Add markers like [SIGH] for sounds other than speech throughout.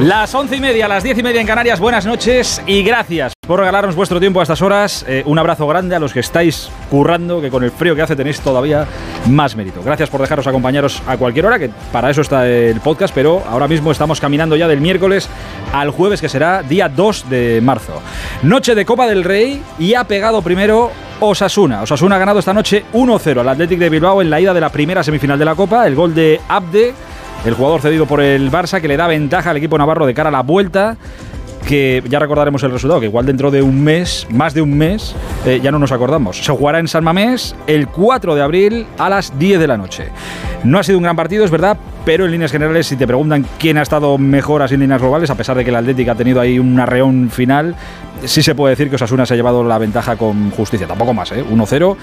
Las once y media, las diez y media en Canarias, buenas noches y gracias por regalarnos vuestro tiempo a estas horas. Eh, un abrazo grande a los que estáis currando, que con el frío que hace tenéis todavía más mérito. Gracias por dejaros acompañaros a cualquier hora, que para eso está el podcast, pero ahora mismo estamos caminando ya del miércoles al jueves, que será día 2 de marzo. Noche de Copa del Rey y ha pegado primero Osasuna. Osasuna ha ganado esta noche 1-0 al Athletic de Bilbao en la ida de la primera semifinal de la Copa. El gol de Abde el jugador cedido por el Barça que le da ventaja al equipo navarro de cara a la vuelta que ya recordaremos el resultado, que igual dentro de un mes, más de un mes, eh, ya no nos acordamos. Se jugará en San Mamés el 4 de abril a las 10 de la noche. No ha sido un gran partido, es verdad, pero en líneas generales, si te preguntan quién ha estado mejor así en líneas globales, a pesar de que el Atlético ha tenido ahí un arreón final, sí se puede decir que Osasuna se ha llevado la ventaja con justicia, tampoco más, ¿eh? 1-0.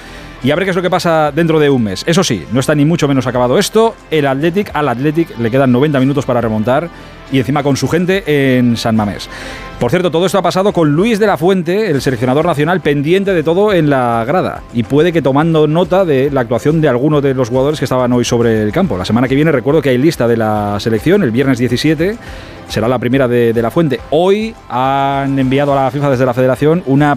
Y a ver qué es lo que pasa dentro de un mes. Eso sí, no está ni mucho menos acabado esto. El Athletic, al Athletic le quedan 90 minutos para remontar y encima con su gente en San Mamés. Por cierto, todo esto ha pasado con Luis de la Fuente, el seleccionador nacional, pendiente de todo en la grada. Y puede que tomando nota de la actuación de algunos de los jugadores que estaban hoy sobre el campo. La semana que viene recuerdo que hay lista de la selección, el viernes 17, será la primera de, de la Fuente. Hoy han enviado a la FIFA desde la federación una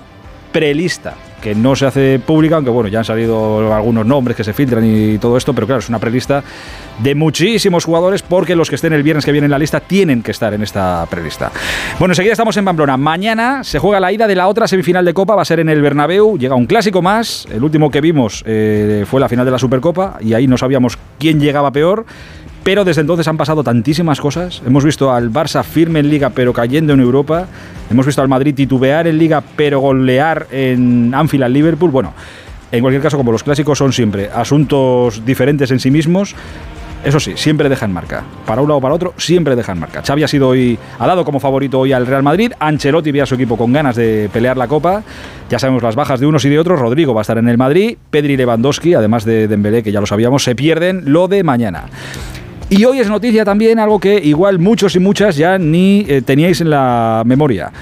prelista que no se hace pública, aunque bueno, ya han salido algunos nombres que se filtran y todo esto, pero claro, es una prelista de muchísimos jugadores porque los que estén el viernes que viene en la lista tienen que estar en esta prelista. Bueno, enseguida estamos en Pamplona. Mañana se juega la ida de la otra semifinal de Copa, va a ser en el Bernabéu, llega un clásico más, el último que vimos eh, fue la final de la Supercopa y ahí no sabíamos quién llegaba peor. Pero desde entonces han pasado tantísimas cosas. Hemos visto al Barça firme en Liga pero cayendo en Europa. Hemos visto al Madrid titubear en Liga pero golear en Anfield al Liverpool. Bueno, en cualquier caso, como los clásicos son siempre asuntos diferentes en sí mismos, eso sí, siempre dejan marca. Para un lado o para otro, siempre dejan marca. Xavi ha sido hoy, ha dado como favorito hoy al Real Madrid. Ancelotti ve a su equipo con ganas de pelear la Copa. Ya sabemos las bajas de unos y de otros. Rodrigo va a estar en el Madrid. Pedri Lewandowski, además de Dembélé, que ya lo sabíamos, se pierden lo de mañana. Y hoy es noticia también algo que igual muchos y muchas ya ni eh, teníais en la memoria.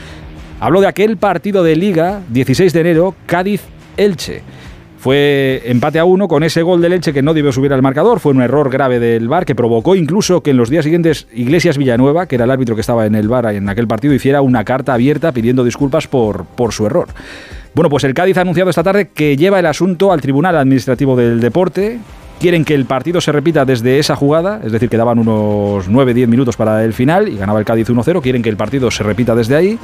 Hablo de aquel partido de Liga, 16 de enero, Cádiz-Elche. Fue empate a uno con ese gol del Elche que no debió subir al marcador. Fue un error grave del VAR que provocó incluso que en los días siguientes Iglesias Villanueva, que era el árbitro que estaba en el VAR en aquel partido, hiciera una carta abierta pidiendo disculpas por, por su error. Bueno, pues el Cádiz ha anunciado esta tarde que lleva el asunto al Tribunal Administrativo del Deporte, quieren que el partido se repita desde esa jugada, es decir, que daban unos 9-10 minutos para el final y ganaba el Cádiz 1-0, quieren que el partido se repita desde ahí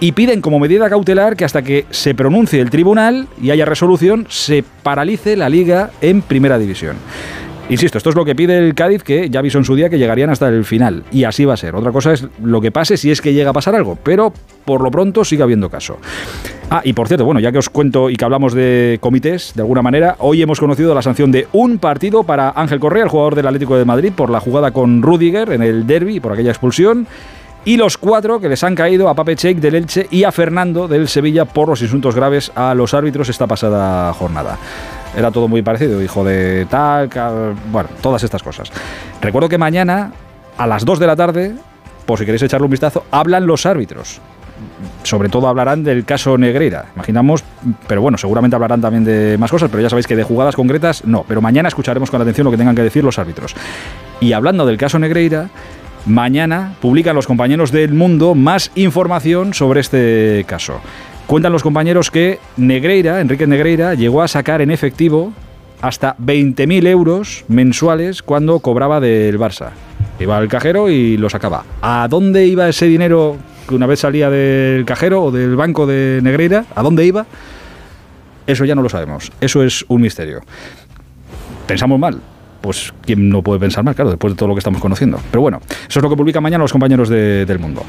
y piden como medida cautelar que hasta que se pronuncie el tribunal y haya resolución, se paralice la liga en primera división. Insisto, esto es lo que pide el Cádiz, que ya avisó en su día que llegarían hasta el final. Y así va a ser. Otra cosa es lo que pase si es que llega a pasar algo. Pero por lo pronto sigue habiendo caso. Ah, y por cierto, bueno, ya que os cuento y que hablamos de comités, de alguna manera, hoy hemos conocido la sanción de un partido para Ángel Correa, el jugador del Atlético de Madrid, por la jugada con Rudiger en el derby, por aquella expulsión y los cuatro que les han caído a Pape Cheik del Elche y a Fernando del Sevilla por los insultos graves a los árbitros esta pasada jornada. Era todo muy parecido, hijo de tal, bueno, todas estas cosas. Recuerdo que mañana, a las 2 de la tarde, por si queréis echarle un vistazo, hablan los árbitros. Sobre todo hablarán del caso Negreira, imaginamos, pero bueno, seguramente hablarán también de más cosas, pero ya sabéis que de jugadas concretas no. Pero mañana escucharemos con atención lo que tengan que decir los árbitros. Y hablando del caso Negreira, mañana publican los compañeros del mundo más información sobre este caso. Cuentan los compañeros que Negreira, Enrique Negreira, llegó a sacar en efectivo hasta 20.000 euros mensuales cuando cobraba del Barça. Iba al cajero y lo sacaba. ¿A dónde iba ese dinero que una vez salía del cajero o del banco de Negreira? ¿A dónde iba? Eso ya no lo sabemos. Eso es un misterio. Pensamos mal pues quién no puede pensar mal, claro, después de todo lo que estamos conociendo. Pero bueno, eso es lo que publican mañana los compañeros del mundo.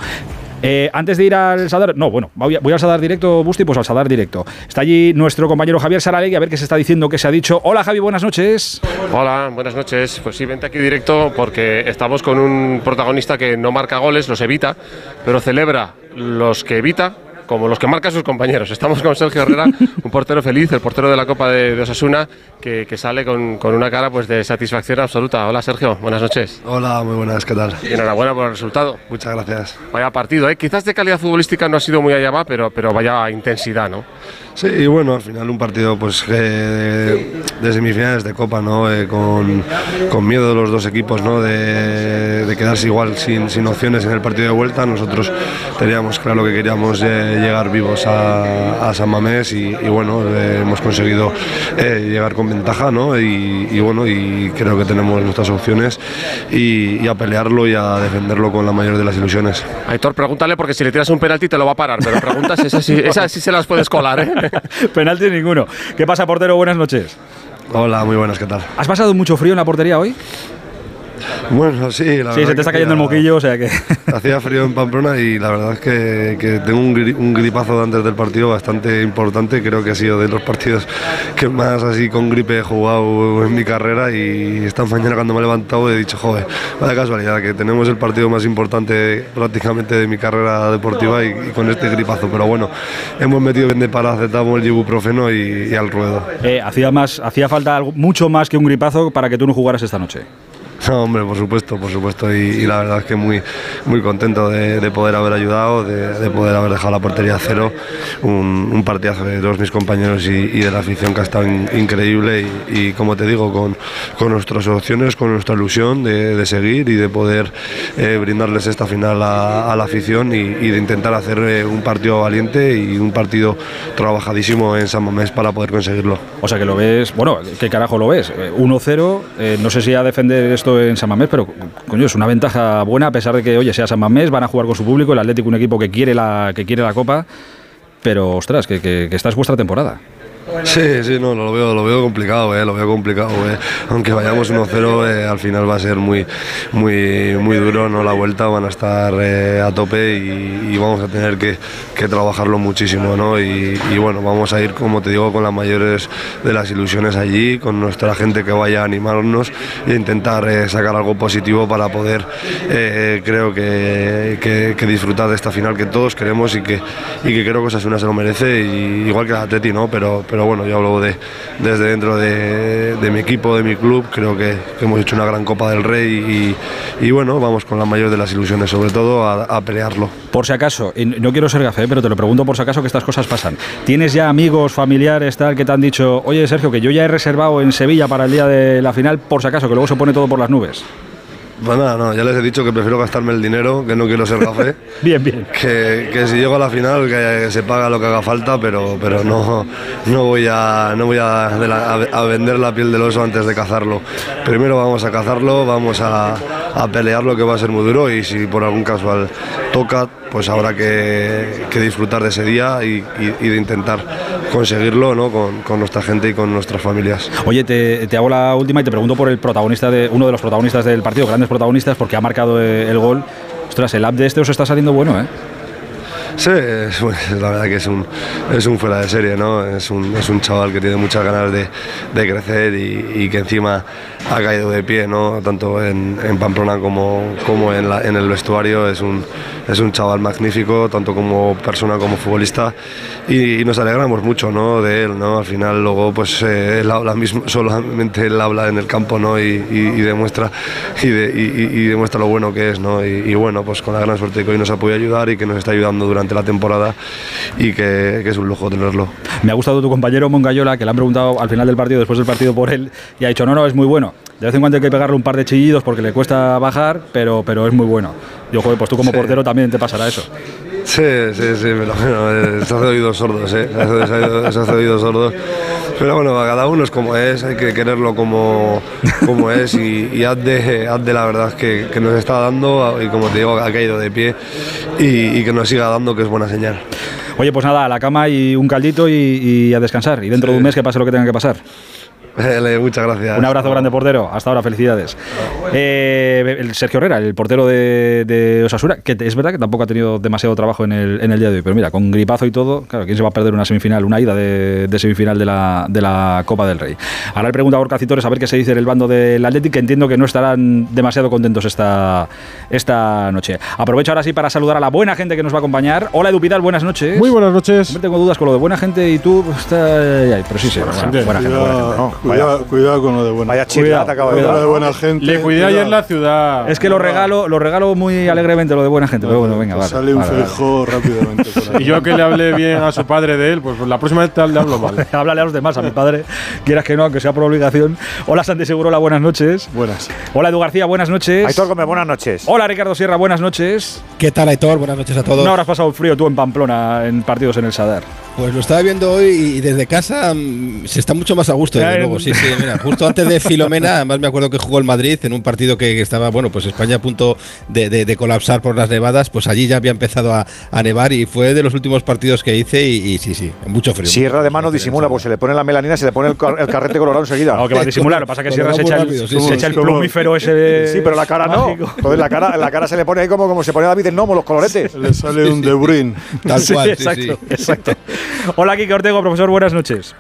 Eh, antes de ir al Sadar, no, bueno, voy, al Sadar directo, Busti, pues al Sadar directo. Está allí nuestro compañero Javier Saralegui, a ver qué se está diciendo, qué se ha dicho. Hola Javi, buenas noches. Hola, buenas noches. Pues sí, vente aquí directo porque estamos con un protagonista que no marca goles, los evita, pero celebra los que evita como los que marcan sus compañeros. Estamos con Sergio Herrera, un portero feliz, el portero de la Copa de, Osasuna, que, sale con, una cara pues, de satisfacción absoluta. Hola Sergio, buenas noches. Hola, muy buenas, ¿qué tal? Y enhorabuena por el resultado. Muchas gracias. Vaya partido, ¿eh? quizás de calidad futbolística no ha sido muy allá va, pero, pero vaya intensidad, ¿no? Sí, y bueno, al final un partido pues de, semifinales de Copa, ¿no? Eh, con, con, miedo de los dos equipos, ¿no? De, quedarse igual sin, sin, opciones en el partido de vuelta. Nosotros teníamos claro que queríamos eh, llegar vivos a, a San Mamés y, bueno, eh, hemos conseguido llegar con ventaja, ¿no? Y, y, bueno, y creo que tenemos nuestras opciones y, a pelearlo y a defenderlo con la mayor de las ilusiones. Aitor, pregúntale porque si le tiras un penalti te lo va a parar, pero preguntas esas sí, esas sí se las puedes colar, ¿eh? [LAUGHS] Penalti ninguno. ¿Qué pasa, portero? Buenas noches. Hola, muy buenas, ¿qué tal? ¿Has pasado mucho frío en la portería hoy? Bueno, sí, la Sí, se te está cayendo el moquillo, o sea que. [LAUGHS] Hacía frío en Pamplona y la verdad es que, tengo un, gripazo antes del partido bastante importante. Creo que ha sido de los partidos que más así con gripe he jugado en mi carrera. Y esta mañana, cuando me he levantado, he dicho, joder, vaya casualidad, que tenemos el partido más importante prácticamente de mi carrera deportiva y, con este gripazo. Pero bueno, hemos metido bien de paracetamol, el ibuprofeno y, y al ruedo. Eh, hacía, más, hacía falta algo, mucho más que un gripazo para que tú no jugaras esta noche. No, [LAUGHS] hombre, por supuesto, por supuesto. Y, la verdad es que muy, muy contento de, poder haber ayudado, de, poder haber dejado la portería a cero. Un, un partidazo de todos mis compañeros y, de la afición que ha estado increíble. Y, como te digo, con, con, nuestras opciones, con nuestra ilusión de, seguir y de poder eh, brindarles esta final a, la afición y, de intentar hacer eh, un partido valiente y un partido trabajadísimo en San Mamés para poder conseguirlo. O sea que lo ves, bueno, ¿qué carajo lo ves? 1-0, eh, no sé si a defender esto en San Mamés, pero coño, es una ventaja buena a pesar de que, oye, sea San Mamés, van a jugar con su público, el Atlético un equipo que quiere la, que quiere la Copa, pero ostras, que, que, que esta es vuestra temporada. Sí, sí, no, lo veo, lo veo complicado, eh, lo veo complicado. Eh. Aunque vayamos 1-0, eh, al final va a ser muy, muy, muy duro, ¿no? La vuelta van a estar a tope y, vamos a tener que, trabajarlo muchísimo, ¿no? Y, bueno, vamos a ir, como te digo, con las mayores de las ilusiones allí, con nuestra gente que vaya a animarnos e intentar sacar algo positivo para poder, creo que, disfrutar de esta final que todos queremos y que, y que creo que Osasuna se lo merece, igual que la Atleti, ¿no? Pero, pero bueno, yo hablo de, desde dentro de, mi equipo, de mi club, creo que, hemos hecho una gran Copa del Rey y, bueno, vamos con la mayor de las ilusiones, sobre todo a, pelearlo. Por si acaso, y no quiero ser café, pero te lo pregunto por si acaso que estas cosas pasan. ¿Tienes ya amigos, familiares, tal, que te han dicho, oye Sergio, que yo ya he reservado en Sevilla para el día de la final, por si acaso, que luego se pone todo por las nubes? Pues nada, no, ya les he dicho que prefiero gastarme el dinero, que no quiero ser café. [LAUGHS] bien, bien. Que, que, si llego a la final, que se paga lo que haga falta, pero, pero no, no voy, a, no voy a, a, vender la piel del oso antes de cazarlo. Primero vamos a cazarlo, vamos a, a pelear lo que va a ser muy duro y si por algún casual toca, pues habrá que, disfrutar de ese día y, de intentar conseguirlo ¿no? con, nuestra gente y con nuestras familias. Oye, te, te, hago la última y te pregunto por el protagonista de uno de los protagonistas del partido, grandes protagonistas, porque ha marcado eh, el gol. Ostras, el app de este os está saliendo bueno, ¿eh? Sí, [LAUGHS] la verdad que es un, es un fuera de serie, ¿no? Es un, es un chaval que tiene muchas ganas de, de crecer y, y, que encima ha caído de pie, ¿no? Tanto en, Pamplona como, como en, el vestuario. Es un, es un chaval magnífico, tanto como persona como futbolista, y, nos alegramos mucho ¿no? de él. ¿no? Al final, luego, pues eh, habla mismo, solamente él habla en el campo ¿no? y, demuestra, y, demuestra lo bueno que es. ¿no? Y, bueno, pues con la gran suerte que hoy nos ha podido ayudar y que nos está ayudando durante la temporada y que, que es un lujo tenerlo. Me ha gustado tu compañero Mongayola, que le han preguntado al final del partido, después del partido por él, y ha dicho, no, no, es muy bueno. De vez en cuando hay que pegarle un par de chillidos porque le cuesta bajar, pero, pero es muy bueno. Yo, joder, pues tú como portero también te pasará eso. Sí, sí, sí, pero bueno, [LAUGHS] se hace oídos sordos, ¿eh? Se hace, oídos sordos. Pero bueno, a cada uno es como es, hay que quererlo como, como es y, y haz, de, la verdad que, que, nos está dando y como te digo, ha caído de pie y, y, que nos siga dando, que es buena señal. Oye, pues nada, a la cama y un caldito y, a descansar. Y dentro de un mes que pase lo que tenga que pasar. Muchas gracias. Un abrazo grande, portero. Hasta ahora, felicidades. Eh, el Sergio Herrera, el portero de, de Osasuna, que es verdad que tampoco ha tenido demasiado trabajo en el, en el día de hoy, pero mira, con gripazo y todo, claro, ¿quién se va a perder una semifinal, una ida de, de semifinal de la, de la Copa del Rey? Ahora le pregunto a Gorka Citores a ver qué se dice en el bando del Athletic, que entiendo que no estarán demasiado contentos esta, esta noche. Aprovecho ahora sí para saludar a la buena gente que nos va a acompañar. Hola, Edu Pidal, buenas noches. Muy buenas noches. Siempre tengo dudas con lo de buena gente y tú, pues, está pero sí, sí, buena, gente. buena gente, buena gente. Cuidado, cuidado, cuidado con lo de buena Vaya te de Cuidado de buena gente. Le cuidé ayer la ciudad. Es que lo regalo, lo regalo muy alegremente lo de buena gente, pero bueno, venga, Pues vale. Sale un vale, vale. feijóo rápidamente. Y yo que le hablé bien a su padre de él, pues la próxima vez le hablo mal. [LAUGHS] Háblale a los demás, a mi padre, [LAUGHS] quieras que no, aunque sea por obligación. Hola Santi Segurola, buenas noches. Buenas. Hola Edu García, buenas noches. Aitor Gómez, buenas noches. Hola Ricardo Sierra, buenas noches. ¿Qué tal, Aitor? Buenas noches a todos. No habrás pasado frío tú en Pamplona en partidos en el Sadar. Pues lo estaba viendo hoy y desde casa mm, se está mucho más a gusto, Ya, Sí, sí, mira, justo antes de Filomena, además me acuerdo que jugó el Madrid en un partido que, estaba, bueno, pues España a punto de, de- de colapsar por las nevadas, pues allí ya había empezado a, a nevar y fue de los últimos partidos que hice y, y sí, sí, mucho frío. Sierra de mano disimula, pues se le pone la melanina, se le pone el, car- el carrete colorado enseguida. No, que va a disimular, lo que pasa es que Sierra se echa, muy el, rápido, sí, se sí. echa el Como- plumífero ese. Sí, pero la cara no. Entonces la cara, la cara se le pone ahí como, como se pone a David el Nomo, los coloretes. Le sale un De Bruyne. Tal Sí, cual, sí, exacto, sí. exacto. Hola Kike Ortego, profesor, buenas noches.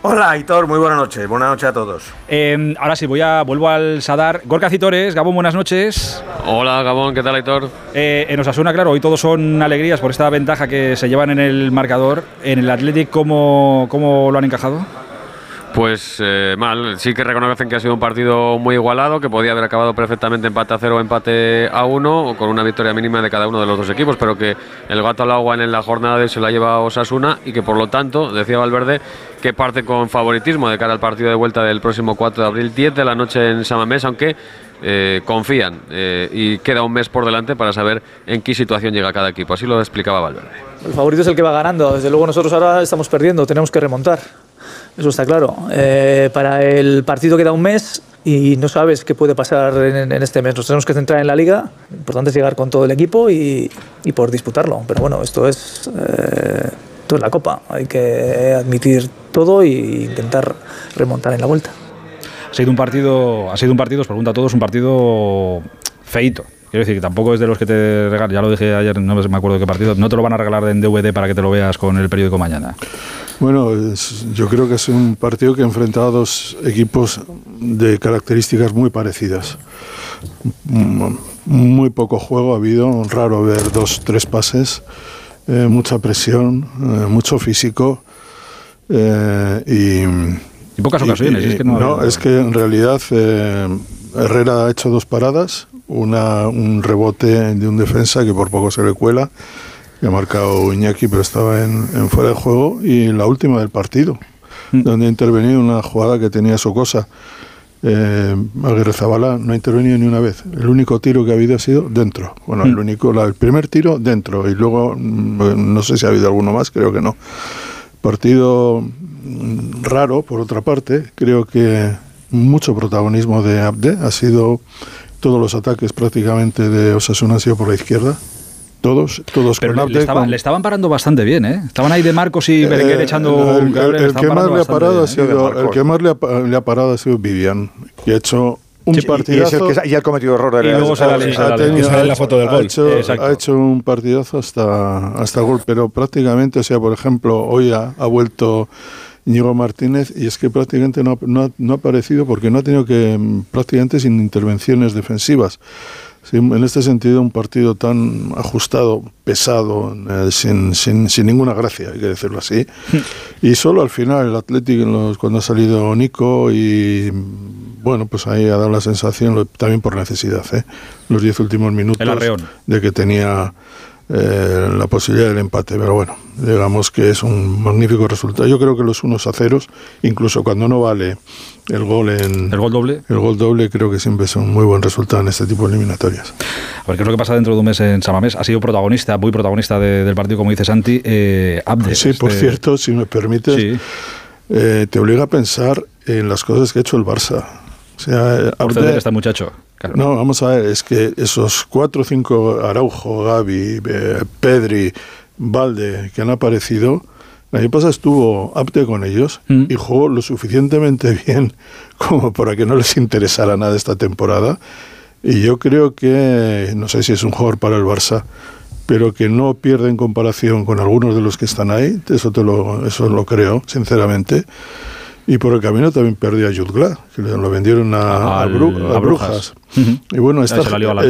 Hola, Aitor, muy buenas noches. Buenas noches a todos. Eh, ahora sí, voy a, vuelvo al Sadar. Gorka Citores, Gabón, buenas noches. Hola Gabón, ¿qué tal Aitor? Eh, en Osasuna, claro, hoy todos son alegrías por esta ventaja que se llevan en el marcador. En el Athletic, ¿cómo, cómo lo han encajado? Pues eh, mal, sí que reconocen que ha sido un partido muy igualado, que podía haber acabado perfectamente empate a cero o empate a uno, o con una victoria mínima de cada uno de los dos equipos, pero que el gato al agua en la jornada de hoy se la lleva Osasuna y que por lo tanto, decía Valverde, que parte con favoritismo de cara al partido de vuelta del próximo 4 de abril, 10 de la noche en Samamés, aunque eh, confían eh, y queda un mes por delante para saber en qué situación llega cada equipo. Así lo explicaba Valverde. El favorito es el que va ganando. Desde luego nosotros ahora estamos perdiendo, tenemos que remontar. Eso está claro. Eh, para el partido queda un mes y no sabes qué puede pasar en, en este mes. Nos tenemos que centrar en la liga. Lo importante es llegar con todo el equipo y, y poder disputarlo. Pero bueno, esto es, eh, esto es la Copa. Hay que admitir todo e intentar remontar en la vuelta. Ha sido un partido, ha sido un partido, os pregunto a todos, un partido feito. Quiero decir que tampoco es de los que te regalan, ya lo dije ayer, no me acuerdo de qué partido, no te lo van a regalar en DVD para que te lo veas con el periódico mañana. Bueno, es- yo creo que es un partido que enfrenta a dos equipos de características muy parecidas. Mm, Muy poco juego ha habido, raro ver dos, tres pases, eh, mucha presión, eh, mucho físico. Eh, y, Y pocas ocasiones, y- es que no es que en realidad eh, Herrera ha hecho dos paradas, una, un rebote de un defensa que por poco se le cuela, que ha marcado Iñaki, pero estaba en, en fuera de juego, y la última del partido, Mm. donde ha intervenido una jugada que tenía Socosa. Eh, Aguirre Zabala no ha intervenido ni una vez. El único tiro que ha habido ha sido dentro. Bueno, el Mm. único, la- el primer tiro dentro y luego mm, no sé si ha habido alguno más, creo que no. Partido raro, por otra parte, creo que mucho protagonismo de Abde, ha sido todos los ataques prácticamente de Osasuna han sido por la izquierda, todos, todos Pero con Abde. le estaba- con- le estaban parando bastante bien, ¿eh? Estaban ahí de Marcos y Berenguer eh, echando el, el- le el que más parando le ha bastante parado ha bien, ¿eh? sido Marcos. el que más le ha, le ha parado ha sido Vivian, que ha hecho un Sí, y- y, es partidazo. el que, y el cometido error Y luego la- ha tenido- sale ha la foto del ha gol. hecho- ha hecho un partidazo hasta, hasta gol, pero prácticamente, o sea, por ejemplo, hoy ha, ha vuelto Íñigo Martínez y es que prácticamente no ha, no ha- no ha aparecido porque no ha tenido que, mm, prácticamente sin intervenciones defensivas. Sí, en este sentido, un partido tan ajustado, pesado, eh, sin, sin, sin ninguna gracia, hay que decirlo así. [LAUGHS] y solo al final el Atlético, los- cuando ha salido Nico y bueno, pues ahí ha dado la sensación, también por necesidad, ¿eh? los diez últimos minutos, El de que tenía eh, la posibilidad del empate. Pero bueno, digamos que es un magnífico resultado. Yo creo que los unos a ceros, incluso cuando no vale el gol en El gol doble. el gol doble, creo que siempre es un muy buen resultado en este tipo de eliminatorias. A ver qué es lo que pasa dentro de un mes en Samamés. Ha sido protagonista, muy protagonista de- del partido, como dice Santi, eh, Abde. Sí, por este- cierto, si me permites, Sí, eh, te obliga a pensar en las cosas que ha hecho el Barça. O sea, eh, Abde- este muchacho. Claro. No, vamos a ver, es que esos cuatro o cinco, Araujo, Gaby, eh, Pedri, Valde, que han aparecido, El año pasado estuvo apte con ellos Mm. y jugó lo suficientemente [LAUGHS] bien como para que no les interesara nada esta temporada. Y yo creo que, no sé si es un jugador para el Barça, pero que no pierde en comparación con algunos de los que están ahí, eso, te lo, eso lo creo, sinceramente. Y por el camino también perdió a Jutgla, que lo vendieron a, a Bru- Brujas. Y bueno, esta,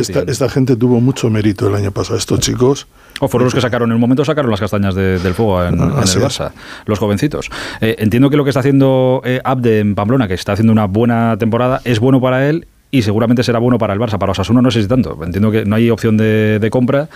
esta, esta gente tuvo mucho mérito el año pasado, estos chicos. O fueron los que sacaron, en el momento sacaron las castañas de- del fuego en, Ah, en el. Barça, los jovencitos. Eh, entiendo que lo que está haciendo eh, Abde en Pamplona, que está haciendo una buena temporada, es bueno para él y seguramente será bueno para el Barça. Para Osasuna no sé si tanto. Entiendo que no hay opción de, de compra.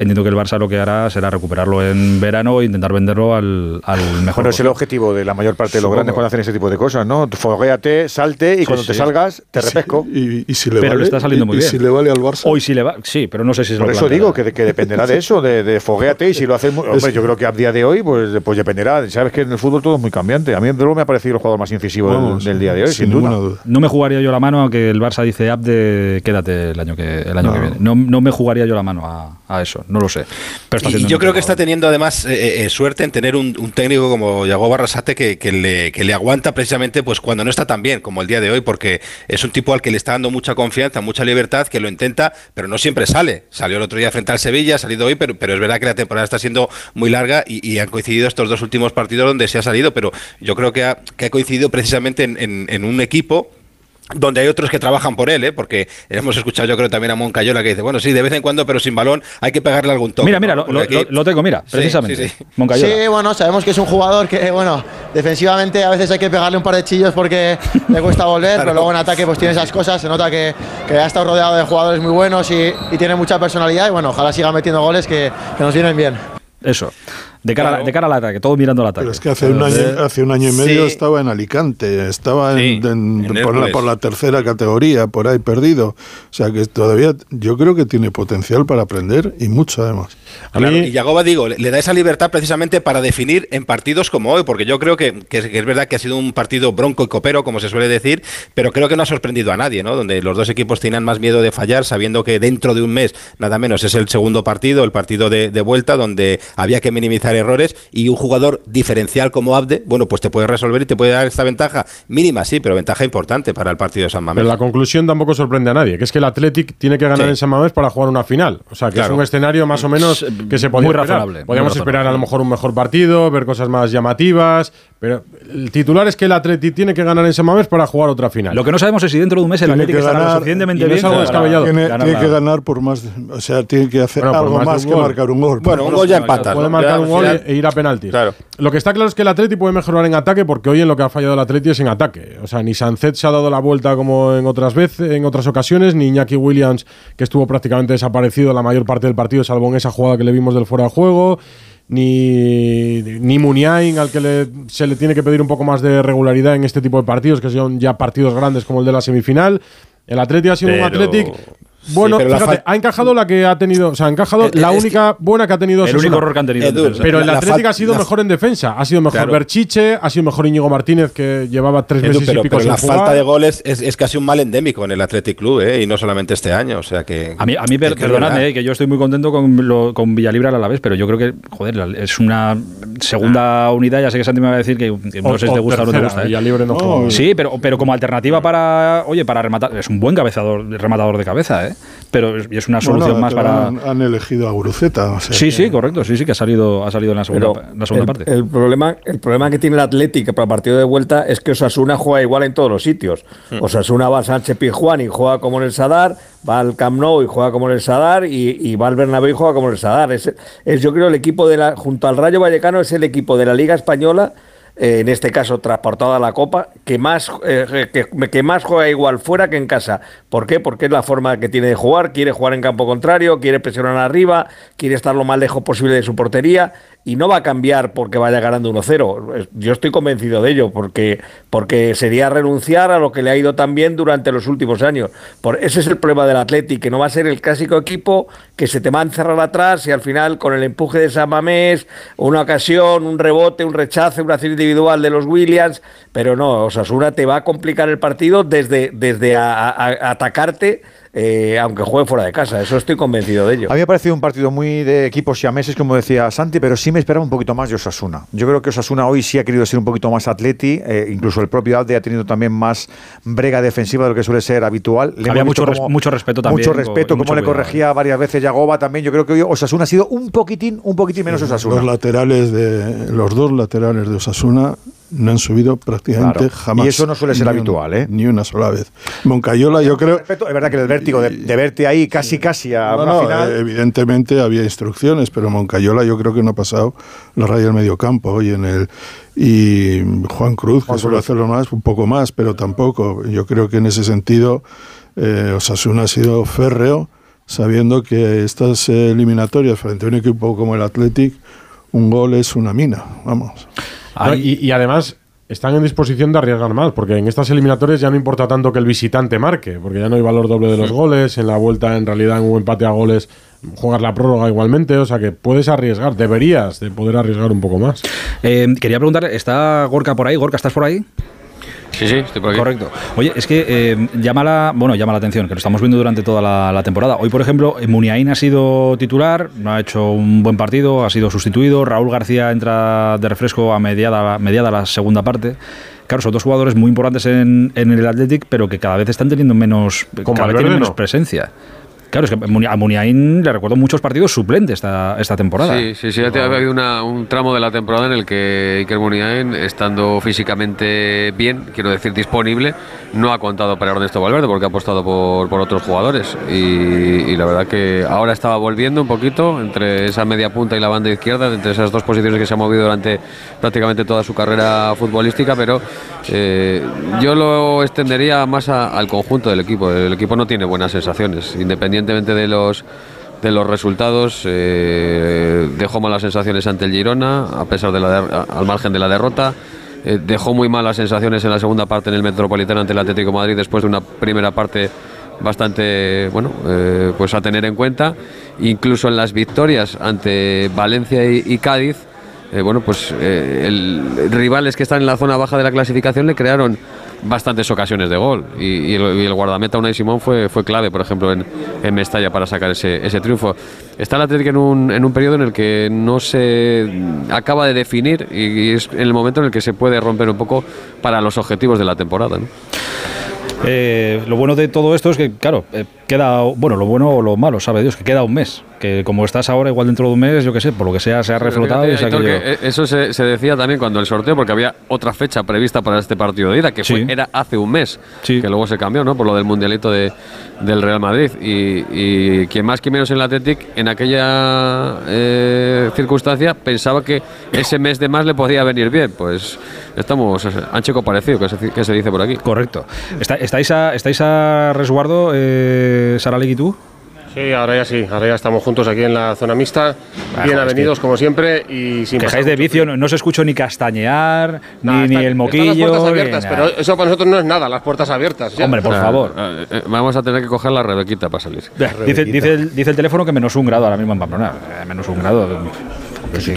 Entiendo que el Barça lo que hará será recuperarlo en verano e intentar venderlo al, al mejor. Bueno, es el objetivo de la mayor parte de los Supongo. grandes cuando hacen ese tipo de cosas, ¿no? Foguéate, salte y Sí, cuando te salgas te repesco. Y, y si le pero vale, le está saliendo y- muy y bien. si le vale al Barça. Hoy sí le va, sí, pero no sé si se Por lo eso digo que, que dependerá de eso, de, de foguéate y si lo haces... Hombre, yo creo que a día de hoy pues, pues dependerá. Sabes que en el fútbol todo es muy cambiante. A mí, de luego, me ha parecido el jugador más incisivo del- Vamos, del, día de hoy, sin, sin duda. ninguna duda. No me jugaría yo la mano a que el Barça dice Abde, quédate el año que, el año No. que viene. No, no me jugaría yo la mano a, a eso, no lo sé. Pero Y yo creo que está teniendo además eh, eh, suerte en tener un, un técnico como Yago Barrasate que, que le, que le aguanta precisamente pues cuando no está tan bien como el día de hoy, porque es un tipo al que le está dando mucha confianza, mucha libertad, que lo intenta, pero no siempre sale. Salió el otro día frente al Sevilla, ha salido hoy, pero, pero es verdad que la temporada está siendo muy larga y, y han coincidido estos dos últimos partidos donde se ha salido, pero yo creo que ha, que ha coincidido precisamente en, en- en un equipo donde hay otros que trabajan por él, ¿eh? porque hemos escuchado yo creo también a Moncayola que dice, bueno, sí, de vez en cuando, pero sin balón hay que pegarle algún toque. Mira, mira, ¿no? lo, tengo, mira, precisamente. sí, sí. Moncayola. Sí, bueno, sabemos que es un jugador que, bueno, defensivamente a veces hay que pegarle un par de chillos porque le cuesta volver, [LAUGHS] pero luego en ataque pues tiene esas cosas, se nota que, que ha estado rodeado de jugadores muy buenos y, y tiene mucha personalidad y bueno, ojalá siga metiendo goles que, que nos vienen bien. Eso. De cara, de cara al ataque, todo mirando al ataque. Pero es que hace un año, hace un año y medio Sí. estaba en Alicante, estaba en- Sí, en- en por, la, por la tercera categoría, por ahí perdido. O sea que todavía yo creo que tiene potencial para aprender y mucho además. A Claro, mí- y Yagoba, digo, le, le da esa libertad precisamente para definir en partidos como hoy, porque yo creo que, que es, que es verdad que ha sido un partido bronco y copero, como se suele decir, pero creo que no ha sorprendido a nadie, ¿no? Donde los dos equipos tenían más miedo de fallar, sabiendo que dentro de un mes, nada menos, es el segundo partido, el partido de, de vuelta, donde había que minimizar errores y un jugador diferencial como Abde, bueno, pues te puede resolver y te puede dar esta ventaja mínima, sí, pero ventaja importante para el partido de San Mamés. Pero la conclusión tampoco sorprende a nadie, que es que el Athletic tiene que ganar Sí. en San Mamés para jugar una final. O sea, que Claro. es un escenario más o menos que se podía Muy esperar. razonable, muy razonable. esperar a lo mejor un mejor partido, ver cosas más llamativas, pero el titular es que el Athletic tiene que ganar en San Mamés para jugar otra final. Lo que no sabemos es si dentro de un mes el que estará suficientemente y no es bien. algo para descabellado. Tiene, ganar tiene la- que ganar por más, o sea, tiene que hacer Bueno, algo más que gol. marcar un gol. Bueno, un gol ya empatas. Puede marcar Ya, un al gol final- e ir a penaltis. Claro. Lo que está claro es que el Atleti puede mejorar en ataque porque hoy en lo que ha fallado el Atleti es en ataque. O sea, ni Sancet se ha dado la vuelta como en otras veces, en otras ocasiones, ni Iñaki Williams, que estuvo prácticamente desaparecido la mayor parte del partido, salvo en esa jugada que le vimos del fuera de juego. Ni, ni Muniain, al que le- se le tiene que pedir un poco más de regularidad en este tipo de partidos, que son ya partidos grandes como el de la semifinal. El Atleti ha sido un Athletic. Bueno, la fíjate, ha encajado la que ha tenido, o sea, ha encajado Eh, la es que- única buena que ha tenido El único error que han tenido. en Edu, defensa. Pero el La- la Atlético ha sido la- mejor en defensa. Ha sido mejor Claro. Berchiche, ha sido mejor Íñigo Martínez, que llevaba tres Edu, meses pero, y pico pero sin la jugar. falta de goles es, es casi un mal endémico en el Athletic Club, ¿eh? y no solamente este año. O sea que. A mí, a mí per- que- perdonadme, eh, que yo estoy muy contento con, lo, con Villalibre a la vez, pero yo creo que, joder, la- es una segunda unidad. Ya sé que Santi me va a decir que, que no O- sé si te o gusta o no te gusta. eh. Villalibre no. Sí, pero, pero como alternativa para, oye, para rematar, es un buen cabezador, rematador de cabeza, ¿eh? Pero es, una solución Bueno, más para. Han, han elegido a Guruceta. o sea Sí, que- sí, correcto, sí, sí, que ha salido, ha salido en la segunda, Pero en la segunda el, parte. el problema, el problema que tiene el Atlético para el partido de vuelta es que Osasuna juega igual en todos los sitios. Hmm. Osasuna va a Sánchez Pizjuán y juega como en el Sadar, va al Camp Nou y juega como en el Sadar, y, y va al Bernabéu y juega como en el Sadar. Es, es, yo creo el equipo de la, junto al Rayo Vallecano es el equipo de la Liga Española eh, en este caso transportada a la Copa, que más, eh, que más juega igual fuera que en casa. ¿Por qué? Porque es la forma que tiene de jugar, quiere jugar en campo contrario, quiere presionar arriba, quiere estar lo más lejos posible de su portería y no va a cambiar porque vaya ganando 1-0. Yo estoy convencido de ello, porque, porque sería renunciar a lo que le ha ido tan bien durante los últimos años. Por, ese es el problema del Atlético, que no va a ser el clásico equipo que se te va a encerrar atrás y al final con el empuje de San Mamés, una ocasión, un rebote, un rechace, una acción individual de los Williams, pero no, Osasuna te va a complicar el partido desde, desde a, a- a atacarte eh, aunque juegue fuera de casa. Eso estoy convencido de ello. A mí me ha parecido un partido muy de equipos siameses, como decía Santi, pero sí me esperaba un poquito más de Osasuna. Yo creo que Osasuna hoy sí ha querido ser un poquito más atleti, eh, incluso el propio Alde ha tenido también más brega defensiva de lo que suele ser habitual. Le Había mucho, res- como- mucho respeto también. Mucho respeto, como mucho le cuidado. corregía varias veces Yagoba también. Yo creo que hoy Osasuna ha sido un poquitín, un poquitín menos Osasuna. Los laterales de los dos laterales de Osasuna no han subido prácticamente Claro. jamás. Y eso no suele ser Ni habitual, ¿eh? Ni una sola vez. Moncayola, yo creo. Es verdad que el vértigo de, de verte ahí casi casi a No, una no, final. eh, evidentemente había instrucciones, pero Moncayola yo creo que no ha pasado la raya del medio campo hoy en el y Juan Cruz, que suele hacerlo más, un poco más, pero tampoco. Yo creo que en ese sentido eh, Osasuna ha sido férreo, sabiendo que estas eliminatorias frente a un equipo como el Athletic, un gol es una mina, vamos. No, y, y además están en disposición de arriesgar más, porque en estas eliminatorias ya no importa tanto que el visitante marque, porque ya no hay valor doble de los goles, en la vuelta en realidad en un empate a goles juegas la prórroga igualmente, o sea que puedes arriesgar, deberías de poder arriesgar un poco más. Eh, quería preguntar, ¿está Gorka por ahí? Gorka, ¿estás por ahí? Sí, sí, estoy por aquí. Correcto. Oye, es que eh, llama la, bueno, llama la atención, que lo estamos viendo durante toda la, la temporada. Hoy, por ejemplo, Muniain ha sido titular, no ha hecho un buen partido, ha sido sustituido. Raúl García entra de refresco a mediada, mediada la segunda parte. Claro, son dos jugadores muy importantes en, en el Athletic, pero que cada vez están teniendo menos, Con cada vez tienen menos no. presencia. Claro, es que a Muniain le recuerdo muchos partidos suplentes esta, esta temporada. Sí, sí, sí. Ha habido una- un tramo de la temporada en el que Iker Muniain, estando físicamente bien, quiero decir disponible, no ha contado para Ernesto Valverde porque ha apostado por, por otros jugadores. Y, y la verdad que ahora estaba volviendo un poquito entre esa media punta y la banda izquierda, entre esas dos posiciones que se ha movido durante prácticamente toda su carrera futbolística, pero eh, yo lo extendería más a- al conjunto del equipo. El equipo no tiene buenas sensaciones, independientemente de los de los resultados eh, dejó malas sensaciones ante el Girona a pesar de la al margen de la derrota. Eh, dejó muy malas sensaciones en la segunda parte en el Metropolitano ante el Atlético Madrid después de una primera parte bastante bueno eh, pues a tener en cuenta. Incluso en las victorias ante Valencia y, y Cádiz bueno, pues rivales que están en la zona baja de la clasificación le crearon bastantes ocasiones de gol y, el, y el guardameta Unai Simón fue, fue clave, por ejemplo, en, en Mestalla para sacar ese, ese triunfo. Está el Atlético en un, en un periodo en el que no se acaba de definir y, es en el momento en el que se puede romper un poco para los objetivos de la temporada. Eh, lo bueno de todo esto es que, claro, eh, queda, bueno, lo bueno o lo malo, sabe Dios, que queda un mes. Que como estás ahora, igual dentro de un mes, yo qué sé, por lo que sea, se ha reflotado y se ha que, eh, eso se, se decía también cuando el sorteo, porque había otra fecha prevista para este partido de ida, que fue- Sí. era hace un mes, que luego se cambió, ¿no? Por lo del mundialito de, del Real Madrid. Y, y quien más que menos en el Athletic, en aquella eh, circunstancia, pensaba que ese mes de más le podía venir bien. Pues estamos ancheco parecido, que se, que se dice por aquí. Correcto. Está- ¿Estáis a, estáis a resguardo, eh, Saralegui y tú? Sí, ahora ya sí, ahora ya estamos juntos aquí en la zona mixta, Ah, bien avenidos como siempre y sin Quejáis de vicio, no, no os escucho ni castañear, ni, ni el Están moquillo. las puertas abiertas, pero eso para nosotros no es nada, las puertas abiertas. ya. Hombre, por favor. eh, eh, vamos a tener que coger la Rebequita para salir. Dice, dice, el, dice el teléfono que menos un grado ahora mismo en Pamplona. Eh, Menos un grado. Que si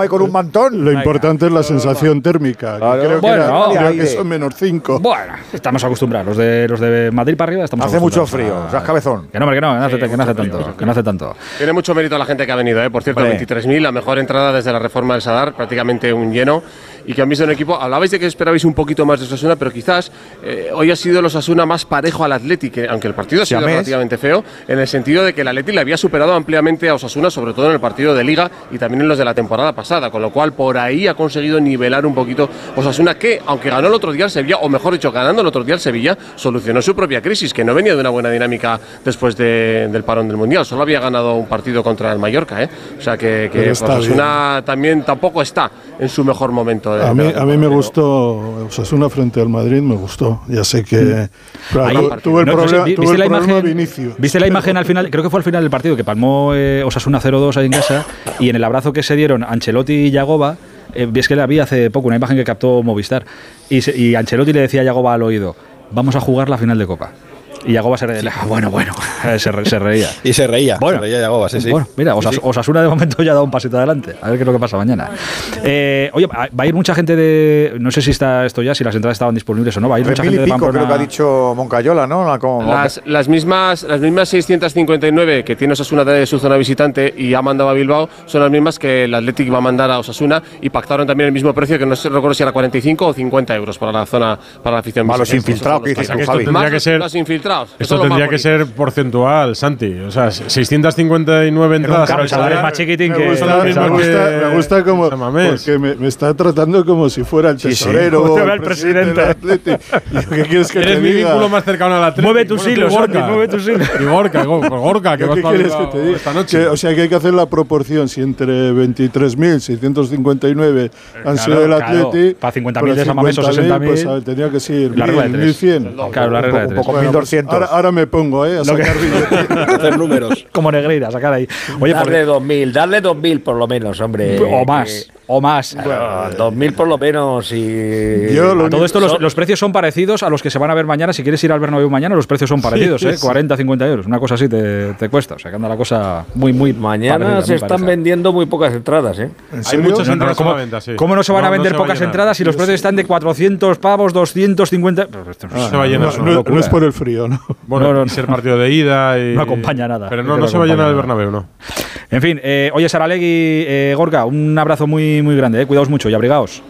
ahí con un mantón. Lo importante es la sensación térmica. Creo, que, era- son menos 5. Bueno, estamos acostumbrados. Los de, los de Madrid para arriba estamos Hace mucho frío, a- seas cabezón. Que no, que no, que no hace, tanto. Que no hace tanto. Tiene mucho mérito la gente que ha venido, ¿eh? por cierto, Hombre. 23.000, la mejor entrada desde la reforma del Sadar, prácticamente un lleno, y que han visto un equipo, hablabais de que esperabais un poquito más de Osasuna, pero quizás eh, hoy ha sido el Osasuna más parejo al Athletic, que, aunque el partido ha sido Siamés. relativamente feo, en el sentido de que el Athletic le había superado ampliamente a Osasuna, sobre todo en el partido de Liga y también en los de la temporada pasada, con lo cual por ahí ha conseguido nivelar un poquito Osasuna, que aunque ganó el otro día el Sevilla, o mejor dicho, ganando el otro día el Sevilla, solucionó su propia crisis, que no venía de una buena dinámica después de- del parón del Mundial, solo había ganado un partido contra el Mallorca, ¿eh? o sea que, Osasuna también tampoco está en su mejor momento. De- A mí, a mí me gustó Osasuna frente al Madrid, me gustó. Ya sé que claro, Ahí- tuve el no- no sé, problema, tuve ¿viste el la problema imagen? de Vinicius. ¿Viste la imagen al final? Creo que fue al final del partido que palmó eh, Osasuna 0-2 ahí en casa y en el abrazo que se dieron Ancelotti y Yagoba, eh, ves que la vi hace poco, una imagen que captó Movistar, y, se- y Ancelotti le decía a Yagoba al oído, vamos a jugar la final de Copa. Y Yagoba se reía. Bueno, bueno, [LAUGHS] se, re- se reía. Y se reía, Bueno. se reía Yagoba, sí, sí. Bueno, mira, Osas-. Osasuna de momento ya ha dado un pasito adelante. A ver qué es lo que pasa mañana. Eh, oye, va a ir mucha gente de. No sé si está esto ya, si las entradas estaban disponibles o no. Va a ir mucha gente y de pico, creo Pamplona. que ha dicho Moncayola, ¿no? La- como- Las, las mismas las mismas 659 que tiene Osasuna de su zona visitante y ha mandado a Bilbao son las mismas que el Athletic va a mandar a Osasuna y pactaron también el mismo precio que no sé recuerdo si era 45 o 50 euros para la zona para la afición. Malos visitante. infiltrados, que dices tú. Javi. Que Más ser- los infiltrados. Que Esto tendría que ser porcentual, Santi. O sea, 659 entradas. Claro, el al salario es más chiquitín Me que. gusta, lo me gusta- que- me gusta como porque me, me está tratando como si fuera el Sí, sí. tesorero [LAUGHS] Como si o el el presidente. del Atleti. ¿Y ¿Qué quieres que Eres te mi vínculo más cercano a la Mueve tus hilos, Santi, mueve tus hilos. Y Gorka, Go- Gorka, que ¿Qué vas para quieres que te diga? esta noche. Que, o sea que hay que hacer la proporción. Si entre 23.659 han sido del. Atleti. Para 50.000 pues de San Mamés o 50.000, Pues 60.000, a ver, tenía que ser la regla de 1.000, tres. 1.100. Claro, la regla de Un tres. poco- bueno, pues ahora, ahora me pongo, ¿eh? A que- sacar billetes. [LAUGHS] Hacer números. Como Negreira, sacar ahí. Oye, por- darle 2.000, darle 2.000 por lo menos, hombre. o más, o más. Claro, 2.000 por lo menos y... Yo lo A todo esto los, precios son parecidos a los que se van a ver mañana. Si quieres ir al Bernabéu mañana, los precios son parecidos, ¿eh? sí. 40, 50 euros. Una cosa así te, te cuesta. O sea, que anda la cosa muy, muy Mañana parecida, se están parecida. vendiendo muy pocas entradas, ¿eh? ¿En Hay muchas No, no, entradas ¿cómo, venta, sí. cómo no se van a No, vender a pocas entradas si los precios están de 400 pavos, 250? Pero esto no, se va a llenar, no, es por el frío, ¿no? Bueno, No, no, ser partido de ida y... No acompaña nada. Pero No se va a llenar el Bernabéu, no. En fin, eh, oye, Saralegui, eh, Gorka, un abrazo muy, muy grande. Eh. Cuidaos mucho y abrigaos.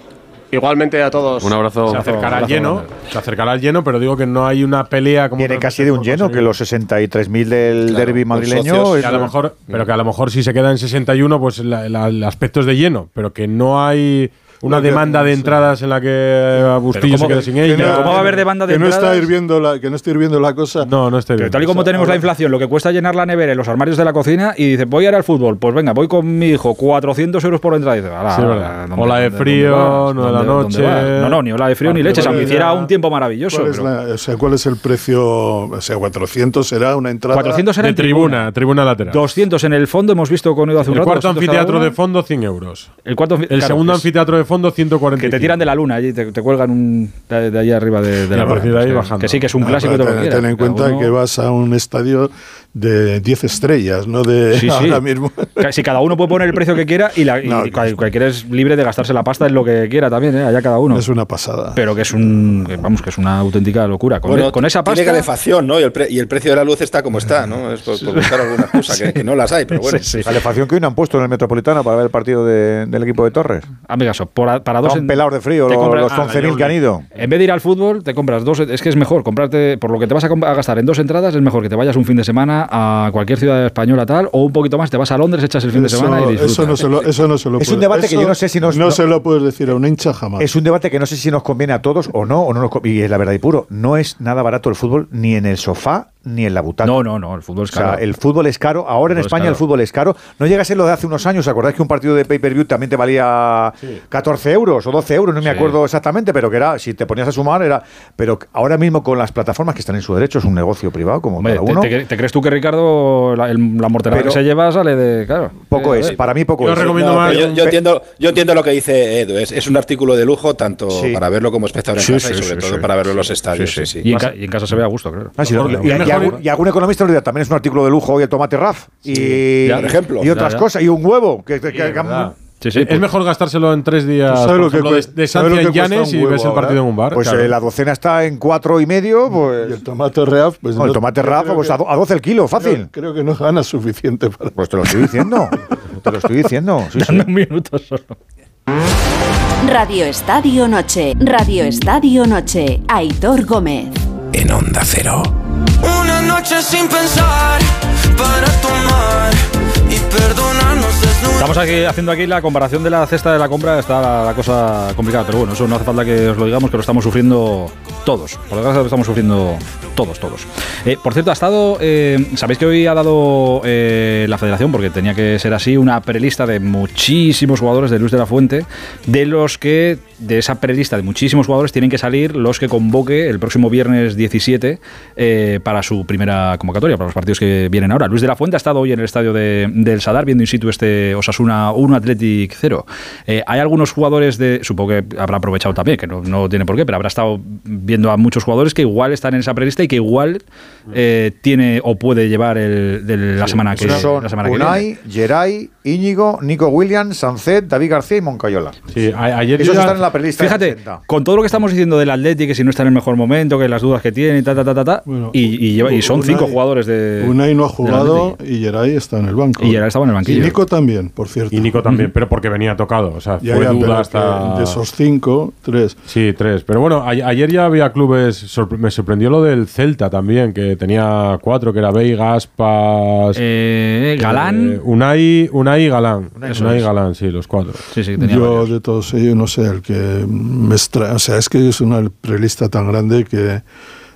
Igualmente a todos. Un abrazo. Se acercará al lleno, grande. se acercará al lleno, pero digo que no hay una pelea como... Viene otras casi de un lleno, que los 63.000 del derby los madrileño. es- Que a lo mejor, pero que a lo mejor si se queda en 61, pues la- la- el aspecto es de lleno, pero que no hay una No, que- demanda de entradas en la que Bustillo se quede sin Que ella. Pero ¿cómo va a haber demanda de que no está entradas? hirviendo la Que no está hirviendo la cosa. No, no Pero bien. tal y como tenemos la inflación, lo que cuesta llenar la nevera en los armarios de la cocina y dice, voy a ir al fútbol, pues venga, voy con mi hijo, 400 euros por entrada. Y dice, "Ala, Sí, es ala, verdad. ¿dónde- Ola de frío, no de la ¿Dónde- dónde noche. No, no, ni ola de frío ni Ah, leches, ¿cuál aunque hiciera la- un tiempo maravilloso. ¿Cuál es, la- o sea, ¿Cuál es el precio? O sea, 400 será una entrada. 400 era De en tribuna, tribuna lateral. 200 en el fondo, hemos visto con Edu hace un el rato, cuarto 200 cada anfiteatro de fondo, 100 euros. El, cuarto, anfi- El claro, segundo es- anfiteatro de fondo, 140. Que te tiran de la luna, allí te, te cuelgan un, de, de allí arriba de, de Y la a partir luna. de ahí que- bajando. Que sí, que es un clásico ten, en cuenta uno- que vas a un estadio de 10 estrellas, no de Sí, sí. ahora mismo. Si cada uno puede poner el precio que quiera y, la, y No, cualquiera es libre de gastarse la pasta en lo que quiera también, ¿eh? allá cada uno. Es una pasada. Pero que es un, que vamos, que es una auténtica locura. Con, Bueno, con esa pasta. Tiene calefacción, ¿no? Y el, pre- y el precio de la luz está como está, ¿no? Es por, por buscar alguna cosa, que, [LAUGHS] que no las hay, pero bueno. Sí, sí. Calefacción que hoy no han puesto en el Metropolitano para ver el partido de- del equipo de Torres. Amigaso, por a- para dos. Están pelados de frío los, compras- los ah, 11.000 que han ido. En vez de ir al fútbol, te compras dos. Es que es mejor comprarte, por lo que te vas a, a gastar en dos entradas, es mejor que te vayas un fin de semana a cualquier ciudad española tal, o un poquito más, te vas a Londres, echas el fin de Eso- semana y disfrutas. eso no se lo, eso no se lo Es un puede- debate que eso yo no sé si nos- no, no- se lo puedes decir a un hincha jamás. Es un debate que no sé si nos conviene a todos o no, o no nos y es la verdad y puro. No es nada barato el fútbol ni en el sofá ni en la butaca. No, no, no, el fútbol es O sea, caro. el fútbol es caro. Ahora en es España caro. el fútbol es caro. No llega a ser lo de hace unos años. ¿Acordáis que un partido de pay-per-view también te valía 14 euros o 12 euros? No me Sí. acuerdo exactamente, pero que era, si te ponías a sumar, era. Pero ahora mismo con las plataformas que están en su derecho, es un negocio privado, como Hombre, cada uno. te- te crees tú que Ricardo, la, el- la morterada que se lleva sale de. Claro. Poco Eh, es, eh, para mí poco Yo es. recomiendo No, más. pero yo, yo entiendo, yo entiendo lo que dice Edu. Es, es un artículo de lujo, tanto Sí. para verlo como espectador en Sí, casa sí, y sobre sí, todo sí. para verlo en los estadios. Sí, Sí, sí. sí. Y, en y en casa se ve a gusto, claro. Ah, sí, lo- y, Mejor- y algún, y algún economista lo dirá, también es un artículo de lujo hoy el tomate RAF y, Ya, por ejemplo. y otras Ya, ya. cosas, y un huevo. Que, que- que- verdad. Sí, sí, es pues- mejor gastárselo en tres días ¿Tú sabes por lo que ejemplo, de, de Santi en Llanes y ves el ahora? partido en un bar. pues claro. eh, la docena está en cuatro y medio, pues. Y el tomate reaf, pues no, el tomate RAF, creo pues que- a, do- a 12 el kilo, fácil. Creo, creo que no ganas suficiente para. Pues te lo estoy diciendo. te lo estoy diciendo. Sí, sí. Dame un minuto solo. Radio Estadio Noche. Radio Estadio Noche. Aitor Gómez. En Onda Cero. Noche sin pensar para tomar y perdonarnos desnudos. Estamos aquí haciendo aquí la comparación de la cesta de la compra, está la, la cosa complicada, pero bueno, eso no hace falta que os lo digamos, que lo estamos sufriendo todos. Por desgracia lo estamos sufriendo todos, todos. Eh, por cierto, ha estado, eh, sabéis que hoy ha dado eh, la federación, porque tenía que ser así, una prelista de muchísimos jugadores de Luis de la Fuente, de los que, de esa prelista de muchísimos jugadores, tienen que salir los que convoque el próximo viernes 17 eh, para su primera convocatoria, para los partidos que vienen ahora. Luis de la Fuente ha estado hoy en el estadio de, del Sadar, viendo in situ este Osasuna 1 Athletic 0. Eh, hay algunos jugadores de. Supongo que habrá aprovechado también, que no, no tiene por qué, pero habrá estado viendo a muchos jugadores que igual están en esa prelista y que igual eh, tiene o puede llevar el, de la semana que, Son la semana que viene. Geray, Íñigo, Nico Williams, Sancet, David García y Moncayola. Sí, a- ayer Esos yo ya- están en la prelista. Fíjate, 60. con todo lo que estamos diciendo del Atleti, que si no está en el mejor momento, que las dudas que tiene, y ta, ta, ta, ta, ta, y, y lleva- y son Unai- cinco jugadores de. Unai no ha jugado y Geray está en el banco. Y Geray estaba en el banquillo. Y Nico también, por cierto. Y Nico también, pero porque venía tocado. O sea, Ya, fue ya, duda hasta. de esos cinco, tres. Sí, tres. Pero bueno, a- ayer ya había clubes. sorpre- me sorprendió lo del Celta también, que tenía cuatro, que era Veiga, Aspas. Eh, Galán. eh, Unai, Unai y Galán. Eso Unai. Galán, sí, los cuatro. Sí, sí, Yo de todos ellos no sé, el que me extrae, o sea, es que es una prelista tan grande que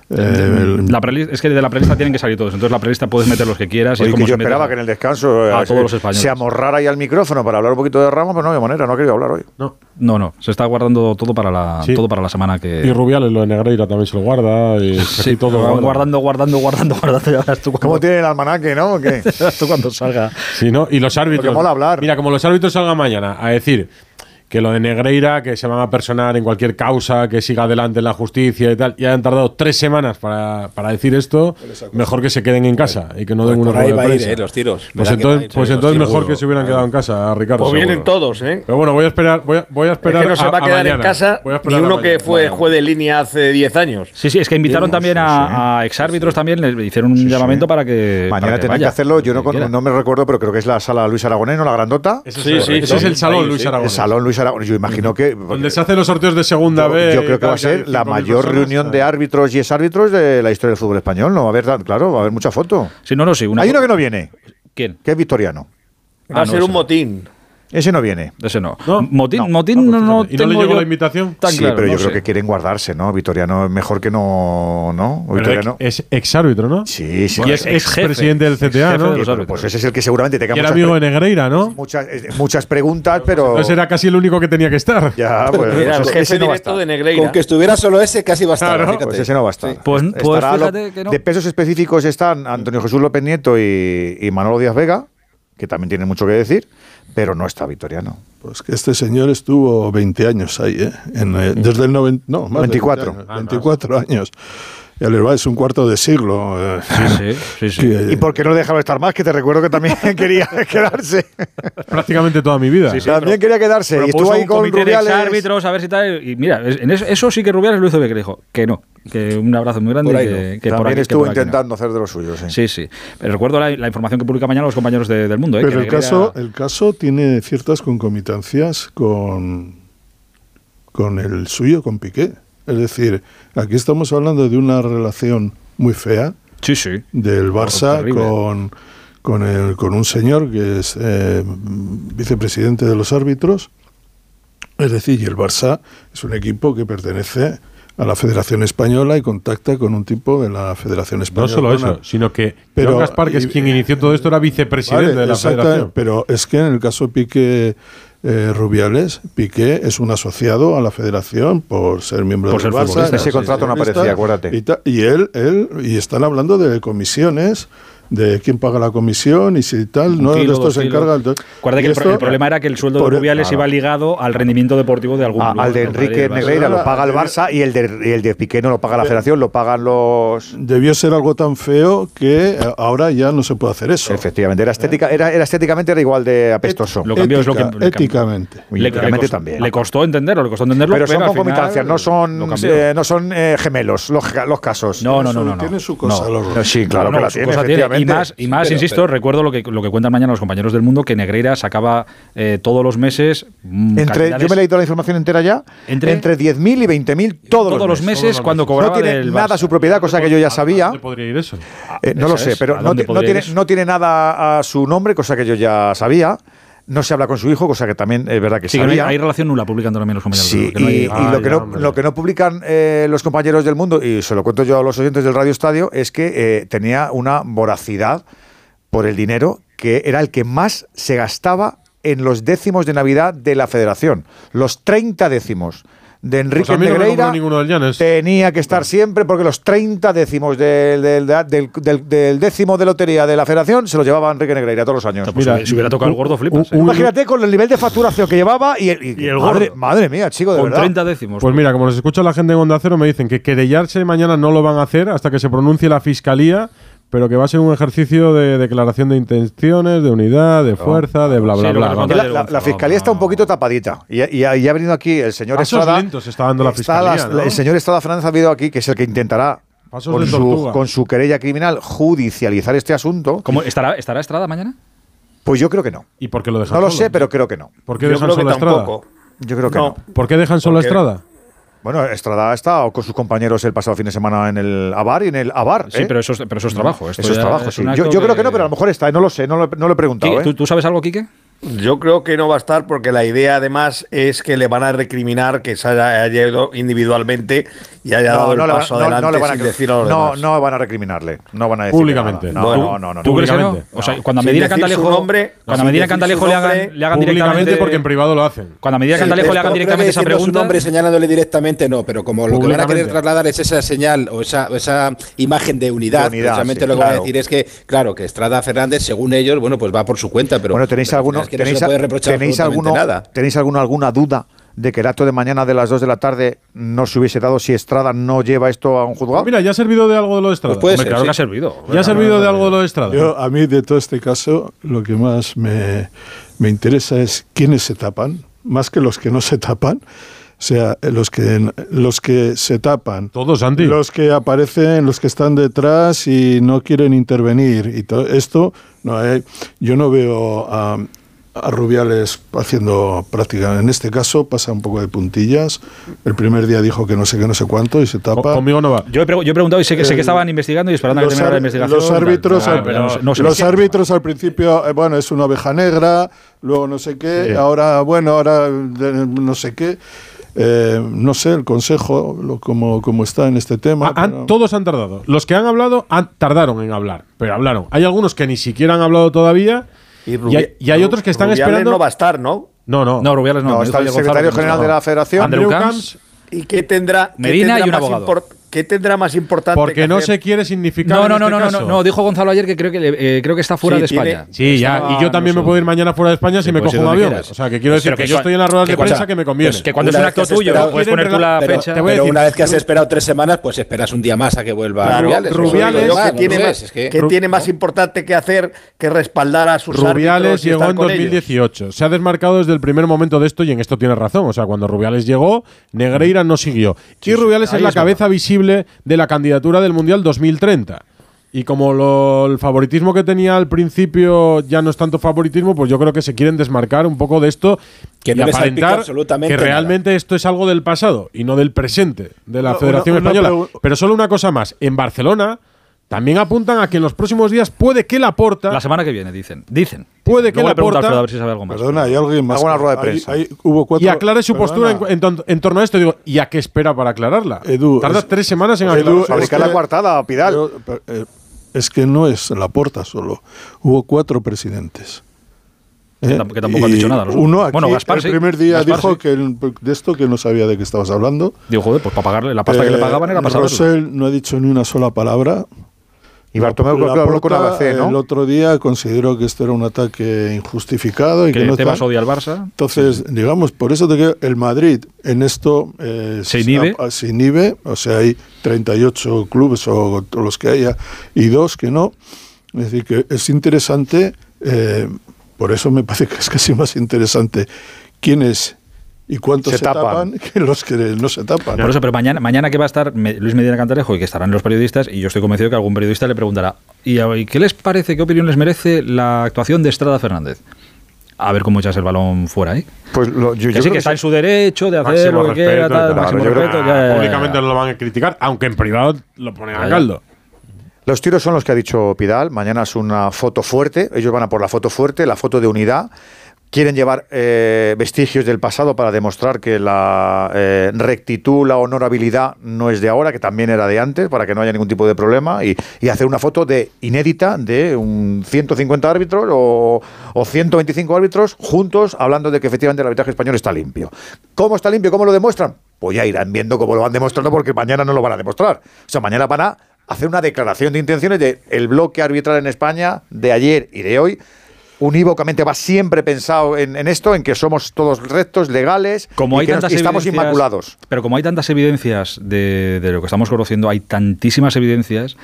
eh, el- La prelista- es que de la prelista tienen que salir todos. Entonces la prelista puedes meter los que quieras. y es que como yo si metes esperaba a- que en el descanso eh, a se- todos los españoles. se amorrara ahí al micrófono para hablar un poquito de Ramos, pero no había manera, no ha querido hablar hoy. No. No, no, se está guardando todo para la, Sí. todo para la semana que. Y Rubiales, lo de Negreira también se lo guarda. Y Sí, todo guardando, guardando, guardando, guardando. Ya verás tú cuando, ¿Cómo tiene el almanaque, no? ¿O qué? [LAUGHS] tú cuando salga. Sí, ¿no? Y los árbitros. Mola hablar. Mira, como los árbitros salgan mañana a decir que lo de Negreira, que se van a personar en cualquier causa, que siga adelante en la justicia y tal, y han tardado tres semanas para, para decir esto, mejor que se queden en casa y que no den Pues una rueda va de a ir, prensa. eh, los tiros. Pues entonces, ir, pues sí, entonces mejor que se hubieran quedado en casa, Ricardo. Pues vienen seguro. todos, ¿eh? Pero bueno, voy a esperar, voy a, voy a Es esperar. que no se a- va a quedar en mañana. casa Voy a ni uno que mañana. fue juez de línea hace 10 años. Sí, sí, es que invitaron también a, a exárbitros también, le hicieron un llamamiento para que. Mañana para tendrán que hacerlo, yo no, me recuerdo, pero creo que es la sala Luis Aragonés, ¿no? La grandota. Sí, sí, ese es el salón Luis Aragonés. El salón Luis Aragonés. Yo imagino que. Donde se hacen los sorteos de segunda Yo, vez. yo creo que va a ser la 5.000 mayor personas. reunión de árbitros y exárbitros de la historia del fútbol español. No va a haber, claro, va a haber mucha foto. Sí, no, no, sí. Una Hay uno que no viene, ¿Quién? que es Victoriano. Va a Ah, no, ser un motín. Ese no viene. Ese no. No. Motín, No. Motín no, no, ¿Y no le llegó la invitación? tan sí, claro, pero yo no creo sé. que quieren guardarse, ¿no? Victoriano es mejor que no. ¿No? Pero Victoriano. es ex árbitro, ¿no? Sí, sí. Y es claro. ex presidente del CTA, jefe ¿no? de pues ese es el que seguramente tenga Y era muchas, amigo de Negreira, ¿no? muchas, eh, muchas preguntas, pero. Entonces era casi el único que tenía que estar. [LAUGHS] Ya, pues, Era el pues jefe ese no va a directo estar. de Negreira. Con que estuviera solo ese casi bastaba, Claro. fíjate. Pues ese no va a estar. Pues- pues lo- fíjate que no. De pesos específicos están Antonio Jesús López Nieto y, y Manolo Díaz Vega, que también tienen mucho que decir, pero no está Victoriano. Pues que este señor estuvo 20 años ahí, ¿eh? En, eh, desde el 90, no, más de 24. 20 años, 24 años. Y al Herbal es un cuarto de siglo. eh. Sí, sí, sí. ¿Y por qué no le dejaron estar más? Que te recuerdo que también [LAUGHS] quería [LAUGHS] quedarse. Prácticamente toda mi vida. también quería quedarse. Y estuvo ahí un con comité de Rubiales. árbitros a ver si tal. Y mira, en eso, eso sí que Rubiales lo hizo bien, que le dijo que no. Que un abrazo muy grande. Por ahí que, no. que por También aquí- que estuvo por aquí no. intentando hacer de los suyos. sí. Sí, sí. Pero recuerdo la, la información que publica mañana los compañeros de- del mundo. ¿eh? Pero que el caso, el caso tiene ciertas concomitancias con, con el suyo, con Piqué. Es decir, aquí estamos hablando de una relación muy fea Sí, sí. del Barça con, con, el, con un señor que es eh, vicepresidente de los árbitros. Es decir, y el Barça es un equipo que pertenece a la Federación Española y contacta con un tipo de la Federación No Española. solo Una- eso, sino que Pero- Joan Gaspar, que es quien inició todo esto, era vicepresidente Vale, de la exacta- federación. Pero es que en el caso Piqué eh, Rubiales, Piqué es un asociado a la federación por ser miembro Por del ser Barça. Ese contrato no aparecía, acuérdate. Y, ta- y él, él, y están hablando de comisiones, de quién paga la comisión y si tal, no kilo, de esto se kilos. encarga. el- Acuérdate y que el, pro- esto- el problema era que el sueldo por- de Rubiales claro. iba ligado al rendimiento deportivo de algún A- club. al de Enrique. Negreira lo paga el debe- Barça y el de, y el de Piqué no lo paga la Federación, lo pagan los. Debió ser algo tan feo que eh, ahora ya no se puede hacer eso. Efectivamente, era estética, era, era estéticamente era igual de apestoso. Lo cambió, es lo que- Ética- le éticamente. Le, éticamente costó, también. le costó entenderlo, le costó entenderlo. Pero son concomitancias, no son, eh, no son eh, gemelos los, los casos. No, no, no, Su- no, no. Tiene su cosa, No. los- No, sí, claro que la tiene. Y más, y más pero- insisto, pero- recuerdo lo que, lo que cuentan mañana los compañeros del mundo, que Negreira sacaba eh, todos los meses. mm, Entre, yo me he leído la información entera ya. Entre- Entre, 10.000 y 20.000 todos, todos los meses Todos los cuando meses. cobraba No tiene del nada Barça. su propiedad, cosa que yo ya sabía. ¿Dónde podría ir eso? Eh, no lo sé, es, pero ¿a no, no tiene, no tiene nada a su nombre, cosa que yo ya sabía. No se habla con su hijo, cosa que también es verdad que Sí, que hay, sabía. hay relación nula, publican también los compañeros. Sí, del mundo, que no y, hay- y Ah, lo, que ya, no, lo que no publican eh, los compañeros del mundo, y se lo cuento yo a los oyentes del Radio Estadio, es que eh, tenía una voracidad por el dinero que era el que más se gastaba en los décimos de Navidad de la Federación. Los 30 décimos. De Enrique Pues a mí no me Negreira ninguno del Llanes. tenía que estar siempre porque los 30 décimos del, del, del- del- del décimo de lotería de la federación se los llevaba Enrique Negreira todos los años. Pues si hubiera tocado el gordo, flipas. ¿eh? Imagínate con el nivel de facturación que llevaba y, el- y- el madre, gordo. madre mía, chico, de Con verdad. 30 décimos. Pues mira, como nos escucha la gente en Onda Cero, me dicen que querellarse mañana no lo van a hacer hasta que se pronuncie la fiscalía, pero que va a ser un ejercicio de declaración de intenciones, de unidad, de fuerza, de bla, bla, bla. Vamos. La, la- la fiscalía está un poquito tapadita. Y, y- y ha venido aquí el señor Pasos Estrada. lentos está dando la está fiscalía, ¿no? El señor Estrada Fernández ha venido aquí, que es el que intentará. Con su, con su querella criminal judicializar este asunto. ¿Cómo, estará, ¿Estará Estrada mañana? Pues yo creo que no. ¿Y por qué lo dejan No lo sé, pero creo que no. ¿Por qué Yo dejan creo que solo a Estrada? tampoco. Yo creo que no. ¿Por qué dejan solo a Porque- Estrada? Bueno, Estrada ha estado con sus compañeros el pasado fin de semana en el ABAR y en el ABAR. Sí, ¿eh? pero eso es, pero eso es trabajo. Esto Eso es trabajo, es sí. Yo, creo que no, pero a lo mejor está, no lo sé, no lo, no lo he preguntado. Quique, ¿eh? ¿tú, tú sabes algo, Quique? Yo creo que no va a estar porque la idea además es que le van a recriminar que se haya, haya ido individualmente y haya dado el le van- paso no- adelante no le van a sin decir a los no, demás. no van a recriminarle. No van a decir Públicamente. No, no, no, no. ¿Tú crees que no? Públicamente. O sea, cuando a Medina Cantalejo, nombre, cuando a Medina Cantalejo su le hagan, nombre, le hagan Públicamente directamente porque en privado lo hacen. Cuando a Medina Sí, Cantalejo le hagan directamente que esa diciendo su pregunta, nombre señalándole directamente no, pero como lo que van a querer trasladar es esa señal o esa, esa imagen de unidad, De unidad, precisamente sí, lo que van a decir es que, claro, que Estrada Fernández, según ellos, bueno, pues va por su cuenta, pero Bueno, ¿tenéis pero al alguno, final es que no se tenéis, puede reprochar tenéis alguno, nada. ¿tenéis alguno, alguna duda de que el acto de mañana de las 2 de la tarde no se hubiese dado si Estrada no lleva esto a un juzgado? Mira, ya ha servido de algo de lo de Estrada. Pues puede Hombre, ser, claro sí. que ha servido. ya ha servido de algo de lo de Estrada. Yo, a mí, de todo este caso, lo que más me, me interesa es quiénes se tapan, más que los que no se tapan. O sea, los que, los que se tapan. Todos, Santi. Los que aparecen, los que están detrás y no quieren intervenir. Y todo esto, no, eh, yo no veo a, a Rubiales haciendo práctica. En este caso pasa un poco de puntillas. El primer día dijo que no sé qué, no sé cuánto y se tapa. Conmigo no va. Yo he, pregu- yo he preguntado y sé que, sé que El- estaban investigando y esperando a que los, terminara la investigación. los tal. árbitros, al, no no sé los árbitros al principio, eh, bueno, es una oveja negra, luego no sé qué, Sí. ahora, bueno, ahora de- no sé qué. Eh, no sé, el consejo, lo, como, como está en este tema. Ah, han- pero- Todos han tardado. Los que han hablado han, tardaron en hablar, pero hablaron. Hay algunos que ni siquiera han hablado todavía y, hay, y hay otros que están Rubiales esperando. no va a estar, ¿no? no, no. No, Rubiales no. No, está el secretario Gonzalo general no de la federación. Andrew Camps. ¿Y qué tendrá, qué Medina tendrá y un más abogado. ¿Qué tendrá más importante porque que no hacer? se quiere significar. No, en no, no, este no, no, caso. no, dijo Gonzalo ayer que creo que, eh, creo que está fuera Sí, de tiene- España. Sí, ya. Y yo también no me puedo ir mañana fuera de España si Sí, me puedes cojo un avión. quieras. O sea, que quiero decir que, que yo estoy en las ruedas de prensa que me conviene. Pues que cuando es un acto tuyo esperado- no puedes poner tú la pero fecha. te voy a Pero decir- una vez que has esperado tres semanas, pues esperas un día más a que vuelva Claro, Rubiales. Rubiales- ¿qué ¿qué tiene, no más, que- que- ¿qué tiene más importante que hacer que respaldar a sus Rubiales llegó en con ellos? 2018. Se ha desmarcado desde el primer momento de esto y en esto tiene razón. O sea, cuando Rubiales llegó, Negreira no siguió. y Rubiales es la cabeza visible de la candidatura del Mundial 2030. Y como lo- el favoritismo que tenía al principio ya no es tanto favoritismo, pues yo creo que se quieren desmarcar un poco de esto Que y aparentar absolutamente que nada. realmente esto es algo del pasado y no del presente de la Federación una Española. Pero solo una cosa más. En Barcelona también apuntan a que en los próximos días puede que la porta La semana que viene, dicen. Dicen. Puede que Luego le pregunto a Laporta- Alfredo a ver si sabe algo más. Perdona, hay alguien más. Hago una rueda de prensa. hay- hubo cuatro, y aclare su postura en, en en torno a esto. Digo, ¿y a qué espera para aclararla? Edu, Tarda es- tres semanas en Edu, Fabricar que- la coartada, Pidal. Yo, per- eh, es que no es la porta solo. Hubo cuatro presidentes. Que ¿Eh? que tampoco han dicho nada los Uno aquí, Bueno, Gaspar el sí. primer día Gaspar dijo sí. que el- de esto que no sabía de qué estabas hablando. Digo, joder, pues para pagarle la pasta que le Eh, pagaban era saberlo. Rosell no ha dicho ni una sola palabra. Y Bartomeu habló con ABC, ¿no? El otro día consideró que esto era un ataque injustificado y que, Que no Tebas tal. odia al Barça. Entonces, digamos, por eso te digo, el Madrid en esto eh, Se inhibe. a- se inhibe, o sea, hay 38 clubes o, o los que haya y dos que no. Es decir, que es interesante, eh, por eso me [LAUGHS] parece que es casi más interesante quiénes y cuántos Se se, tapan. tapan. [LAUGHS] que los que no se tapan. Por eso, pero mañana, mañana que va a estar Luis Medina Cantalejo y que estarán los periodistas, y yo estoy convencido que algún periodista le preguntará, ¿y, qué les parece, qué opinión les merece la actuación de Estrada Fernández? A ver cómo echas el balón fuera ahí. Pues lo- yo, Que yo sí, creo que está sí. en su derecho de hacer Máximo lo que quiera, tal, claro, máximo respeto. Ya. Públicamente no lo van a criticar, aunque en privado lo ponen a caldo. Los tiros son los que ha dicho Pidal. Mañana es una foto fuerte. Ellos van a por la foto fuerte, la foto de unidad. Quieren llevar eh, vestigios del pasado para demostrar que la eh, rectitud, la honorabilidad no es de ahora, que también era de antes, para que no haya ningún tipo de problema. Y, y hacer una foto de inédita de un 150 árbitros o, o 125 árbitros juntos hablando de que efectivamente el arbitraje español está limpio. ¿Cómo está limpio? ¿Cómo lo demuestran? pues ya irán viendo cómo lo van demostrando porque mañana no lo van a demostrar. O sea, mañana van a hacer una declaración de intenciones de el bloque arbitral en España de ayer y de hoy unívocamente va siempre pensado en, en esto, en que somos todos rectos, legales Como y hay que tantas estamos inmaculados. Pero como hay tantas evidencias de, de lo que estamos conociendo, hay tantísimas evidencias.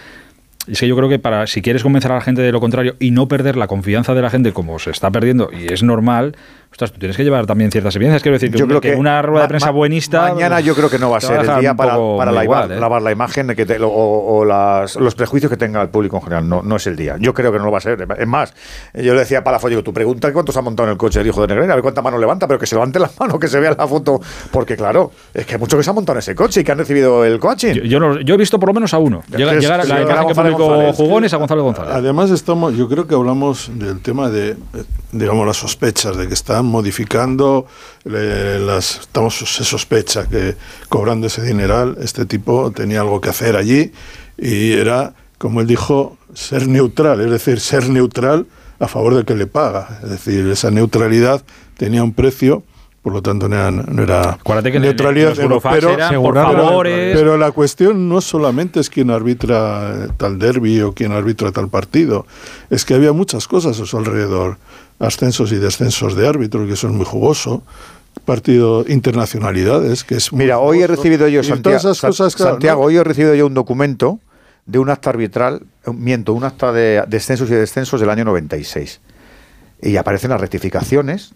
Es que yo creo que para si quieres convencer a la gente de lo contrario y no perder la confianza de la gente como se está perdiendo y es normal, ostras, tú tienes que llevar también ciertas evidencias. Quiero decir que, Yo creo que que una rueda de prensa buenista. Mañana yo creo que no va a ser el día para, para la- igual, ¿eh? lavar la imagen que te- o, o las- los prejuicios que tenga el público en general. No, no es el día. Yo creo que no lo va a ser. Es más, yo le decía a Palafox, digo, tú pregunta cuántos ha montado en el coche el hijo de Negreira, a ver cuántas manos levanta, pero que se levante las [LAUGHS] manos, que se vea la foto. Porque claro, es que hay muchos que se han montado en ese coche y que han recibido el coaching. Yo, yo no- yo he visto por lo menos a uno. Llega, Es- llegar a sí, la era imagen que González publicó González. Jugones a Gonzalo González. Además, estamos, yo creo que hablamos del tema de, digamos, las sospechas de que modificando, las, estamos, se sospecha que cobrando ese dineral, este tipo tenía algo que hacer allí y era, como él dijo, ser neutral, es decir, ser neutral a favor del que le paga. Es decir, esa neutralidad tenía un precio. Por lo tanto, no era, no era Acuérdate que neutralidad, pero, eran por pero- favores. pero la cuestión no solamente es quién arbitra eh, tal derby o quién arbitra tal partido, es que había muchas cosas a su alrededor, ascensos y descensos de árbitros, que eso es muy jugoso, partido internacionalidades, que es muy Mira, hoy he recibido yo, Santiago, todas esas Sa- cosas, claro, Santiago, ¿no? hoy he recibido yo un documento de un acta arbitral, eh, miento, un acta de descensos y descensos del año 96. Y aparecen las rectificaciones.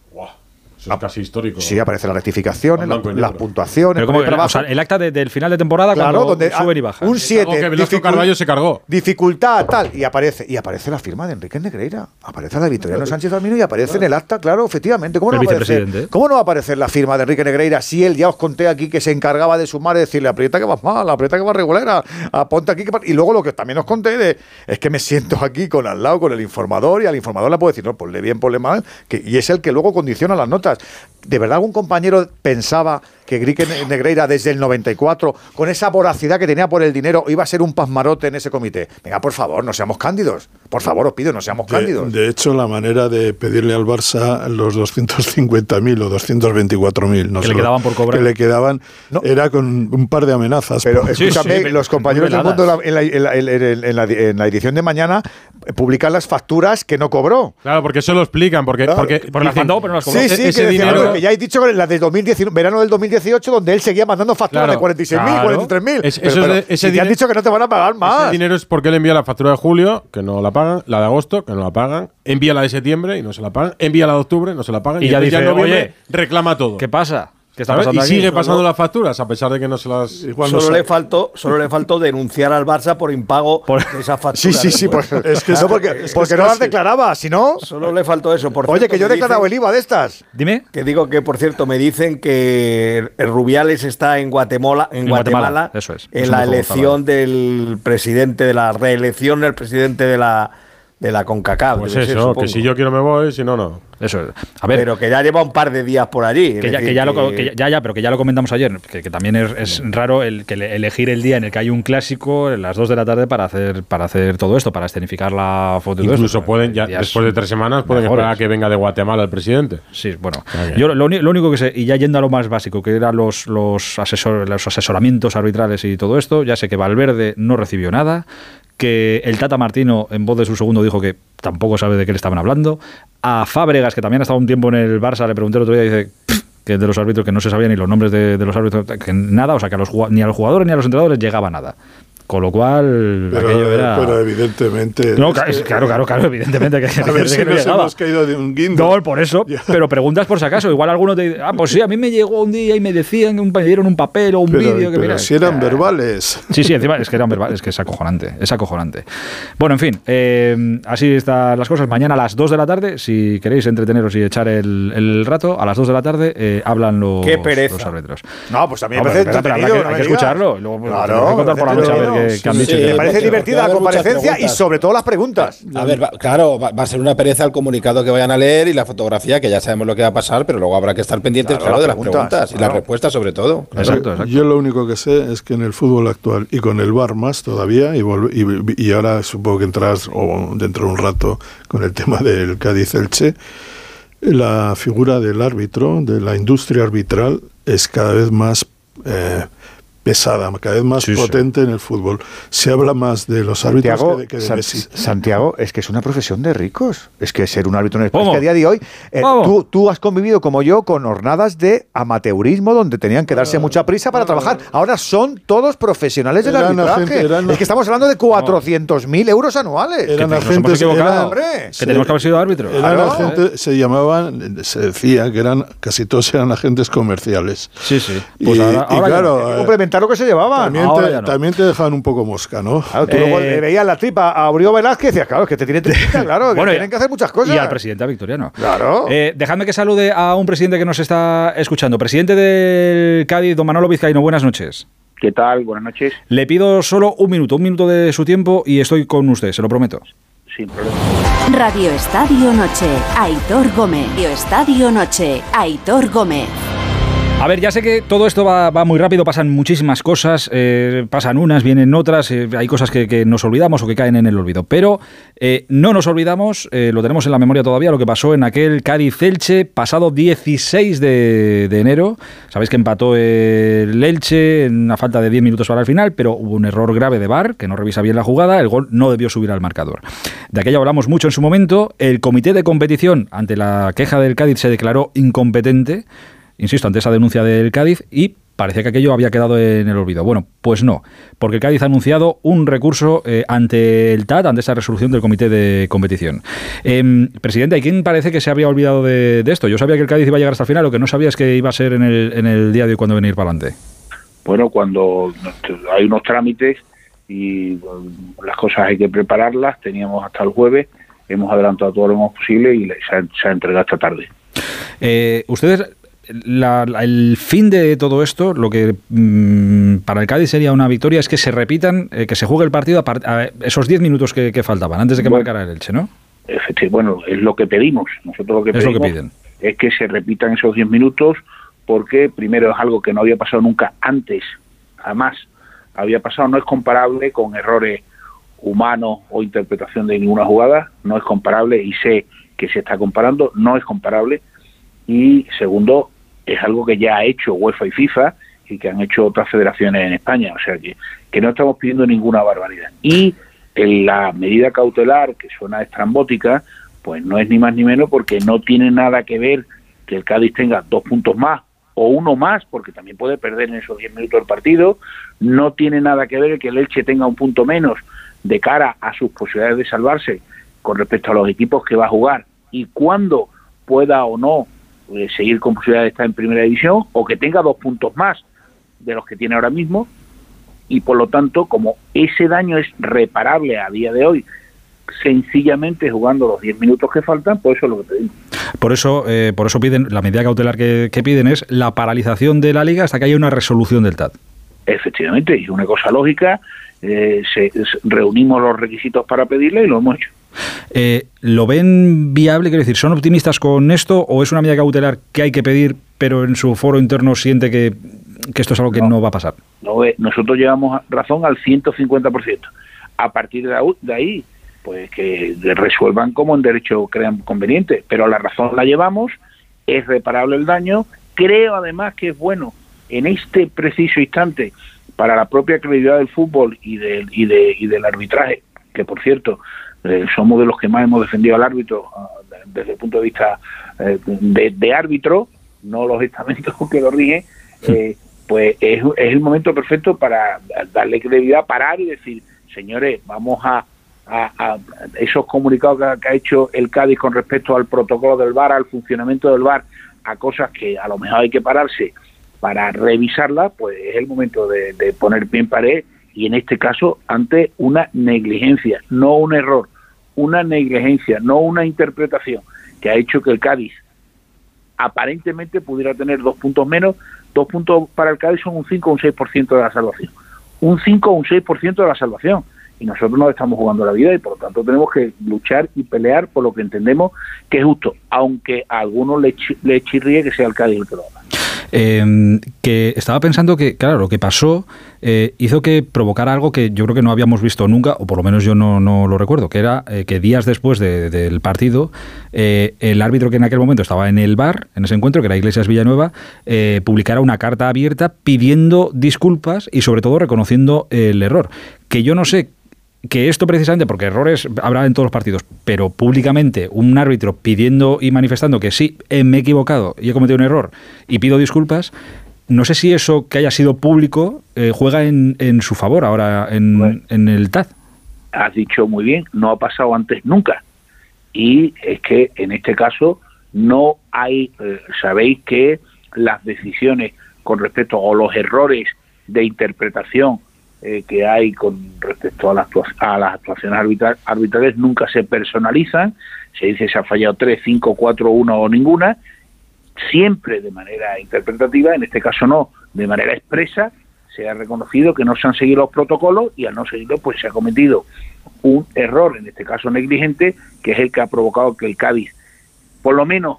Eso es casi histórico. Sí, aparecen las rectificaciones, las, puntuaciones. Pero para o sea, el acta de- del final de temporada Claro, cuando donde suben y ah, bajan. un 7. algo que Velasco Carballo se cargó. Dificultad, tal. Y aparece, y aparece la firma de Enrique Negreira. Aparece la de Victoriano Sánchez Almino y aparece en el acta, claro, efectivamente. ¿Cómo El no, va a aparecer, vicepresidente. ¿Cómo no va a aparecer la firma de Enrique Negreira si él, ya os conté aquí, que se encargaba de sumar y decirle, aprieta que vas mal, aprieta que vas regulera, aponta aquí que... pa-". Y luego lo que también os conté de, es que me siento aquí con al lado, con el informador, y al informador le puedo decir, no, ponle bien, ponle mal, que, y es el que luego condiciona las notas. ¿De verdad algún compañero pensaba que Enrique Ne- Negreira desde el 94, con esa voracidad que tenía por el dinero, iba a ser un pasmarote en ese comité? Venga, por favor, no seamos cándidos. Por favor, os pido, no seamos De, cándidos. de hecho, la manera de pedirle al Barça los 250.000 o 224.000 no Que sé le quedaban por cobrar. que le quedaban era con un par de amenazas. Pero Por- escúchame, los compañeros del mundo en la, en la- en la- en la- en la edición de mañana eh, publican las facturas que no cobró. Claro, porque eso lo explican. Porque, porque Porque las dicen, mandó, pero no las cobró. Sí, sí, ese que, decían, dinero- "Oye, que ya he dicho que la del 2019, verano del 2018, donde él seguía mandando facturas Claro, de 46.000, claro. 43.000. Es- Pero- pero ese si te han dicho que no te van a pagar más. Ese dinero es porque él envía la factura de julio, que no la pagan, la de agosto, que no la pagan, envía la de septiembre y no se la pagan, envía la de octubre, no se la pagan, Y ya entonces dice, en noviembre "Oye, reclama todo. ¿Qué pasa? ¿Qué está ¿Sabes? pasando Y aquí? sigue pasando las facturas, a pesar de que no se las. Solo le, faltó, solo le faltó denunciar al Barça por impago de esa factura. Sí, sí, sí. Pues, [LAUGHS] es que no, porque, es que porque es no las declaraba, si no. Solo le faltó eso. Por Oye, cierto, que yo he declarado dicen- el IVA de estas. Dime. Que digo que, por cierto, me dicen que el Rubiales está en Guatemala, en En Guatemala, Guatemala, eso es. en Eso la elección del presidente, de la reelección del presidente de la, de la CONCACAF. Pues ser, eso, que si yo quiero me voy, si no, no. Eso es. A ver, Pero que ya lleva un par de días por allí. que ya, que ya, lo, que- que ya- ya, ya, pero que ya lo comentamos ayer, que, que también es, es raro el que le- elegir el día en el que hay un clásico las 2 de la tarde para hacer para hacer todo esto, para escenificar la foto Incluso esto. pueden, ya, después de tres semanas, pueden mejores. esperar a que venga de Guatemala el presidente. Sí, bueno. Ah, Yo lo único que sé, y ya yendo a lo más básico, que eran los, los, asesor- los asesoramientos arbitrales y todo esto, ya sé que Valverde no recibió nada, que el Tata Martino, en voz de su segundo, dijo que tampoco sabe de qué le estaban hablando. A Fábregas, que también ha estado un tiempo en el Barça, le pregunté el otro día y dice "Pff, que de los árbitros que no se sabían ni los nombres de, los árbitros, que nada, o sea, que a los, ni a los jugadores ni a los entrenadores llegaba nada. Con lo cual, Pero, aquello era... pero evidentemente. No, es claro, que- claro, claro, claro, evidentemente que, [LAUGHS] A que- ver que si no nos llegaba. hemos caído de un guindo. No, por eso. Pero preguntas por si acaso. Igual alguno te dice, ah, pues sí, a mí me llegó un día y me decían, un- me dieron un papel o un Pero, vídeo que pero mira. si eran verbales. Sí, sí, encima es que eran verbales, es que es acojonante, es acojonante. Bueno, en fin, eh, así están las cosas. Mañana a las 2 de la tarde, si queréis entreteneros y echar el, el rato, a las 2 de la tarde eh, hablan los, Qué pereza. los árbitros. No, pues a mí me No, parece pero pero que- no hay me que escucharlo. y luego pues, Claro, tenemos que contar por la me noche a ver han dicho. sí, Me parece divertida la comparecencia y sobre todo las preguntas. A ver, va- claro, va, va a ser una pereza el comunicado que vayan a leer y la fotografía, que ya sabemos lo que va a pasar, pero luego habrá que estar pendientes, Claro, claro, de las preguntas, y las respuestas sobre todo. claro. Exacto, exacto. Yo lo único que sé es que en el fútbol actual y con el VAR más todavía, y, volve- y, y ahora supongo que entras o dentro de un rato con el tema del Cádiz-Elche, la figura del árbitro, de la industria arbitral, es cada vez más eh, pesada, cada vez más potente en el fútbol. Se habla más de los árbitros Santiago, que de, que de San- Messi. Santiago, es que es una profesión de ricos. Es que ser un árbitro en España. ¿Cómo? Es que a día de hoy, eh, tú, tú has convivido como yo con jornadas de amateurismo donde tenían que darse mucha prisa para trabajar. Ahora son todos profesionales del arbitraje. agente- eran- es que estamos hablando de 400.000 euros anuales. Eran nos hemos agentes, equivocado. eran- Hombre, Que tenemos que haber sido árbitros. Eran Claro. agentes, se llamaban, se decía que eran casi todos eran agentes comerciales. Sí, sí. y, y que eh, lo que se llevaban. también, te, no. también te dejaban un poco mosca, ¿no? Claro, tú luego le veías la tripa a Oriol Velázquez y decías, claro, es que te tiene tripita, [LAUGHS] claro, que tienen que hacer muchas cosas. Y al presidente Victoriano. Claro. Eh, dejadme que salude a un presidente que nos está escuchando. Presidente del Cádiz, don Manolo Vizcaíno, buenas noches. ¿Qué tal? Buenas noches. Le pido solo un minuto, un minuto de su tiempo y estoy con usted, se lo prometo. Sin problema. Radio Estadio Noche, Aitor Gómez. Radio Estadio Noche, Aitor Gómez. A ver, ya sé que todo esto va, muy rápido, pasan muchísimas cosas, eh, pasan unas, vienen otras, eh, hay cosas que, nos olvidamos o que caen en el olvido, pero eh, no nos olvidamos, lo tenemos en la memoria todavía, lo que pasó en aquel Cádiz-Elche pasado 16 de, de enero. Sabéis que empató el Elche en una falta de 10 minutos para el final, pero hubo un error grave de VAR, que no revisa bien la jugada, el gol no debió subir al marcador. De aquello hablamos mucho en su momento, el comité de competición, ante la queja del Cádiz, se declaró incompetente insisto, ante esa denuncia del Cádiz y parecía que aquello había quedado en el olvido. Bueno, pues no, porque el Cádiz ha anunciado un recurso eh, ante el TAT, ante esa resolución del comité de competición. Em, presidente, ¿y quién parece que se había olvidado de, de esto? Yo sabía que el Cádiz iba a llegar hasta el final, lo que no sabía es que iba a ser en el, en el día de hoy cuando venir para adelante. Bueno, cuando hay unos trámites y bueno, las cosas hay que prepararlas, teníamos hasta el jueves, hemos adelantado todo lo más posible y se ha, se ha entregado esta tarde. Eh, ustedes, la- la- el fin de todo esto, lo que mm, para el Cádiz sería una victoria es que se repitan, eh, que se juegue el partido a, par- a esos 10 minutos que, que faltaban antes de que Bueno. marcara el Elche, ¿no? Efectivamente, bueno, es lo que pedimos. Nosotros lo que Es lo que pedimos piden. es que se repitan esos 10 minutos porque primero es algo que no había pasado nunca antes, jamás había pasado, no es comparable con errores humanos o interpretación de ninguna jugada, no es comparable y sé que se está comparando, no es comparable y segundo es algo que ya ha hecho UEFA y FIFA y que han hecho otras federaciones en España, o sea que, que no estamos pidiendo ninguna barbaridad. Y en la medida cautelar, que suena estrambótica, pues no es ni más ni menos porque no tiene nada que ver que el Cádiz tenga dos puntos más o uno más, porque también puede perder en esos 10 minutos del partido, no tiene nada que ver que el Elche tenga un punto menos de cara a sus posibilidades de salvarse con respecto a los equipos que va a jugar y cuándo pueda o no eh, seguir con posibilidades de estar en primera división o que tenga dos puntos más de los que tiene ahora mismo y por lo tanto como ese daño es reparable a día de hoy sencillamente jugando los 10 minutos que faltan, pues eso es lo que pedimos. Por eso, eh, por eso piden, la medida cautelar que, que piden es la paralización de la liga hasta que haya una resolución del TAT. Efectivamente, y una cosa lógica, eh, se, se- reunimos los requisitos para pedirle y lo hemos hecho. Eh, ¿Lo ven viable? Quiero decir, ¿son optimistas con esto o es una medida cautelar que hay que pedir, pero en su foro interno siente que, que esto es algo que no, va a pasar? No, eh, nosotros llevamos razón al 150%. A partir de ahí- de ahí, pues que resuelvan como en derecho crean conveniente, pero la razón la llevamos, es reparable el daño. Creo además que es bueno en este preciso instante para la propia credibilidad del fútbol y del, y de, y del arbitraje, que por cierto eh, somos de los que más hemos defendido al árbitro ah, desde el punto de vista eh, de, de árbitro, no los estamentos [LAUGHS] que lo rigen, eh, pues es, es el momento perfecto para darle credibilidad, parar y decir, señores, vamos a, a- a esos comunicados que ha, que ha hecho el Cádiz con respecto al protocolo del VAR, al funcionamiento del VAR, a cosas que a lo mejor hay que pararse para revisarla, pues es el momento de, de poner pie en pared y en este caso ante una negligencia, no un error, una negligencia, no una interpretación que ha hecho que el Cádiz aparentemente pudiera tener dos puntos menos, dos puntos para el Cádiz son un 5 o un 6% de la salvación. Un 5 o un 6% de la salvación. Y nosotros no estamos jugando la vida y por lo tanto tenemos que luchar y pelear por lo que entendemos que es justo, aunque a algunos le, le chirríe que sea el Cádiz el que lo haga. Eh, que estaba pensando que, claro, lo que pasó eh, hizo que provocara algo que yo creo que no habíamos visto nunca, o por lo menos yo no, no lo recuerdo, que era eh, que días después de- del partido, eh, el árbitro que en aquel momento estaba en el bar, en ese encuentro, que era Iglesias Villanueva, publicara una carta abierta pidiendo disculpas y sobre todo reconociendo el error. Que yo no sé que esto precisamente, porque errores habrá en todos los partidos, pero públicamente un árbitro pidiendo y manifestando que sí, eh, me he equivocado y he cometido un error y pido disculpas, no sé si eso que haya sido público eh, juega en, en su favor ahora en, en el TAD. has dicho muy bien, no ha pasado antes nunca. Y es que en este caso no hay, eh, sabéis que las decisiones con respecto a los errores de interpretación eh, que hay con respecto a, las a las actuaciones arbitra- arbitrales nunca se personalizan, se dice se ha fallado 3, 5, 4, 1 o ninguna, siempre de manera interpretativa, en este caso no, de manera expresa, se ha reconocido que no se han seguido los protocolos y al no seguirlo pues se ha cometido un error, en este caso negligente, que es el que ha provocado que el Cádiz, por lo menos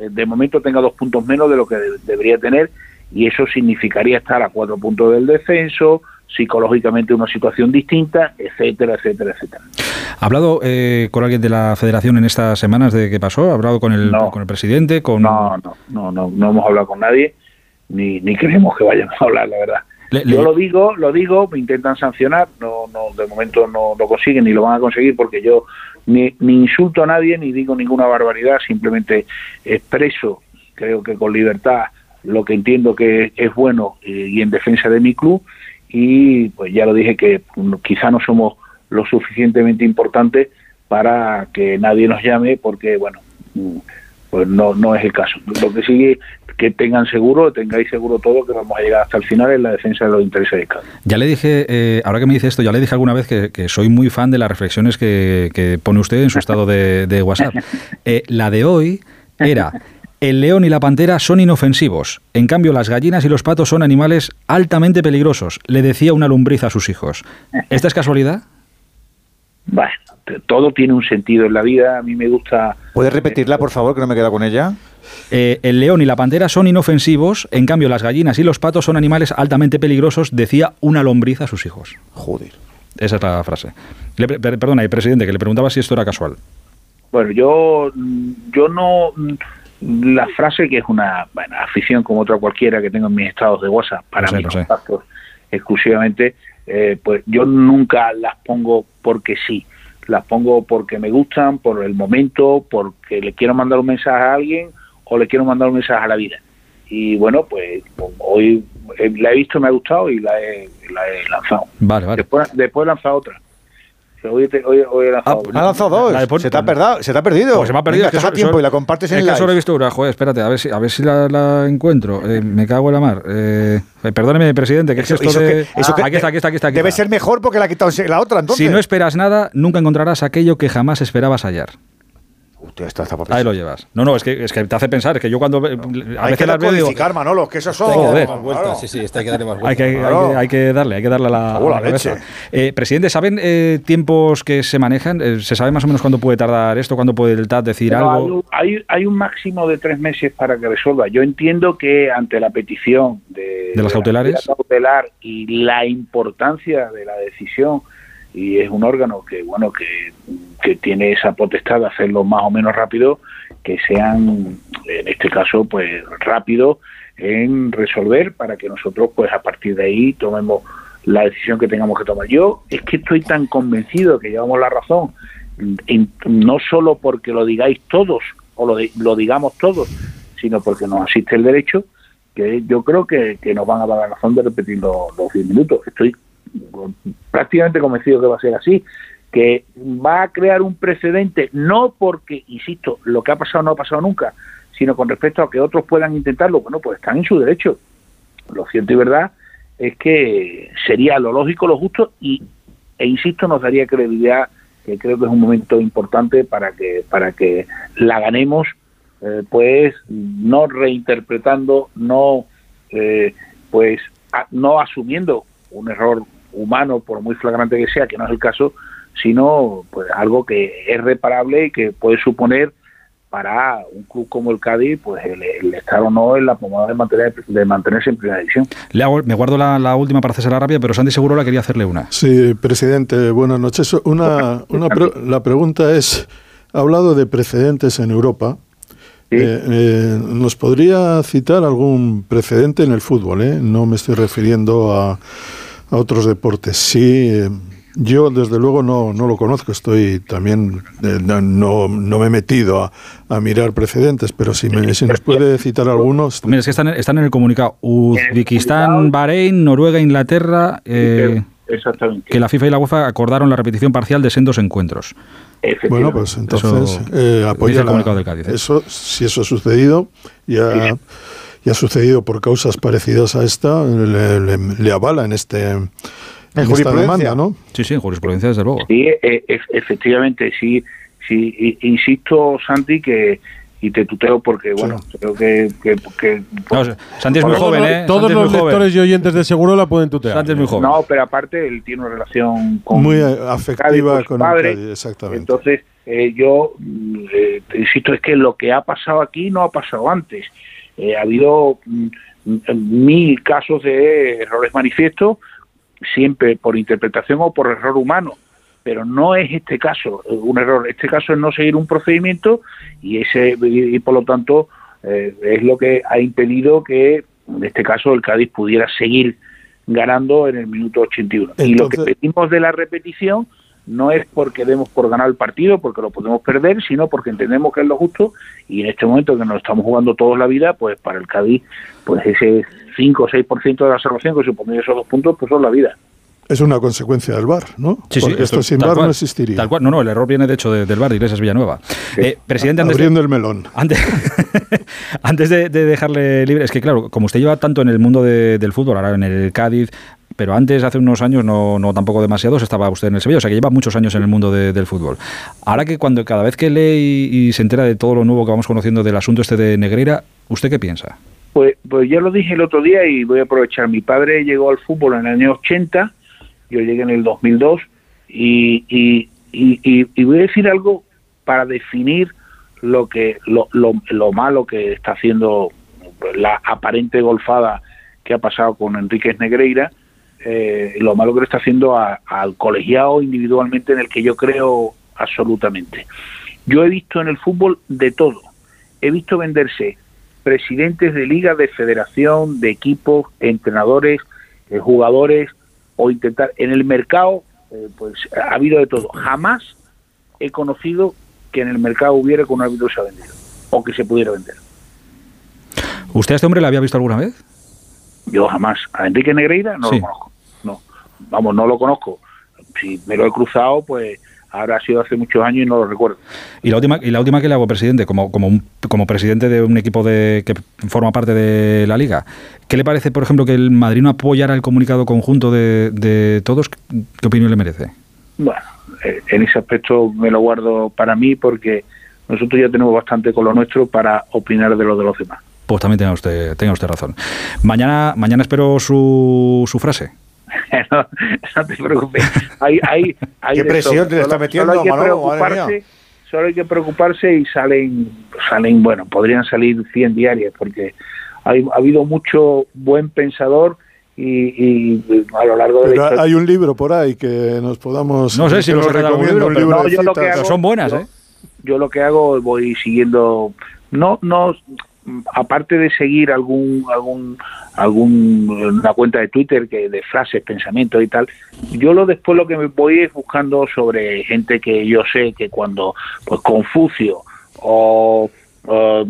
eh, de momento, tenga dos puntos menos de lo que de- debería tener y eso significaría estar a cuatro puntos del descenso, psicológicamente una situación distinta, etcétera, etcétera, etcétera. ¿Ha hablado eh, con alguien de la federación en estas semanas de qué pasó? ¿Ha hablado con el, con el presidente? Con... No, no, no, no, no hemos hablado con nadie, ni, ni creemos que vayamos a hablar, la verdad. Le- Yo lo digo, lo digo, me intentan sancionar, no, no, de momento no lo consiguen ni lo van a conseguir porque yo ni, ni insulto a nadie ni digo ninguna barbaridad, simplemente expreso, creo que con libertad, lo que entiendo que es bueno eh, y en defensa de mi club y pues ya lo dije que quizá no somos lo suficientemente importantes para que nadie nos llame porque bueno mm, pues no no es el caso lo que sigue que tengan seguro tengáis seguro todo que vamos a llegar hasta el final en la defensa de los intereses de Cádiz Ya le dije, eh, ahora que me dice esto, ya le dije alguna vez que, que soy muy fan de las reflexiones que, que pone usted en su estado de, de WhatsApp. [LAUGHS] Eh, la de hoy era, el león y la pantera son inofensivos, en cambio las gallinas y los patos son animales altamente peligrosos, le decía una lombriz a sus hijos. ¿Esta es casualidad? bueno todo tiene un sentido en la vida a mí me gusta ¿Puedes repetirla, por favor, que no me queda con ella? Eh, el león y la pantera son inofensivos, en cambio las gallinas y los patos son animales altamente peligrosos, decía una lombriz a sus hijos. Joder. Esa es la frase. Le perdona, eh, presidente, que le preguntaba si esto era casual. Bueno, yo, yo no. La frase que es una bueno, afición como otra cualquiera que tengo en mis estados de WhatsApp para Lo sé, mis sé. contactos exclusivamente, eh, pues yo nunca las pongo porque sí. Las pongo porque me gustan, por el momento, porque le quiero mandar un mensaje a alguien o le quiero mandar un mensaje a la vida. Y bueno, pues hoy eh, la he visto, me ha gustado y la he, la he lanzado. Vale, vale. Después, después lanzado otra. Hoy, te- hoy- hoy he lanzado Ha lanzado dos. La se, te ha perdido, se te ha perdido. Pues se me ha perdido. Venga, es que estás a so- tiempo so- y la compartes en es el que solo he visto una. Joder, espérate, a ver si, a ver si la, la encuentro. Eh, me cago en la mar. Eh, eh, perdóneme, presidente, que Eso- es esto de... que- eso Ah, que aquí está, aquí está, aquí está. aquí Debe está. ser mejor porque la ha quitado la otra, entonces. Si no esperas nada, nunca encontrarás aquello que jamás esperabas hallar. Esta está Ahí lo llevas. No, no, es que, es que te hace pensar. Es que yo cuando... A Hay veces que las veo digo, Manolo, que eso son. Joder. Hay que darle más vueltas, sí, sí, hay que darle más vueltas. Hay que, hay, Claro. que, hay que darle, hay que darle a la, Oh, a la la leche. Eh, presidente, ¿saben eh, tiempos que se manejan? Eh, ¿Se sabe más o menos cuándo puede tardar esto? ¿Cuándo puede el TAT decir Pero algo? Hay, hay, hay un máximo de tres meses para que resuelva. Yo entiendo que ante la petición de, ¿De las la cautelares? medida cautelar y la importancia de la decisión, y es un órgano que bueno que, que tiene esa potestad de hacerlo más o menos rápido, que sean en este caso pues rápido en resolver para que nosotros pues a partir de ahí tomemos la decisión que tengamos que tomar. Yo es que estoy tan convencido que llevamos la razón, en- no solo porque lo digáis todos o lo, lo digamos todos, sino porque nos asiste el derecho, que yo creo que, que nos van a dar la razón de repetir los 10 minutos. Estoy prácticamente convencido que va a ser así, que va a crear un precedente, no porque, insisto, lo que ha pasado no ha pasado nunca, sino con respecto a que otros puedan intentarlo, bueno, pues están en su derecho. Lo cierto y verdad es que sería lo lógico, lo justo y, e insisto, nos daría credibilidad, que creo que es un momento importante para que, para que la ganemos, eh, pues no reinterpretando, no, eh, pues no asumiendo un error humano, por muy flagrante que sea, que no es el caso, sino pues algo que es reparable y que puede suponer para un club como el Cádiz, pues el, el estar o no en la pomada de, mantener, de mantenerse en primera división. Le hago- me guardo la, la última para César rápida, pero Santi seguro la quería hacerle una. Sí, presidente, buenas noches. Una, [LAUGHS] una pre- la pregunta es, ha hablado de precedentes en Europa. Eh, eh, ¿Nos podría citar algún precedente en el fútbol? eh? No me estoy refiriendo a, a otros deportes. Sí, eh, yo desde luego no, no lo conozco. Estoy también, eh, no, no me he metido a, a mirar precedentes, pero si, me, si nos puede citar algunos. Mira, es que están, están en el comunicado. Uzbekistán, Bahrein, Noruega, Inglaterra. eh, Exactamente. que la FIFA y la UEFA acordaron la repetición parcial de sendos encuentros. Bueno, pues entonces Eso eh, apoya el la- comunicado del Cádiz, ¿eh? eso, si eso ha sucedido, ya, ha sucedido por causas parecidas a esta, le, le- le avala en este en esta demanda, ¿no? Sí, sí, en jurisprudencia, desde luego. Sí, e- e- efectivamente, sí, sí, insisto, Santi, que y te tuteo porque, bueno, creo que... que, que- Santi es muy Todos joven, los- ¿eh? Todos Santi los lectores y oyentes de Seguro la pueden tutear. Santi es muy joven. No, pero aparte él tiene una relación con Muy afectiva con su con padre. Cádiz, exactamente. Entonces, eh, yo mm, eh, insisto, es que lo que ha pasado aquí no ha pasado antes. Eh, ha habido mm, mm, mil casos de errores manifiestos, siempre por interpretación o por error humano, pero no es este caso eh, un error. Este caso es no seguir un procedimiento y ese y, por lo tanto eh, es lo que ha impedido que en este caso el Cádiz pudiera seguir ganando en el minuto 81. y lo que Entonces- pedimos de la repetición no es porque demos por ganar el partido, porque lo podemos perder, sino porque entendemos que es lo justo y en este momento que nos estamos jugando todos la vida, pues para el Cádiz, pues ese 5 o 6% de la salvación que supondría esos dos puntos, pues son la vida. Es una consecuencia del VAR, ¿no? Sí, sí, Porque esto sin cual, no existiría. Tal cual, no, no, el error viene de hecho de- del bar de Iglesias Villanueva. Eh, presidente, antes de- Abriendo el melón. Antes, [LAUGHS] antes de, de dejarle libre, es que claro, como usted lleva tanto en el mundo de- del fútbol, ahora en el Cádiz, pero antes, hace unos años, no, no tampoco demasiados, estaba usted en el Sevilla, o sea que lleva muchos años en el mundo de- del fútbol. Ahora que cuando cada vez que lee y, se entera de todo lo nuevo que vamos conociendo del asunto este de Negreira, ¿usted qué piensa? Pues, pues ya lo dije el otro día y voy a aprovechar. Mi padre llegó al fútbol en el año 80, yo llegué en el 2002 y, y, y, y- y voy a decir algo para definir lo que lo, lo, lo malo que está haciendo la aparente golfada que ha pasado con Enríquez Negreira, eh, lo malo que le está haciendo al colegiado individualmente en el que yo creo absolutamente. Yo he visto en el fútbol de todo. He visto venderse presidentes de liga, de federación, de equipos, entrenadores, eh, jugadores, o intentar. En el mercado, eh, pues ha habido de todo. Jamás he conocido que en el mercado hubiera que un árbitro se ha vendido, o que se pudiera vender. ¿Usted a este hombre le había visto alguna vez? Yo jamás. A Enrique Negreira no Sí. lo conozco. No. Vamos, no lo conozco. Si me lo he cruzado, pues habrá sido hace muchos años y no lo recuerdo. Y la última, y la última que le hago, presidente, como, como, un- como presidente de un equipo de, que forma parte de la liga, ¿qué le parece, por ejemplo, que el Madrid no apoyara el comunicado conjunto de, de todos? ¿Qué opinión le merece? Bueno, eh, en ese aspecto me lo guardo para mí porque nosotros ya tenemos bastante con lo nuestro para opinar de lo de los demás. Pues también tenga usted, tenga usted razón. Mañana, mañana espero su, su frase. [LAUGHS] no, no te preocupes. Hay, hay, hay ¿Qué presión le está metiendo, solo hay que Manolo? Madre preocuparse, mía. solo hay que preocuparse y salen, salen, bueno, podrían salir 100 diarias porque hay, ha habido mucho buen pensador y, y a lo largo de la Pero historia. hay un libro por ahí que nos podamos. No sé si nos libro, un pero libro no, de yo lo que citas. hago- son buenas, yo- ¿eh? yo lo que hago voy siguiendo no no aparte de seguir algún algún algún una cuenta de Twitter que de frases pensamientos y tal yo lo después lo que me voy es buscando sobre gente que yo sé que cuando pues Confucio o, o,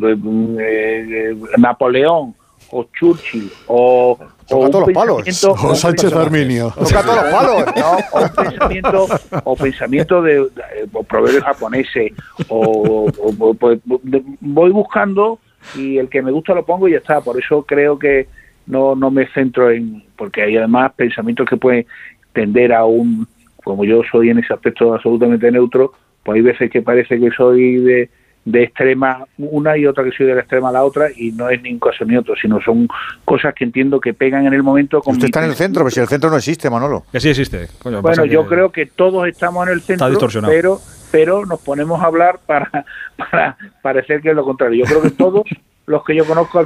eh, Napoleón o Churchill o Toca un todos los palos. pensamiento- O Sánchez Arminio. Toca todos los palos. no, o pensamiento o pensamiento de, de- o proverbios japoneses o, o- o- pues, de- voy buscando y el que me gusta lo pongo y ya está por eso creo que no no me centro en porque hay además pensamientos que pueden tender a un como yo soy en ese aspecto absolutamente neutro pues hay veces que parece que soy de de extrema una y otra que soy de la extrema a la otra y no es ni un caso ni otro, sino son cosas que entiendo que pegan en el momento con Usted está en el centro, pero si el centro no existe, Manolo. Que sí existe. Coño, bueno, yo que- creo que todos estamos en el centro, distorsionado. pero pero nos ponemos a hablar para, [LAUGHS] para parecer que es lo contrario. Yo creo que todos los que yo conozco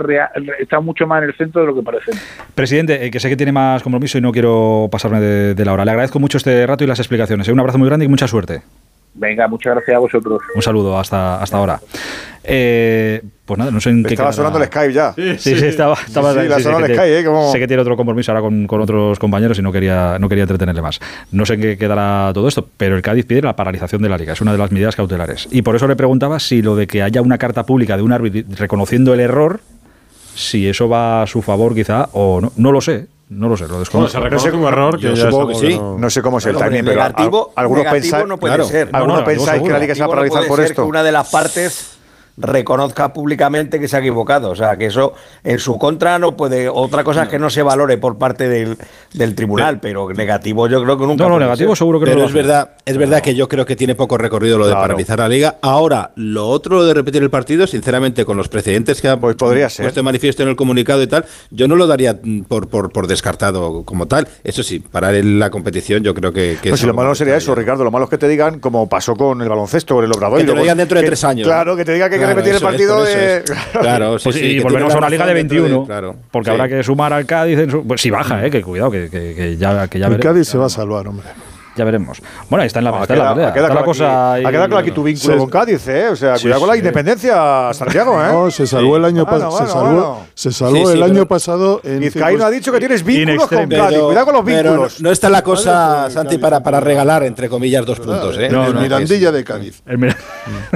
están mucho más en el centro de lo que parecen. Presidente, eh, que sé que tiene más compromiso y no quiero pasarme de, de la hora. Le agradezco mucho este rato y las explicaciones. ¿eh? Un abrazo muy grande y mucha suerte. Venga, muchas gracias a vosotros. Un saludo hasta, hasta ahora. Eh, pues nada, no sé en qué. Estaba quedará. sonando el Skype ya. Sí, sí, estaba. estaba Sí, sí, la sí, sonó sé, el que Skype, tiene- ¿eh? Como- sé que tiene otro compromiso ahora con, con otros compañeros y no quería, no quería entretenerle más. No sé en qué quedará todo esto, pero el Cádiz pide la paralización de la liga. Es una de las medidas cautelares. Y por eso le preguntaba si lo de que haya una carta pública de un árbitro reconociendo el error, si eso va a su favor quizá o no. No lo sé. No lo sé, lo desconozco. Bueno, se reconoce como error, que Yo supongo que sí. no- No sé cómo es el timing, pero negativo- al- algunos negativo pensáis no puede claro, ser. algunos No, no, pensáis que la liga se va a no paralizar puede por ser esto. que una de las partes reconozca públicamente que se ha equivocado. O sea, que eso en su contra no puede. Otra cosa es que no se valore por parte del, del tribunal, pero negativo yo creo que nunca. No, no, negativo ser. seguro que no Pero es verdad, es verdad que yo creo que tiene poco recorrido lo de Claro. paralizar la liga. Ahora, lo otro lo de repetir el partido, sinceramente, con los precedentes que ha Pues podría ser. puesto de manifiesto en el comunicado y tal, yo no lo daría por, por, por descartado como tal. Eso sí, parar en la competición yo creo que... que Pues es si lo malo no sería eso, Ricardo. Lo malo es que te digan, como pasó con el baloncesto, con el obrador. Que te lo digan dentro de tres años, Claro, que te digan que que Claro, repetir el eso es, partido eso de. es. [LAUGHS] Claro, sí, Pues sí, y tiene a una liga de razón dentro 21. claro. porque Sí. habrá que sumar al Cádiz. en su- pues si baja, eh, que cuidado, que, que- que ya, que ya El veremos. Cádiz se va a salvar, hombre. Ya veremos. Bueno, ahí está en la, Ha está en la quedado- pelea. ha quedado Está la claro cosa aquí- ahí- ha quedado claro aquí tu vínculo Sí. con Cádiz, ¿eh? O sea, Sí, cuidado con la independencia, Santiago, ¿eh? No, se salvó el año, pa- Bueno, se salvó, bueno. se salvó Sí, sí, el año pasado en Vizcaíno ha dicho que tienes vínculos con. Cádiz. Cuidado con los vínculos. no, no está la cosa, Santi, para, regalar, entre comillas, dos puntos. ¿eh? El Mirandilla de Cádiz.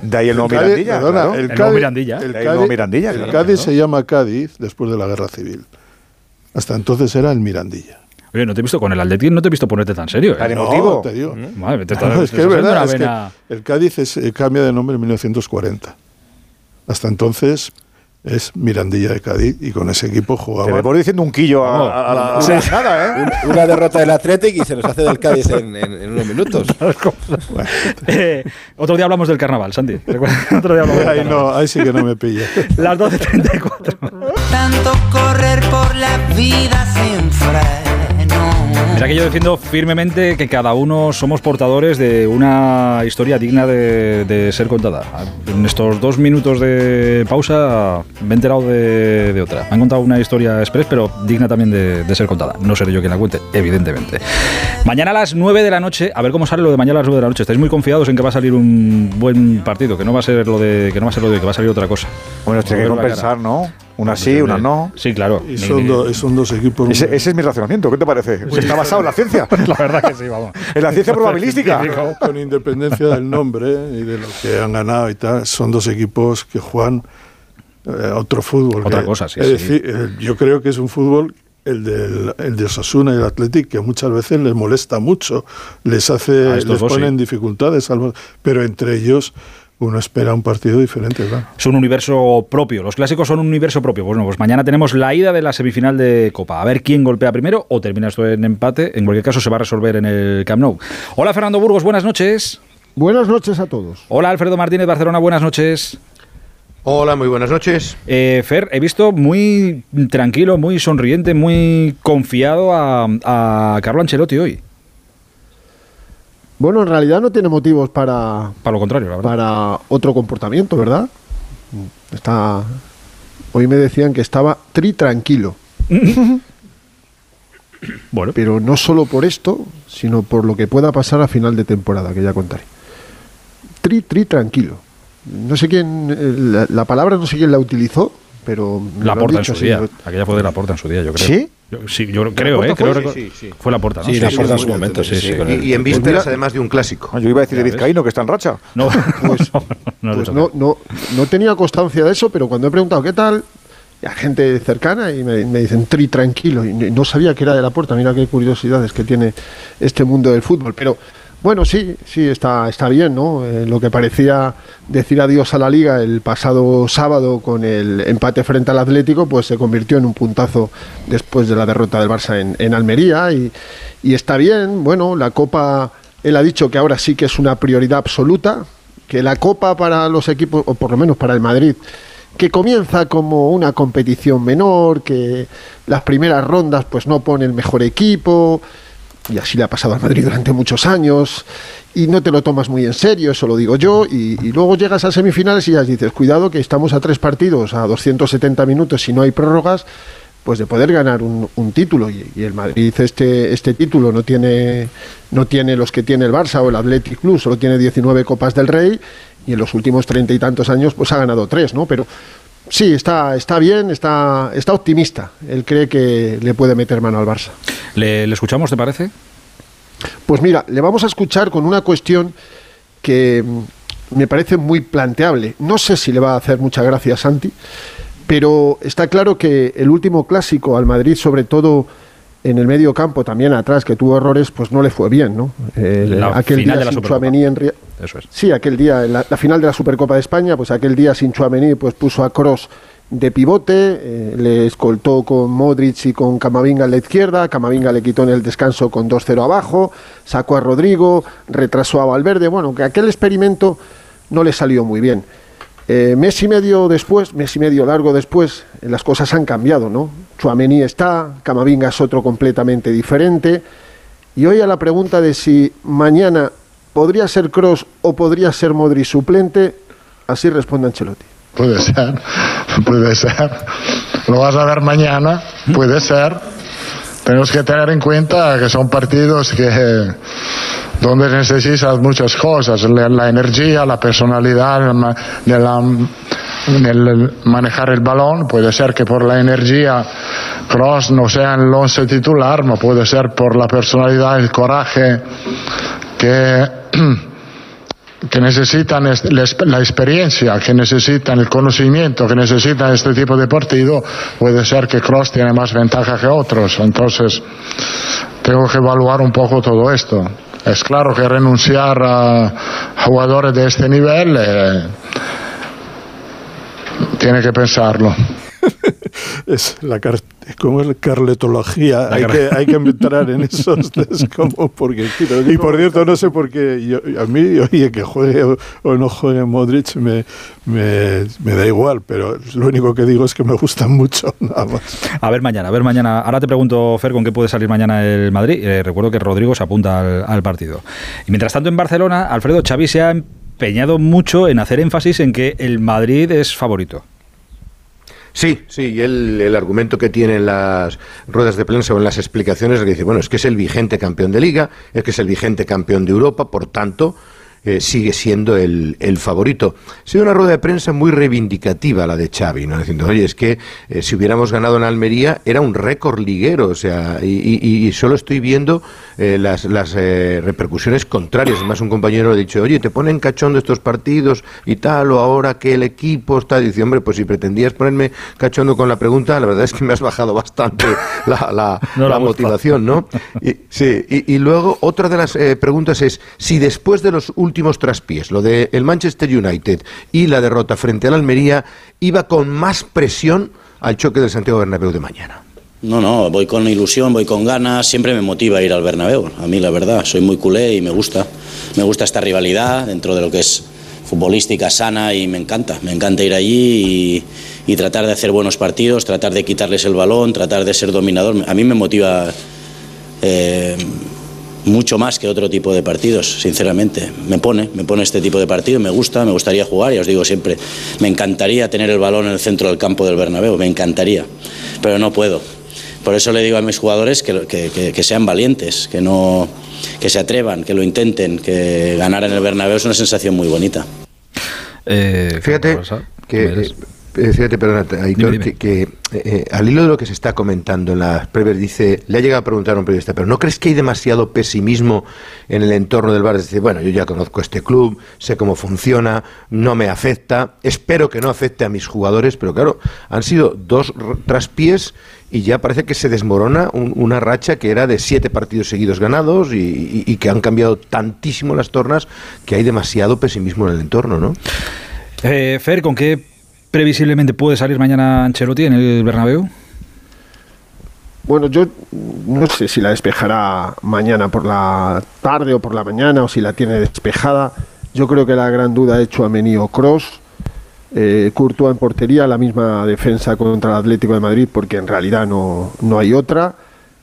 De ahí el nuevo Mirandilla. el Mirandilla. el Cádiz- Mirandilla, el claro, Cádiz ¿no? se llama Cádiz después de la Guerra Civil. Hasta entonces era el Mirandilla. Oye, no te he visto con el Atleti, no te he visto ponerte tan serio. ¿eh? Tan No, emotivo. te digo. Madre, te No, estás- [LAUGHS] es te que es verdad, es que el Cádiz es- eh, cambia de nombre en 1940. Hasta entonces es Mirandilla de Cádiz y con ese equipo Te jugaba. vemos diciendo un quillo a, Vamos. a- a la, a Sí. nada, ¿eh? Un- Una derrota del Athletic y se nos hace del Cádiz en, en- en unos minutos. [LAUGHS] Eh, otro día hablamos del carnaval, Santi. [LAUGHS] Otro día hablamos del Ahí, carnaval. no, ahí sí que no me pilla. [LAUGHS] Las 12.34. Tanto correr por la vida sin freno. Mira que yo defiendo firmemente que cada uno somos portadores de una historia digna de, de ser contada. En estos dos minutos de pausa me he enterado de, de otra. Me han contado una historia express, pero digna también de, de ser contada. No seré yo quien la cuente, evidentemente. Mañana a las 9 de la noche, a ver cómo sale lo de mañana a las 9 de la noche. Estáis muy confiados en que va a salir un buen partido, que no va a ser lo de que no va a ser lo de que va a salir otra cosa. Bueno, tiene que compensar. ¿no? Una sí, una no. Sí, claro. Y son, do- son dos equipos. Ese, ese es mi razonamiento. ¿Qué te parece? Está basado en la ciencia. [LAUGHS] La verdad que sí, vamos. En la ciencia probabilística. con independencia del nombre y de lo que han ganado y tal, son dos equipos que juegan eh, otro fútbol. Otra que- cosa, sí, Es sí. decir, eh, yo creo que es un fútbol, el, del, el de Osasuna y el Athletic, que muchas veces les molesta mucho, les hace, les dos, pone sí. en dificultades, algo- pero entre ellos uno espera un partido diferente, claro. Es un universo propio. Los clásicos son un universo propio. Bueno, pues mañana tenemos la ida de la semifinal de Copa. A ver quién golpea primero o termina esto en empate. En cualquier caso, se va a resolver en el Camp Nou. Hola, Fernando Burgos, buenas noches. Buenas noches a todos. Hola, Alfredo Martínez, Barcelona, buenas noches. Hola, muy buenas noches. Eh, Fer, he visto muy tranquilo, muy sonriente, muy confiado a, a Carlo Ancelotti hoy. Bueno, en realidad no tiene motivos para, Para lo contrario, la verdad. para otro comportamiento, ¿verdad? Está. Hoy me decían que estaba tri tranquilo. [LAUGHS] bueno. Pero no solo por esto, sino por lo que pueda pasar a final de temporada, que ya contaré. Tri, tri tranquilo. No sé quién. eh, La, la palabra no sé quién la utilizó, pero. La porta en su así, día. Aquella fue de la porta en su día, yo creo. ¿Sí? Yo, sí, yo creo, ¿La ¿eh? Creo fue? recor- Sí, sí, sí. Fue la ¿no? Sí, la Porta en su momento, sí, Y, y en Pues vísperas, además de un clásico. Yo iba a decir de Vizcaíno, que está en racha. No, [LAUGHS] [LAUGHS] Pues, no, no, pues no, no, no, no tenía constancia de eso, pero cuando he preguntado qué tal, a gente cercana y me, me dicen tri tranquilo y no sabía que era de la puerta. Mira qué curiosidades que tiene este mundo del fútbol. Pero bueno, sí, sí, está, está bien, ¿no? Eh, lo que parecía decir adiós a la liga el pasado sábado con el empate frente al Atlético, pues se convirtió en un puntazo después de la derrota del Barça en, en Almería y, y está bien, bueno, la Copa, él ha dicho que ahora sí que es una prioridad absoluta, que la Copa para los equipos, o por lo menos para el Madrid, que comienza como una competición menor, que las primeras rondas pues no pone el mejor equipo, y así le ha pasado al Madrid durante muchos años, y no te lo tomas muy en serio, eso lo digo yo, y, y luego llegas a semifinales y ya dices, cuidado que estamos a tres partidos, a 270 minutos si no hay prórrogas, pues de poder ganar un, un título y, y el Madrid este este título no tiene no tiene los que tiene el Barça o el Athletic Club solo tiene 19 copas del Rey y en los últimos treinta y tantos años pues ha ganado tres no pero sí está está bien está está optimista él cree que le puede meter mano al Barça ¿Le, le escuchamos, te parece? pues mira, le vamos a escuchar con una cuestión que mm, me parece muy planteable. No sé si le va a hacer mucha gracia a Santi, pero está claro que el último clásico al Madrid, sobre todo en el medio campo, también atrás, que tuvo errores, pues no le fue bien, ¿no? La aquel día sin en Ria- Eso es. Sí, aquel día, en la, la final de la Supercopa de España, pues aquel día sin Chuamení, pues puso a Cross de pivote, eh, le escoltó con Modric y con Camavinga en la izquierda, Camavinga le quitó en el descanso con 2-0 abajo, sacó a Rodrigo, retrasó a Valverde, bueno, que aquel experimento no le salió muy bien. Eh, mes y medio después, mes y medio largo después, eh, las cosas han cambiado, ¿no? Chuamení está, Camavinga es otro completamente diferente. Y hoy a la pregunta de si mañana podría ser Cross o podría ser Modric suplente, así responde Ancelotti. Puede ser, [LAUGHS] puede ser. Lo vas a ver mañana, puede ser. Tenemos que tener en cuenta que son partidos que donde necesitas muchas cosas, la, energía, la personalidad, la- manejar el balón. Puede ser que por la energía Cross no sea el once titular, no puede ser por la personalidad, el coraje que [CLEARS THROAT] que necesitan la experiencia, que necesitan el conocimiento, que necesitan este tipo de partido, puede ser que Cross tiene más ventaja que otros. Entonces, tengo que evaluar un poco todo esto. Es claro que renunciar a jugadores de este nivel eh, tiene que pensarlo. [LAUGHS] Es la car como es la carletología, hay, car- que, hay que entrar en esos [LAUGHS] es como porque y por cierto no sé por qué yo, a mí oye que juegue o, o no juegue Modric me, me, me da igual, pero lo único que digo es que me gustan [LAUGHS] mucho nada más. A ver mañana, a ver mañana. Ahora te pregunto, Fer, con qué puede salir mañana el Madrid. Eh, recuerdo que Rodrigo se apunta al, al partido. Y mientras tanto en Barcelona, Alfredo Xavi se ha empeñado mucho en hacer énfasis en que el Madrid es favorito. Sí, sí, y el, el argumento que tiene en las ruedas de prensa o las explicaciones es que dice, bueno, es que es el vigente campeón de liga, es que es el vigente campeón de Europa, por tanto, eh, sigue siendo el, el favorito. Ha sido una rueda de prensa muy reivindicativa la de Xavi, ¿no? Diciendo, oye, es que eh, si hubiéramos ganado en Almería era un récord liguero, o sea, y, y- y solo estoy viendo eh, las, las eh, repercusiones contrarias. Además, un compañero ha dicho, oye, te ponen cachondo estos partidos y tal, o ahora que el equipo está... Dice, hombre, pues si pretendías ponerme cachondo con la pregunta, la verdad es que me has bajado bastante [LAUGHS] la, la- No la motivación, ¿no? Y, sí, y, y luego otra de las eh, preguntas es si después de los últimos traspiés, lo de el Manchester United y la derrota frente al Almería, iba con más presión al choque del Santiago Bernabéu de mañana. No, no, voy con ilusión, voy con ganas, siempre me motiva ir al Bernabéu. A mí la verdad, soy muy culé y me gusta. Me gusta esta rivalidad dentro de lo que es futbolística sana y me encanta. Me encanta ir allí y, y tratar de hacer buenos partidos, tratar de quitarles el balón, tratar de ser dominador. A mí me motiva eh, mucho más que otro tipo de partidos, sinceramente. Me pone, me pone este tipo de partido, me gusta, me gustaría jugar, ya os digo siempre, me encantaría tener el balón en el centro del campo del Bernabéu, me encantaría, pero no puedo. Por eso le digo a mis jugadores que, que- que- que sean valientes, que no que se atrevan, que lo intenten, que ganar en el Bernabéu es una sensación muy bonita. Fíjate que, eh, eh, fíjate, perdona, Aitor, Dime, dime. que, que, eh, eh, al hilo de lo que se está comentando en las previas, dice, le ha llegado a preguntar a un periodista, pero ¿no crees que hay demasiado pesimismo en el entorno del Barça? Dice, bueno, yo ya conozco este club, sé cómo funciona, no me afecta, espero que no afecte a mis jugadores, pero claro, han sido dos traspiés y ya parece que se desmorona un- una racha que era de siete partidos seguidos ganados y, y- y que han cambiado tantísimo las tornas que hay demasiado pesimismo en el entorno, ¿no? Eh, Fer, ¿con qué previsiblemente puede salir mañana Ancelotti en el Bernabéu? Bueno, yo no sé si la despejará mañana por la tarde o por la mañana o si la tiene despejada. Yo creo que la gran duda ha hecho a Menio Cross. Eh, en portería, la misma defensa contra el Atlético de Madrid, porque en realidad no, no hay otra.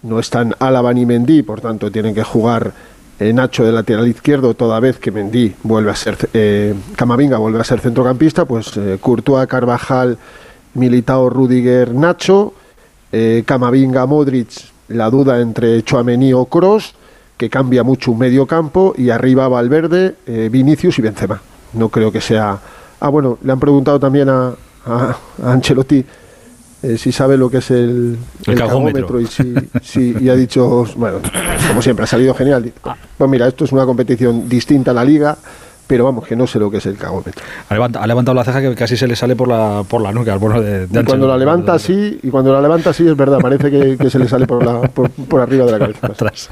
No están Álava ni Mendy, por tanto tienen que jugar Nacho de lateral izquierdo, toda vez que Mendy vuelve a ser, eh, Camavinga vuelve a ser centrocampista, pues eh, Courtois, Carvajal, Militao, Rudiger, Nacho, eh, Camavinga, Modric, la duda entre Chouameni o Kroos, que cambia mucho un medio campo, y arriba Valverde, eh, Vinicius y Benzema. No creo que sea... Ah, bueno, le han preguntado también a, a- a Ancelotti eh, si sabe lo que es el, El cagómetro. cagómetro y, si, si- y ha dicho, bueno, como siempre, ha salido genial. Pues mira, esto es una competición distinta a la liga, pero vamos, que no sé lo que es el cagómetro. Ha levanta- ha levantado la ceja que casi se le sale por la, por la nuca al bueno de, de Y cuando la levanta así, y cuando la levanta así, es verdad, parece que, que se le sale por, la, por, por arriba de la cabeza. atrás.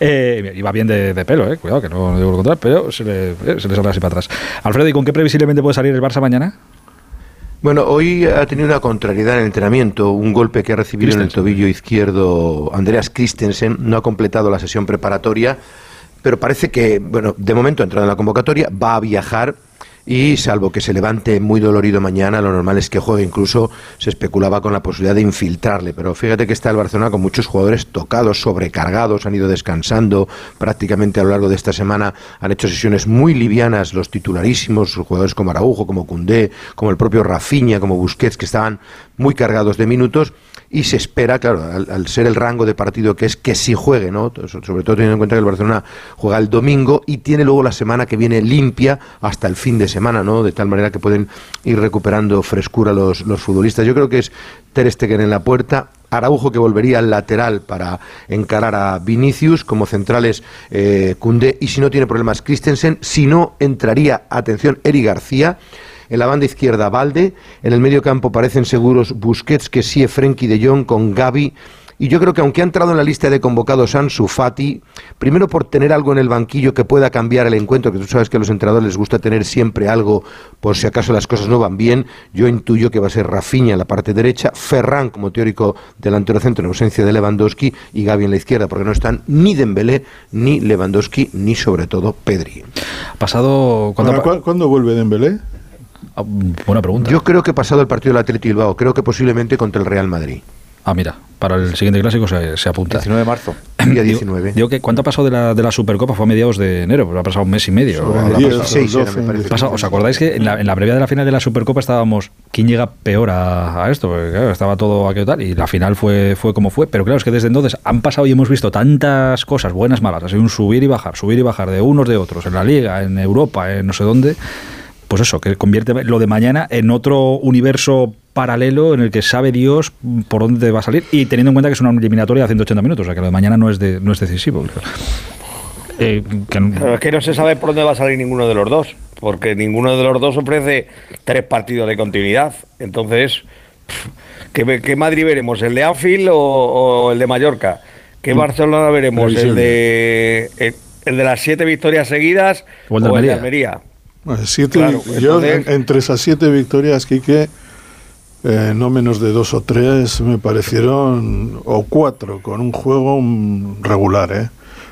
Eh, y va bien de, de pelo, eh. cuidado, que no digo lo contrario, pero se le, eh, se le sale así para atrás. Alfredo, ¿y con qué previsiblemente puede salir el Barça mañana? Bueno, hoy ha tenido una contrariedad en el entrenamiento, un golpe que ha recibido en el tobillo izquierdo Andreas Christensen, no ha completado la sesión preparatoria, pero parece que, bueno, de momento ha entrado en la convocatoria, va a viajar y salvo que se levante muy dolorido mañana, lo normal es que juegue, incluso se especulaba con la posibilidad de infiltrarle, pero fíjate que está el Barcelona con muchos jugadores tocados, sobrecargados, han ido descansando. Prácticamente a lo largo de esta semana, han hecho sesiones muy livianas los titularísimos, jugadores como Araujo, como Cundé, como el propio Rafinha, como Busquets, que estaban muy cargados de minutos y se espera, claro, al, ser el rango de partido que es, que sí juegue, ¿no? So- Sobre todo teniendo en cuenta que el Barcelona juega el domingo y tiene luego la semana que viene limpia hasta el fin de semana, ¿no? De tal manera que pueden ir recuperando frescura los, los futbolistas. Yo creo que es Ter Stegen en la puerta, Araujo que volvería al lateral para encarar a Vinicius, como centrales eh, Koundé y si no tiene problemas Christensen, si no entraría, atención, Eri García. En la banda izquierda, Valde. En el medio campo parecen seguros Busquets, que sí, Frenkie de Jong con Gaby. Y yo creo que aunque ha entrado en la lista de convocados Ansu Fati, primero por tener algo en el banquillo que pueda cambiar el encuentro, que tú sabes que a los entrenadores les gusta tener siempre algo por si acaso las cosas no van bien, yo intuyo que va a ser Rafinha en la parte derecha, Ferran como teórico delantero centro en ausencia de Lewandowski y Gaby en la izquierda, porque no están ni Dembélé, ni Lewandowski, ni sobre todo Pedri. Pasado... ¿cuándo Ahora, pa- ¿cu- ¿Cuándo vuelve Dembélé? Ah, Buena pregunta. Yo creo que pasado el partido del Atleti Bilbao, creo que posiblemente contra el Real Madrid. Ah, mira, para el siguiente clásico se, se apunta. 19 de marzo. [CLEARS THROAT] Día Digo- 19. Digo que ¿cuánto ha pasado de la, de la Supercopa? Fue a mediados de enero, pero ha pasado un mes y medio. Sobre Habrá 10, pasado- 16 era, me parece. Pasa- ¿Os acordáis que en la, en la previa de la final de la Supercopa estábamos quién llega peor a, a esto? Porque, claro, estaba todo aquello tal y la final fue, fue como fue. Pero claro, es que desde entonces han pasado y hemos visto tantas cosas, buenas, malas. Ha sido un subir y bajar, subir y bajar de unos de otros, en la Liga, en Europa, en no sé dónde. Pues eso, que convierte lo de mañana en otro universo paralelo en el que sabe Dios por dónde va a salir y teniendo en cuenta que es una eliminatoria de 180 minutos, o sea que lo de mañana no es, de, no es decisivo. Eh, que Pero es que no se sabe por dónde va a salir ninguno de los dos, porque ninguno de los dos ofrece tres partidos de continuidad. Entonces, ¿qué, qué Madrid veremos? ¿El de Anfield o, o el de Mallorca? ¿Qué Barcelona veremos? ¿El de, el, el de las siete victorias seguidas O el de el de Almería. Siete, Claro, yo entre esas siete victorias, Quique, eh, no menos de dos o tres me parecieron, o cuatro, con un juego regular, ¿eh?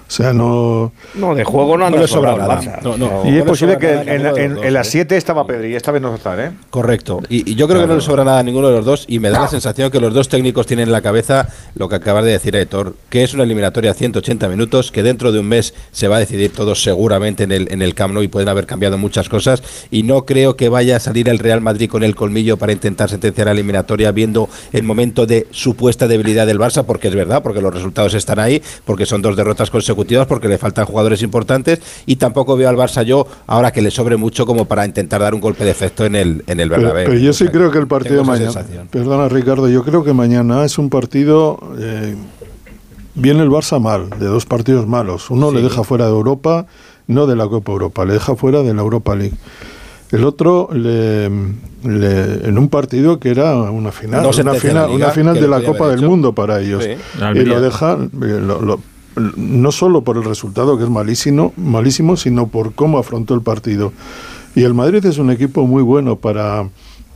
O sea, no... No, de juego no anda le sobra sobrado nada. Barça. No, no. Y no es le posible sobra que en, de en- dos, en las ¿eh? 7 estaba Pedri y esta vez no está, ¿eh? Correcto. Y, y yo creo que no le sobra nada a ninguno de los dos y me da la sensación que los dos técnicos tienen en la cabeza lo que acabas de decir, Héctor, que es una eliminatoria a 180 minutos, que dentro de un mes se va a decidir todo seguramente en el, en el Camp Nou y pueden haber cambiado muchas cosas y no creo que vaya a salir el Real Madrid con el colmillo para intentar sentenciar la eliminatoria viendo el momento de supuesta debilidad del Barça, porque es verdad, porque los resultados están ahí, porque son dos derrotas consecutivas, porque le faltan jugadores importantes y tampoco veo al Barça yo ahora que le sobre mucho como para intentar dar un golpe de efecto en el, en el Bernabéu. pero yo O sí sea, creo que el partido mañana... sensación. Perdona, Ricardo, yo creo que mañana es un partido... eh, viene el Barça mal, de dos partidos malos. Uno le deja fuera de Europa, no de la Copa Europa, le deja fuera de la Europa League. El otro le, le- en un partido que era una final, No una final, la Liga, una final que de la Copa del hecho. Mundo para ellos. Sí. Y lo deja eh, lo- lo- no solo por el resultado que es malísimo, malísimo, sino por cómo afrontó el partido. Y el Madrid es un equipo muy bueno para,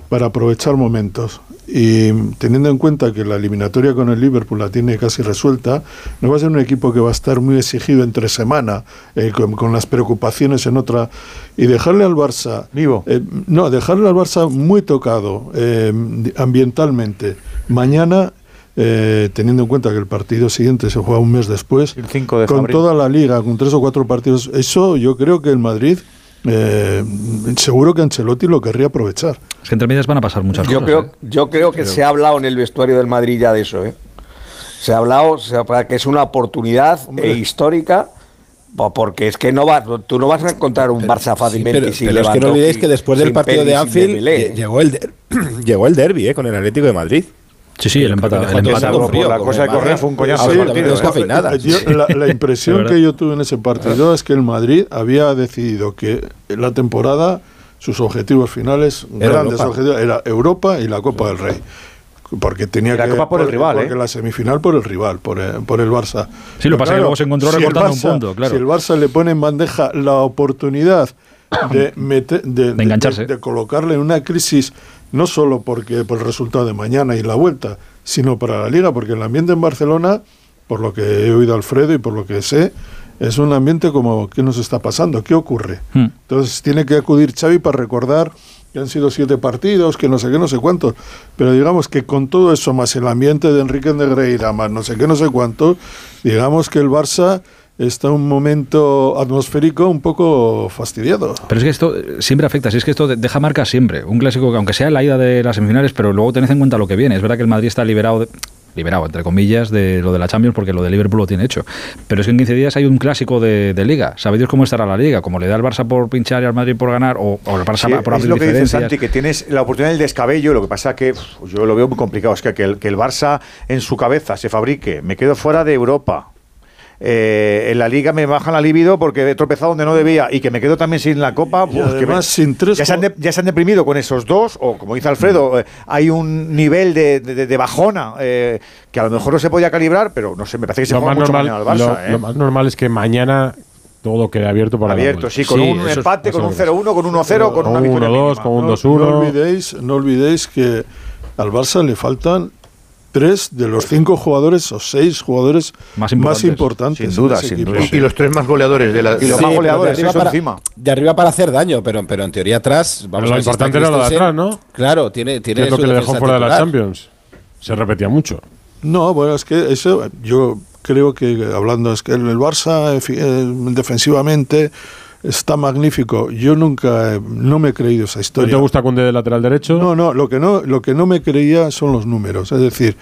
para aprovechar momentos. Y teniendo en cuenta que la eliminatoria con el Liverpool la tiene casi resuelta, no va a ser un equipo que va a estar muy exigido entre semana, eh, con, con las preocupaciones en otra. Y dejarle al Barça. Vivo. eh, no, dejarle al Barça muy tocado eh, ambientalmente. Mañana eh, teniendo en cuenta que el partido siguiente se juega un mes después, El 5 de con abril. toda la liga, con tres o cuatro partidos, eso yo creo que el Madrid, eh, seguro que Ancelotti lo querría aprovechar. Es que entre medias van a pasar muchas Yo cosas. creo, ¿eh? yo creo que Creo. se ha hablado en el vestuario del Madrid ya de eso, ¿eh? Se ha hablado, se ha- para que es una oportunidad eh, histórica, po- porque es que no vas, tú no vas a encontrar un Barça Sí, fácilmente pero, sin pero es que no olvidéis que después del partido de Anfield llegó el, [CLEARS THROAT] llegó el derby eh, con el Atlético de Madrid. Sí, sí, el empate. El empate frío, la cosa de el Correa fue un coñazo. Sí, descafeinada. eh, yo- la, [LAUGHS] impresión que yo tuve en ese partido es que el Madrid había decidido que la temporada sus objetivos finales, Era grandes Europa. objetivos, era Europa y la Copa del Rey. Porque tenía la que Copa por el rival, porque ¿eh? la semifinal por el rival, por el, por el Barça. Sí, lo Pero pasa que luego se encontró el recortando un Barça- punto, claro. Si el Barça le pone en bandeja la oportunidad de, [COUGHS] mete- de, de- engancharse. de colocarle en una crisis, no solo porque por el resultado de mañana y la vuelta, sino para la liga, porque el ambiente en Barcelona, por lo que he oído a Alfredo y por lo que sé, es un ambiente como ¿qué nos está pasando? ¿Qué ocurre? Hmm. Entonces tiene que acudir Xavi para recordar que han sido siete partidos, que no sé qué, no sé cuánto. Pero digamos que con todo eso, más el ambiente de Enrique Negreira, más no sé qué, no sé cuánto, digamos que el Barça está un momento atmosférico un poco fastidiado. Pero es que esto eh, siempre afecta, si es que esto de- deja marca siempre. Un clásico que aunque sea en la ida de las semifinales, pero luego tened en cuenta lo que viene. Es verdad que el Madrid está liberado, de- liberado entre comillas, de lo de la Champions porque lo de Liverpool lo tiene hecho. Pero es que en 15 días hay un clásico de, de Liga. ¿Sabéis Dios cómo estará la Liga? Como le da al Barça por pinchar y al Madrid por ganar, o, o el Barça Sí, por es abrir lo que dice diferencias. Santi, que tienes la oportunidad del descabello, lo que pasa que uf, yo lo veo muy complicado, es que, que el, que el Barça en su cabeza se fabrique, me quedo fuera de Europa, eh, en la liga me bajan la libido porque he tropezado donde no debía y que me quedo también sin la copa. Y uf, que además, sin tres ya, se han de- ya se han deprimido con esos dos, o como dice Alfredo, eh, hay un nivel de, de- de bajona eh, que a lo mejor no se podía calibrar, pero no sé, me parece que se Lo juega más, mucho normal, mañana al Barça. lo- eh. lo más normal es que mañana todo quede abierto para la Abierto, sí, con un eso es- empate, con un es lo que 0-1, con un 1-0, con Con una un victoria 1-2, mínima. con un No, 2-1. no olvidéis, no olvidéis que al Barça le faltan tres de los cinco jugadores o seis jugadores Más más importantes. Sin duda, sin duda. Y, y los tres más goleadores de la. Y los Sí, más pero goleadores, de arriba, para, encima. de arriba para hacer daño, pero, pero en teoría atrás. Vamos lo a ver si está importante era lo de atrás, ¿no? Claro, tiene, tiene es lo que le dejó fuera de la. Champions. Se repetía mucho. No, bueno, es que eso, yo creo que hablando, es que el, el Barça efi- eh, defensivamente está magnífico. Yo nunca, no me he creído esa ¿No historia. te gusta Conde de lateral derecho? No, no, lo que no, lo que no me creía son los números. Es decir,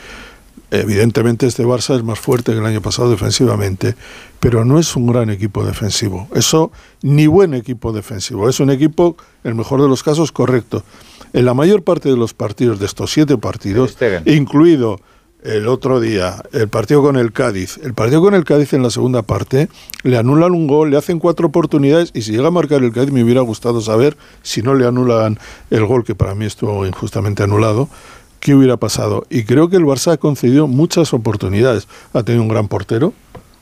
evidentemente este Barça es más fuerte que el año pasado defensivamente, pero no es un gran equipo defensivo. Eso, ni buen equipo defensivo. Es un equipo, en el mejor de los casos, correcto. En la mayor parte de los partidos, de estos siete partidos, incluido el otro día, el partido con el Cádiz. El partido con el Cádiz en la segunda parte, le anulan un gol, le hacen cuatro oportunidades y si llega a marcar el Cádiz me hubiera gustado saber si no le anulan el gol, que para mí estuvo injustamente anulado, qué hubiera pasado. Y creo que el Barça ha concedido muchas oportunidades. Ha tenido un gran portero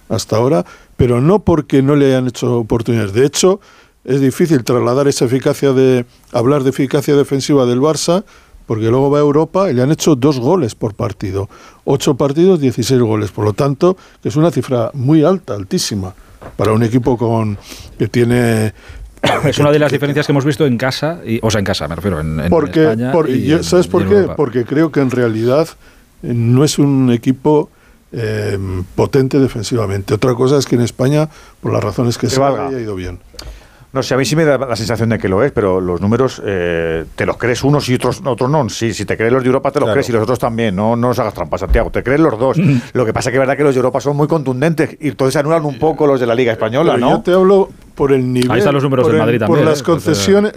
hasta ahora, pero no porque no le hayan hecho oportunidades. De hecho, es difícil trasladar esa eficacia de hablar de eficacia defensiva del Barça porque luego va a Europa y le han hecho dos goles por partido. Ocho partidos, 16 goles. Por lo tanto, que es una cifra muy alta, altísima, para un equipo con que tiene... [COUGHS] Es una de las diferencias que hemos visto en casa, y, o sea, en casa, me refiero, en, en Porque, España. por- y en- ¿Sabes y por en qué? Europa. Porque creo que en realidad eh, no es un equipo eh, potente defensivamente. Otra cosa es que en España, por las razones que Que se valga. haya ido bien. No sé, a mí sí me da la sensación de que lo es, pero los números eh, te los crees unos y otros, otros no. Sí, si te crees los de Europa te los Claro. crees y los otros también. No, no nos hagas trampas, Santiago. Te crees los dos. Lo que pasa que es verdad que los de Europa son muy contundentes y entonces se anulan un poco los de la Liga Española, Pero ¿no? Yo te hablo por el nivel. Ahí están los números por del el- Madrid Por también, las ¿eh? concesiones.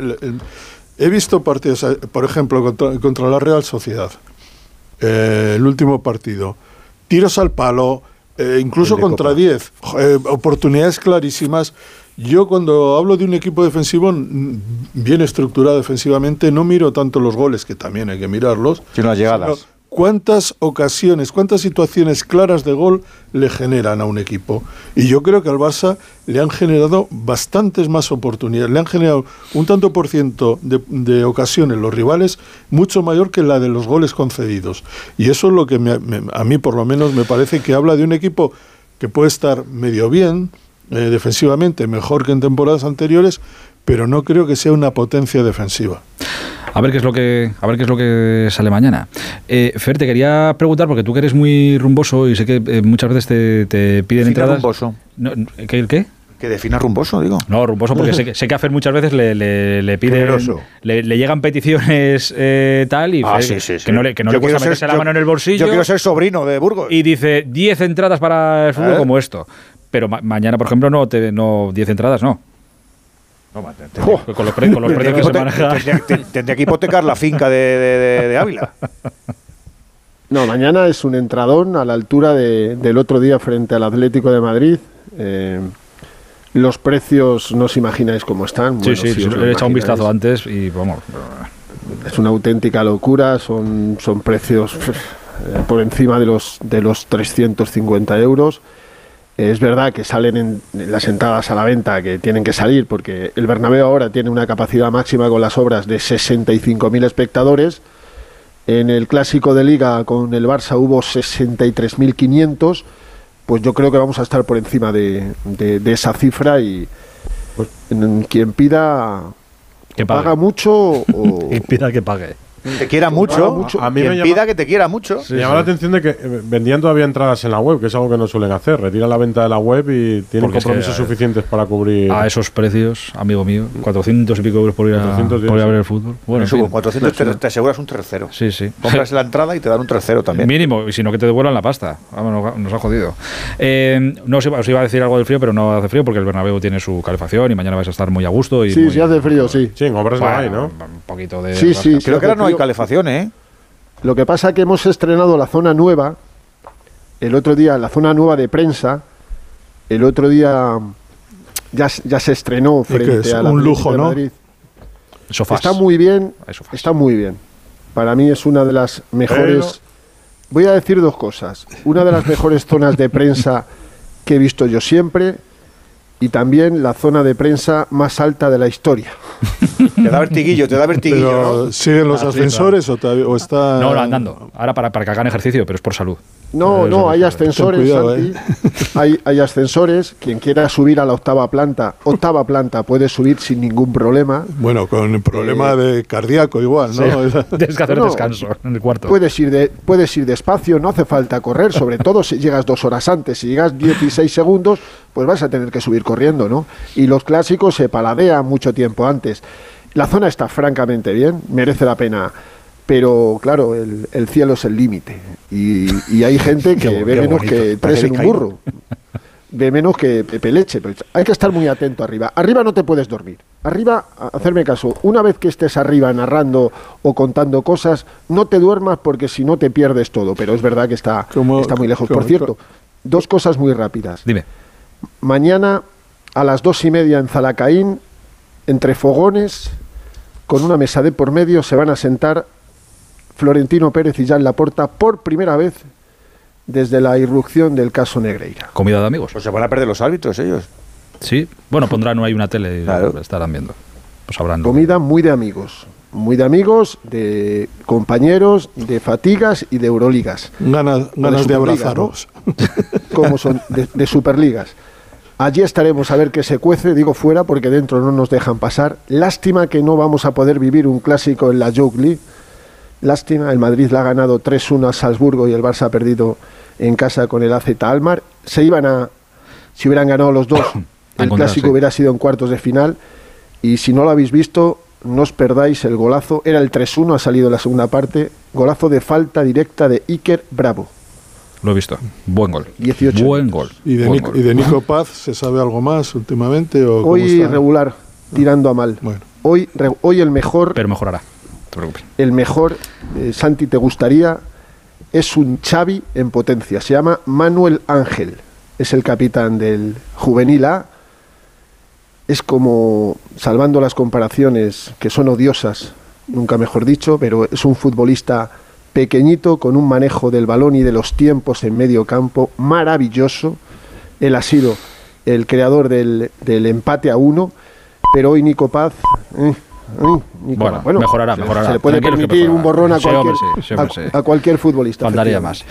he visto partidos, eh, por ejemplo, contra, contra la Real Sociedad. eh, el último partido. Tiros al palo, eh, incluso de contra Copa. 10. eh, oportunidades clarísimas. Yo cuando hablo de un equipo defensivo bien estructurado defensivamente, no miro tanto los goles, que también hay que mirarlos, Sino las llegadas. sino cuántas ocasiones, cuántas situaciones claras de gol le generan a un equipo. Y yo creo que al Barça le han generado bastantes más oportunidades, le han generado un tanto por ciento de, de ocasiones los rivales mucho mayor que la de los goles concedidos. Y eso es lo que me- me- a mí por lo menos me parece que habla de un equipo que puede estar medio bien eh, defensivamente, mejor que en temporadas anteriores, pero no creo que sea una potencia defensiva. A ver qué es lo que, a ver qué es lo que sale mañana. Eh, Fer, te quería preguntar, porque tú que eres muy rumboso y sé que eh, muchas veces te, te piden entradas. rumboso. No, ¿Qué? el ¿Qué? Que defina rumboso, digo. No, rumboso, porque sé que, sé que a Fer muchas veces le, le, le piden. Le, le llegan peticiones eh, tal y Ah, Fer, sí, sí, sí. que no le, que no cuesta quiero ser- meterse la yo- mano en el bolsillo. yo quiero ser sobrino de Burgos. Y dice 10 entradas para el fútbol como esto. Pero ma- mañana, por ejemplo, no, te, no 10 entradas, no. con los, pre- con los [LAUGHS] precios que se Tendría te- que hipotecar la finca de, de- de- de Ávila. No, mañana es un entradón a la altura de- del otro día frente al Atlético de Madrid. Eh, los precios no os imagináis cómo están. Sí, Bueno, sí, sí, he echado un vistazo antes y vamos. Es una auténtica locura, son, son precios eh, por encima de los, de los 350 euros. Es verdad que salen en, las entradas a la venta, que tienen que salir, porque el Bernabéu ahora tiene una capacidad máxima con las obras de 65.000 espectadores. En el clásico de liga con el Barça hubo 63.500. Pues yo creo que vamos a estar por encima de, de- de esa cifra y pues, en- quien pida Que pague. paga mucho [LAUGHS] o, Y pida que pague. Te quiera mucho. A mí me Quien llama- pida que te quiera mucho. Me llama la atención de que eh, vendían todavía entradas en la web, que es algo que no suelen hacer. Retiran la venta de la web y tienen Porque es que, compromisos suficientes para cubrir. A esos precios, amigo mío, 400 y pico euros por ir a, 410, por ir a ver el fútbol. Bueno, Eso en con fin. 400 te, te aseguras un tercero. Sí, sí. Compras la entrada y te dan un tercero también. Mínimo, y si no que te devuelvan la pasta. Vamos, nos, nos ha jodido. Eh, no os iba, os iba a decir algo del frío, pero no hace frío porque el Bernabéu tiene su calefacción y mañana vais a estar muy a gusto. Y Sí, muy- sí hace frío, sí. Sí, en obras Bueno, no hay, ¿no? Un poquito de. Sí, sí, Creo que ahora no hay calefacción, ¿eh? Lo que pasa es que hemos estrenado la zona nueva, el otro día, la zona nueva de prensa, el otro día ya, ya se estrenó frente es a un lujo, ¿no? Sofás. Está muy bien, está muy bien. Para mí es una de las mejores... Voy a decir dos cosas. Una de las mejores zonas de prensa que he visto yo siempre y también la zona de prensa más alta de la historia. Te da vertiguillo, te da vertiguillo, Pero, ¿no? ¿Siguen los Ah, sí, ascensores o, o está.? No, no, andando. Ahora para, para que hagan ejercicio, pero es por salud. No, no, hay ascensores, cuidado, Santi. [LAUGHS] Hay, hay ascensores. Quien quiera subir a la octava planta, octava planta, puede subir sin ningún problema. Bueno, con el problema de cardíaco igual, ¿no? [LAUGHS] [LAUGHS] Tienes que hacer No, descanso en el cuarto. Puedes ir, de, puedes ir despacio, no hace falta correr, sobre todo si llegas dos horas antes. Si llegas 16 segundos, pues vas a tener que subir corriendo, ¿no? Y los clásicos se paladean mucho tiempo antes. La zona está francamente bien, merece la pena. Pero claro, el, el cielo es el límite. Y, y hay gente [LAUGHS] que Qué ve qué menos bonito. que tres en un burro. Ve menos que Pepe Leche. Pues hay que estar muy atento arriba. Arriba no te puedes dormir. Arriba, hacerme caso, una vez que estés arriba narrando o contando cosas, no te duermas porque si no te pierdes todo. Pero es verdad que está, ¿Cómo- está muy lejos. Por cierto, dos cosas muy rápidas. Dime. Mañana a las dos y media en Zalacaín, entre fogones, con una mesa de por medio, se van a sentar Florentino Pérez y Jan Laporta por primera vez desde la irrupción del caso Negreira. Comida de amigos. Pues se van a perder los árbitros ellos. Sí. Bueno, pondrán ahí una tele y Claro. lo estarán viendo. Pues habrán. Comida muy de amigos, muy de amigos, de compañeros, de fatigas y de euroligas. Ganas, ganas de Superliga, abrazaros. [LAUGHS] como son de, de Superligas. Allí estaremos a ver qué se cuece, digo fuera porque dentro no nos dejan pasar. Lástima que no vamos a poder vivir un clásico en la League. Lástima, el Madrid la ha ganado 3-1 a Salzburgo y el Barça ha perdido en casa con el AZ Almar. Se iban a, si hubieran ganado los dos, [COUGHS] el clásico hubiera sido en cuartos de final. Y si no lo habéis visto, no os perdáis el golazo. Era el 3-1, ha salido en la segunda parte. Golazo de falta directa de Iker Bravo. Lo he visto. Buen gol. 18 Buen gol. ¿Y de, Buen Nico, gol. ¿Y de Nico [LAUGHS] Paz se sabe algo más últimamente? O cómo Hoy está? regular, tirando a mal. Bueno. Hoy, re- hoy el mejor, Pero mejorará. El mejor, eh, Santi, te gustaría, es un Xavi en potencia. Se llama Manuel Ángel. Es el capitán del Juvenil A. Es como, salvando las comparaciones que son odiosas, nunca mejor dicho, pero es un futbolista pequeñito con un manejo del balón y de los tiempos en medio campo maravilloso. Él ha sido el creador del, del empate a uno, pero hoy Nico Paz... eh, Nico Bueno, mejorará, mejorará. Se le puede Tranquilos que permitir un borrón a cualquier, sí, hombre, a- sí. a cualquier futbolista. Faltaría más.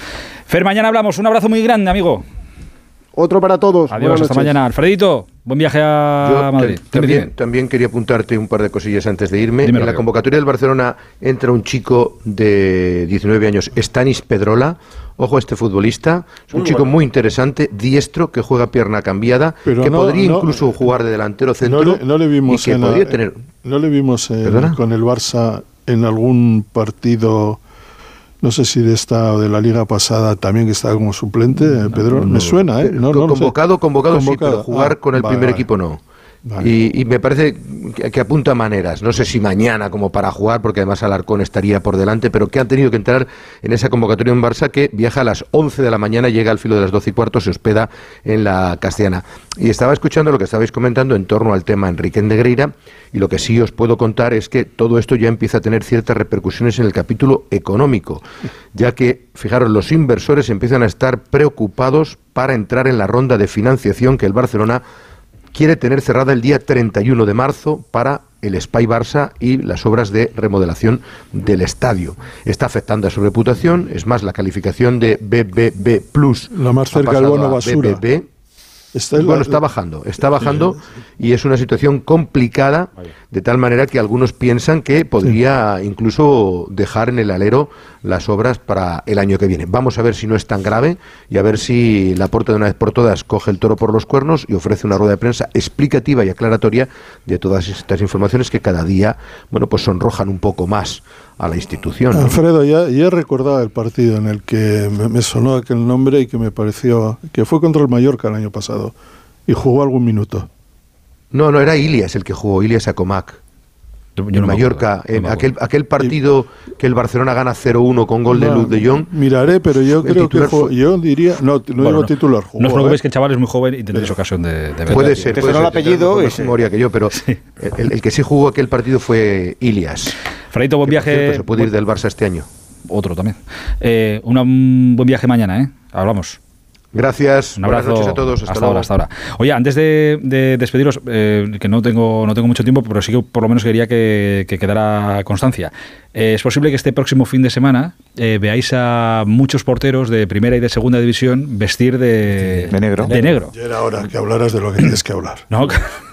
Fer, mañana hablamos. Un abrazo muy grande, amigo. Otro para todos. Adiós, Buenas hasta noches. mañana. Alfredito, buen viaje a Yo Madrid. te- también, también quería apuntarte un par de cosillas antes de irme. Dímelo, en la convocatoria del Barcelona entra un chico de 19 años, Stanis Pedrola. Ojo a este futbolista, es un Muy chico bueno. muy interesante, diestro, que juega pierna cambiada, Pero que no- podría no- incluso jugar de delantero centro No le, no le vimos y que en podría la- tener no le vimos con el Barça en algún partido no sé si de esta o de la liga pasada también que estaba como suplente Pedro me suena eh no, sé. convocado, convocado, sí, pero jugar Ah, con el vale, primer vale. equipo no. Y me parece que, que apunta maneras. No sé si mañana como para jugar, porque además Alarcón estaría por delante, pero que han tenido que entrar en esa convocatoria en Barça que viaja a las 11 de la mañana, llega al filo de las 12 y cuarto, se hospeda en la Castellana. Y estaba escuchando lo que estabais comentando en torno al tema Enrique Negreira, y lo que sí os puedo contar es que todo esto ya empieza a tener ciertas repercusiones en el capítulo económico, ya que, fijaros, los inversores empiezan a estar preocupados para entrar en la ronda de financiación que el Barcelona quiere tener cerrada el día 31 de marzo para el Spy Barça y las obras de remodelación del estadio. Está afectando a su reputación, es más, la calificación de BBB Plus Lo más cerca pasado bono basura. BBB. Está la- bueno, está bajando, está bajando y es una situación complicada de tal manera que algunos piensan que podría incluso dejar en el alero las obras para el año que viene. Vamos a ver si no es tan grave y a ver si la puerta de una vez por todas coge el toro por los cuernos y ofrece una rueda de prensa explicativa y aclaratoria de todas estas informaciones que cada día, bueno, pues sonrojan un poco más a la institución. ¿no? Alfredo, ya, ya recordaba el partido en el que me, me sonó aquel nombre y que me pareció que fue contra el Mallorca el año pasado y jugó algún minuto. No, no, era Ilias el que jugó, Ilias Acomac. en Mallorca, en aquel, aquel partido que el Barcelona gana 0-1 con gol de No, Luz de Jong. Miraré, pero yo El creo que fue- yo diría, no, no Bueno, digo no. titular, No jugó, os preocupéis ¿eh? que el chaval es muy joven y tendréis ocasión de, de ver. Puede ser, puede el ser, tendrá apellido mejor ese. memoria que yo, pero el, el que sí jugó aquel partido fue Ilias. Freito, buen que, viaje. cierto, se puede ir del Barça este año. Otro también. Eh, una- un buen viaje mañana, ¿eh? Hablamos. Gracias. Un abrazo. Buenas noches a todos. Hasta, hasta ahora, hasta ahora. Oye, antes de, de despediros, eh, que no tengo, no tengo mucho tiempo, pero sí que por lo menos quería que, que quedara constancia. Eh, es posible que este próximo fin de semana eh, veáis a muchos porteros de primera y de segunda división vestir de, De negro. De negro. Ya era hora que hablaras de lo que tienes que hablar. ¿no?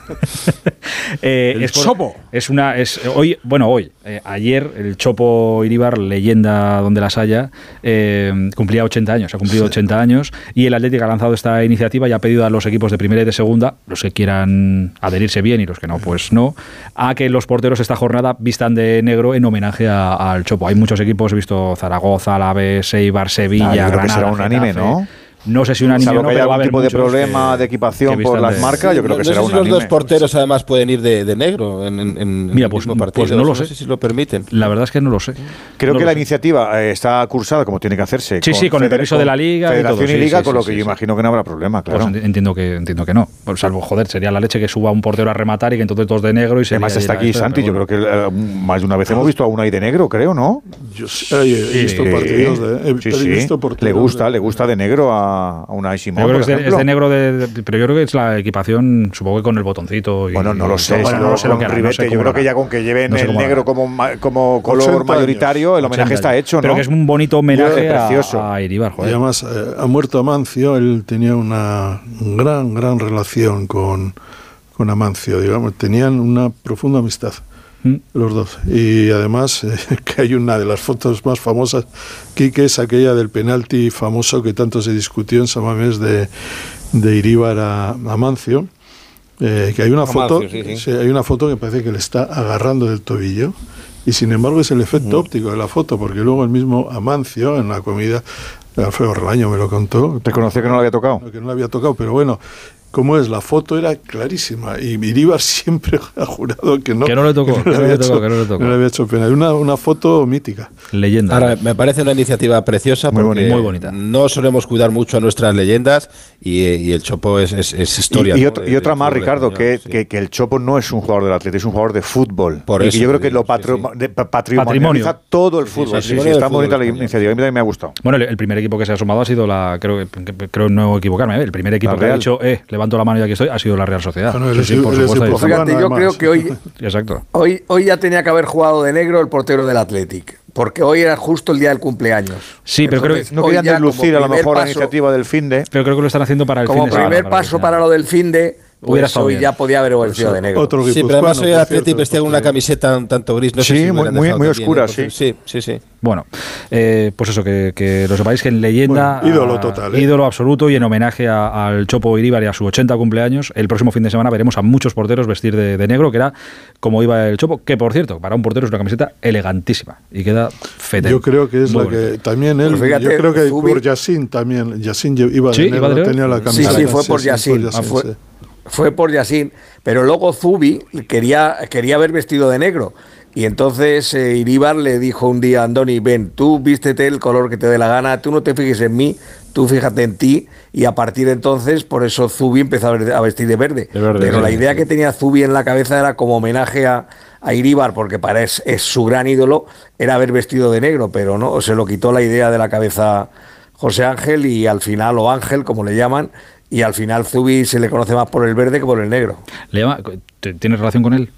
[LAUGHS] Eh, El es por- Chopo. Es una, es hoy, bueno, hoy, eh, ayer el Chopo Iríbar, leyenda donde las haya, eh, cumplía 80 años, ha cumplido 80 años y el Atlético ha lanzado esta iniciativa y ha pedido a los equipos de primera y de segunda, los que quieran adherirse bien y los que no, pues no, a que los porteros esta jornada vistan de negro en homenaje a- al Chopo. Hay muchos equipos, he visto Zaragoza, Alavés, Eibar, Sevilla, Ah, yo creo que Granada, será unánime, Getafe. ¿no? No sé si unánime Salvo o no, que haya pero va a algún haber tipo de problema que- de equipación por las de- marcas, yo creo que no será sé si los unánime. dos porteros además pueden ir de, de negro en, Mira, el pues, mismo pues partido. no lo sé. sé si lo permiten. La verdad es que no lo sé. Creo que la sé. iniciativa eh, está cursada como tiene que hacerse. Sí, sí, con el permiso de la Liga Federación y Liga, sí, con lo que yo imagino que no habrá problema, Pues claro. enti- entiendo que entiendo que no. Pues salvo, joder, sería la leche que suba un portero a rematar y que entonces todos de negro y se Además está aquí Santi, yo creo que eh, más de una vez hemos visto a Unai de negro, creo, ¿no? Yo sí, he visto partidos de, Le gusta, le gusta de negro a, a Unai Simón, Yo creo por que es de, es ejemplo. de negro, de, de- pero yo creo que es la equipación, supongo que con el botoncito. Y, Bueno, no lo sé, Bueno, no, no, sé lo que hará, no sé yo creo lo que ya con que lleven No sé el lo negro hará. como, como color 80 años. mayoritario, el homenaje 80 está hecho, ¿no? Pero que es un bonito homenaje Yo- a, precioso. a Iribar, Y joder. además eh, ha muerto Amancio, él tenía una gran, gran relación con, con Amancio, digamos, tenían una profunda amistad. Los dos. Y además [LAUGHS] eh, que hay una de las fotos más famosas, Quique, es aquella del penalti famoso que tanto se discutió en Samamés de, de Iríbar a Amancio. eh, que hay una Amancio, foto sí, sí. sí, hay una foto que parece que le está agarrando del tobillo y sin embargo es el efecto óptico de la foto porque luego el mismo Amancio en la comida Alfredo Relaño me lo contó Reconoció que no lo había tocado. que no le había tocado, pero bueno, ¿cómo es? La foto era clarísima y Iríbar [LAUGHS] siempre ha jurado que no. Que no le tocó, que no había le tocó, hecho- que no le tocó. le había hecho pena. Una, una foto mítica. Leyenda. Ahora, me parece una iniciativa preciosa Muy porque bonita. Muy bonita. no solemos cuidar mucho a nuestras leyendas y, y el Chopo es, es, es historia. Y, y ¿no? otra, de- y otra del más, Ricardo, que, español, sí. que, que el Chopo no es un jugador del Atlético, es un jugador de fútbol. Por y que eso yo creo que lo digo, sí, sí. patrimonializa Patrimonio. todo el fútbol. Sí, sí, está muy bonita la iniciativa, a mí también me ha gustado. Bueno, el, el primer equipo que se ha sumado ha sido la. Creo, creo no equivocarme, el primer equipo que ha dicho, eh, levanto la mano y aquí estoy, ha sido la Real Sociedad. Bueno, Sí, sí, por supuesto. Fíjate, yo creo que hoy, Exacto. hoy, hoy ya tenía que haber jugado de negro el portero del Athletic. porque hoy era justo el día del cumpleaños. Sí, pero creo que- Entonces, No querían ya deslucir a lo mejor la paso- iniciativa del fin de. Pero creo que lo están haciendo para el Como fin de semana, primer paso para lo del fin de, Hubiera pues estado hoy bien. ya podía haber vestido de negro. Otro Sí, pero además hoy el Atleti vestía con una camiseta un tanto gris. No sé Sí, si lo muy- muy- muy también, oscura, entonces, sí. Sí, sí, Bueno, eh, pues eso, que, que lo sepáis que en leyenda. Bueno, ídolo a- total, ¿eh? Ídolo absoluto y en homenaje a- al Chopo Iríbar y a su 80 cumpleaños, el próximo fin de semana veremos a muchos porteros vestir de, de negro, que era como iba el Chopo, que por cierto, para un portero es una camiseta elegantísima y queda fete. Yo creo que es Muy la que bonito. también él, Pues fíjate, yo creo que por Yassin también, Yassin lle- iba de Sí, negro, iba de tenía la Sí, camiseta. sí, fue por sí, Yassin. sí. Fue, por Yassin. Pero luego Zubi quería, quería haber vestido de negro. Y entonces eh, Iríbar le dijo un día a Andoni, ven, tú vístete el color que te dé la gana, tú no te fijes en mí, tú fíjate en ti. Y a partir de entonces, por eso Zubi empezó a ver- a vestir de verde. De verde, Pero sí. la idea que tenía Zubi en la cabeza era como homenaje a, a Iríbar, porque para es, es su gran ídolo, era haber vestido de negro, pero no, se lo quitó la idea de la cabeza José Ángel y al final, o Ángel, como le llaman, y al final Zubi se le conoce más por el verde que por el negro. ¿Le llama- ¿Tienes relación con él?